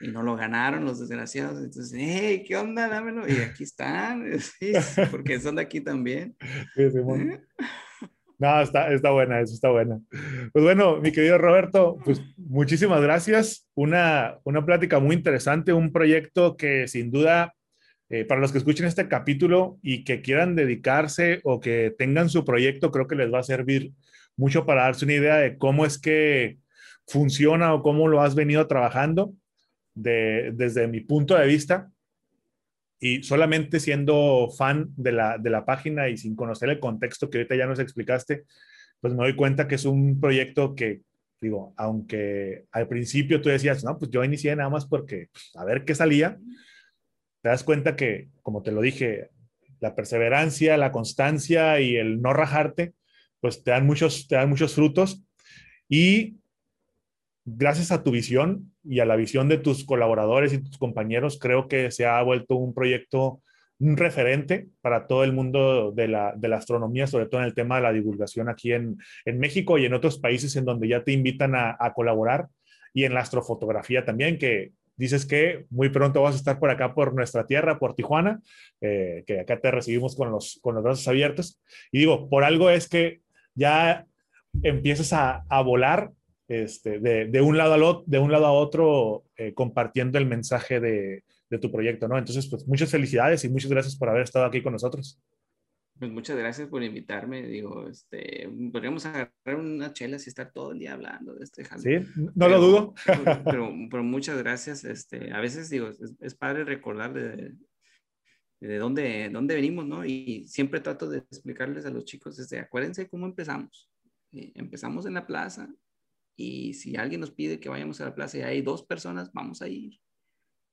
y no lo ganaron los desgraciados. Entonces, hey, ¿qué onda? Dámelo. Y aquí están, <laughs> sí, porque son de aquí también. Sí, sí, ¿Eh? No, está, está buena, eso está buena. Pues bueno, mi querido Roberto, pues muchísimas gracias. Una, una plática muy interesante, un proyecto que sin duda, eh, para los que escuchen este capítulo y que quieran dedicarse o que tengan su proyecto, creo que les va a servir mucho para darse una idea de cómo es que funciona o cómo lo has venido trabajando desde mi punto de vista. Y solamente siendo fan de la, de la página y sin conocer el contexto que ahorita ya nos explicaste, pues me doy cuenta que es un proyecto que, digo, aunque al principio tú decías, no, pues yo inicié nada más porque pues, a ver qué salía, te das cuenta que, como te lo dije, la perseverancia, la constancia y el no rajarte, pues te dan muchos, te dan muchos frutos y gracias a tu visión y a la visión de tus colaboradores y tus compañeros, creo que se ha vuelto un proyecto, un referente para todo el mundo de la, de la astronomía, sobre todo en el tema de la divulgación aquí en, en México y en otros países en donde ya te invitan a, a, colaborar y en la astrofotografía también, que dices que muy pronto vas a estar por acá, por nuestra tierra, por Tijuana, eh, que acá te recibimos con los, con los brazos abiertos. Y digo, por algo es que ya empiezas a, a volar este, de, de, un lado a de un lado a otro eh, compartiendo el mensaje de, de, tu proyecto, ¿no? Entonces, pues muchas felicidades y muchas gracias por haber estado aquí con nosotros. Pues muchas gracias por invitarme. Digo, este, podríamos agarrar una chela y estar todo el día hablando de este Sí, no lo dudo. <laughs> Pero, pero, muchas gracias. Este, a veces digo, es, es padre recordar de, de dónde, dónde venimos, ¿no? Y siempre trato de explicarles a los chicos desde, acuérdense cómo empezamos. Empezamos en la plaza y si alguien nos pide que vayamos a la plaza y hay dos personas, vamos a ir.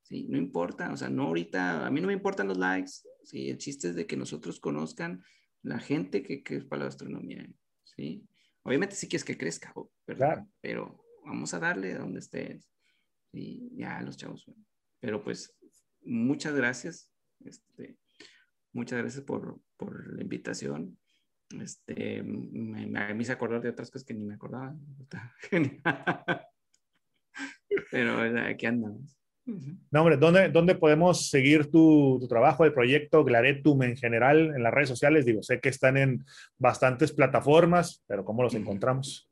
Sí, no importa, o sea, no ahorita, a mí no me importan los likes, sí, el chiste es de que nosotros conozcan la gente que, que es para la astronomía, sí. Obviamente sí quieres que crezca, pero vamos a darle donde estés. Y ya los chavos. Pero pues muchas gracias este, muchas gracias por, por la invitación. Este, me, me, hice acordar de otras cosas que ni me acordaba. <laughs> Pero aquí andamos. No, hombre, ¿dónde, ¿dónde podemos seguir tu, tu, trabajo, el proyecto Glaretum en general en las redes sociales? Digo, sé que están en bastantes plataformas, pero ¿cómo los encontramos?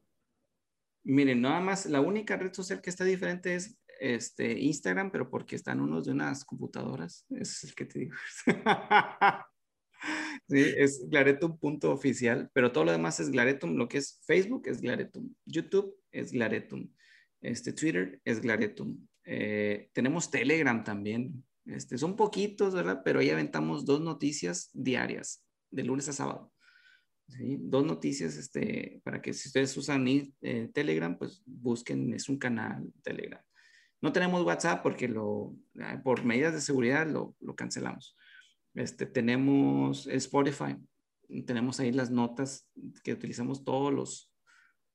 Miren, nada más, la única red social que está diferente es este, Instagram, pero porque están unos de unas computadoras. es el que te digo. <laughs> es glaretum.oficial, pero todo lo demás es glaretum. Lo que es Facebook es glaretum. YouTube es glaretum. Este, Twitter es glaretum. Eh, tenemos Telegram también. Este, son poquitos, ¿verdad? Pero ahí aventamos dos noticias diarias, de lunes a sábado. Dos noticias este, para que si ustedes usan eh, Telegram, pues busquen, es un canal Telegram. No tenemos WhatsApp porque lo, por medidas de seguridad lo, lo cancelamos. Este, tenemos Spotify, tenemos ahí las notas que utilizamos todos los,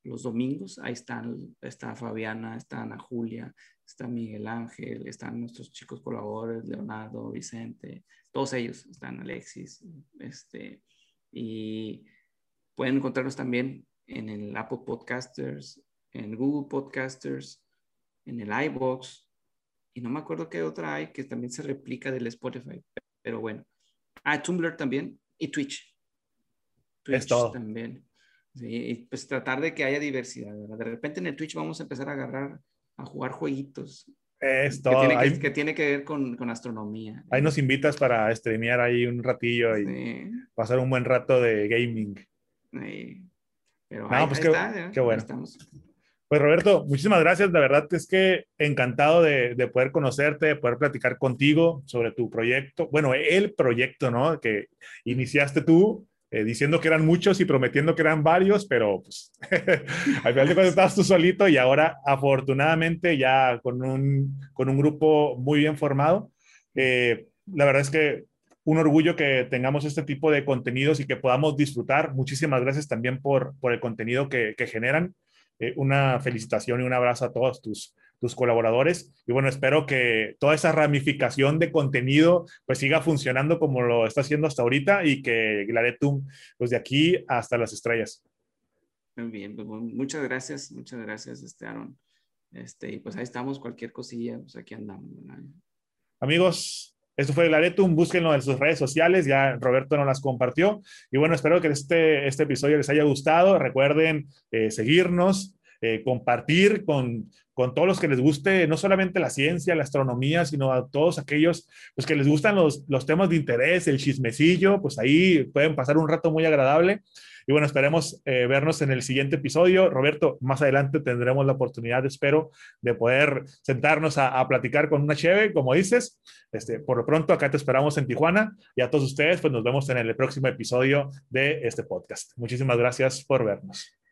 los domingos. Ahí están, está Fabiana, está Ana Julia, está Miguel Ángel, están nuestros chicos colaboradores, Leonardo, Vicente, todos ellos, están Alexis, este, y pueden encontrarnos también en el Apple Podcasters, en Google Podcasters, en el iBox, y no me acuerdo qué otra hay que también se replica del Spotify, pero bueno. Ah, Tumblr también y Twitch. Twitch es también. Sí, y pues tratar de que haya diversidad. De repente en el Twitch vamos a empezar a agarrar, a jugar jueguitos. Es todo. Que tiene que, tiene que ver con, con, astronomía. Ahí nos invitas para streamear ahí un ratillo y pasar un buen rato de gaming. Sí. Pero ahí, pues está, qué bueno. Pues Roberto, muchísimas gracias. La verdad es que encantado de, de, poder conocerte, de poder platicar contigo sobre tu proyecto. Bueno, el proyecto, ¿no? Que iniciaste tú eh, diciendo que eran muchos y prometiendo que eran varios, pero pues <laughs> al final de cuentas estabas tú solito y ahora afortunadamente ya con un, con un grupo muy bien formado. Eh, la verdad es que un orgullo que tengamos este tipo de contenidos y que podamos disfrutar. Muchísimas gracias también por, por el contenido que, que generan. Eh, una felicitación y un abrazo a todos tus, tus colaboradores. Y bueno, espero que toda esa ramificación de contenido pues siga funcionando como lo está haciendo hasta ahorita y que Glaretum, pues de aquí hasta las estrellas. Muy bien, pues, muchas gracias, muchas gracias, este Aaron. Este, y pues ahí estamos, cualquier cosilla, pues aquí andamos. Amigos, esto fue Glaretum, búsquenlo en sus redes sociales, ya Roberto nos las compartió. Y bueno, espero que este, este episodio les haya gustado. Recuerden eh, seguirnos, eh, compartir con, con todos los que les guste no solamente la ciencia, la astronomía, sino a todos aquellos pues, que les gustan los, los temas de interés, el chismecillo, pues ahí pueden pasar un rato muy agradable. Y bueno, esperemos eh, vernos en el siguiente episodio. Roberto, más adelante tendremos la oportunidad, espero, de poder sentarnos a, platicar con una cheve, como dices. Este, por lo pronto, acá te esperamos en Tijuana y a todos ustedes, pues nos vemos en el próximo episodio de este podcast. Muchísimas gracias por vernos.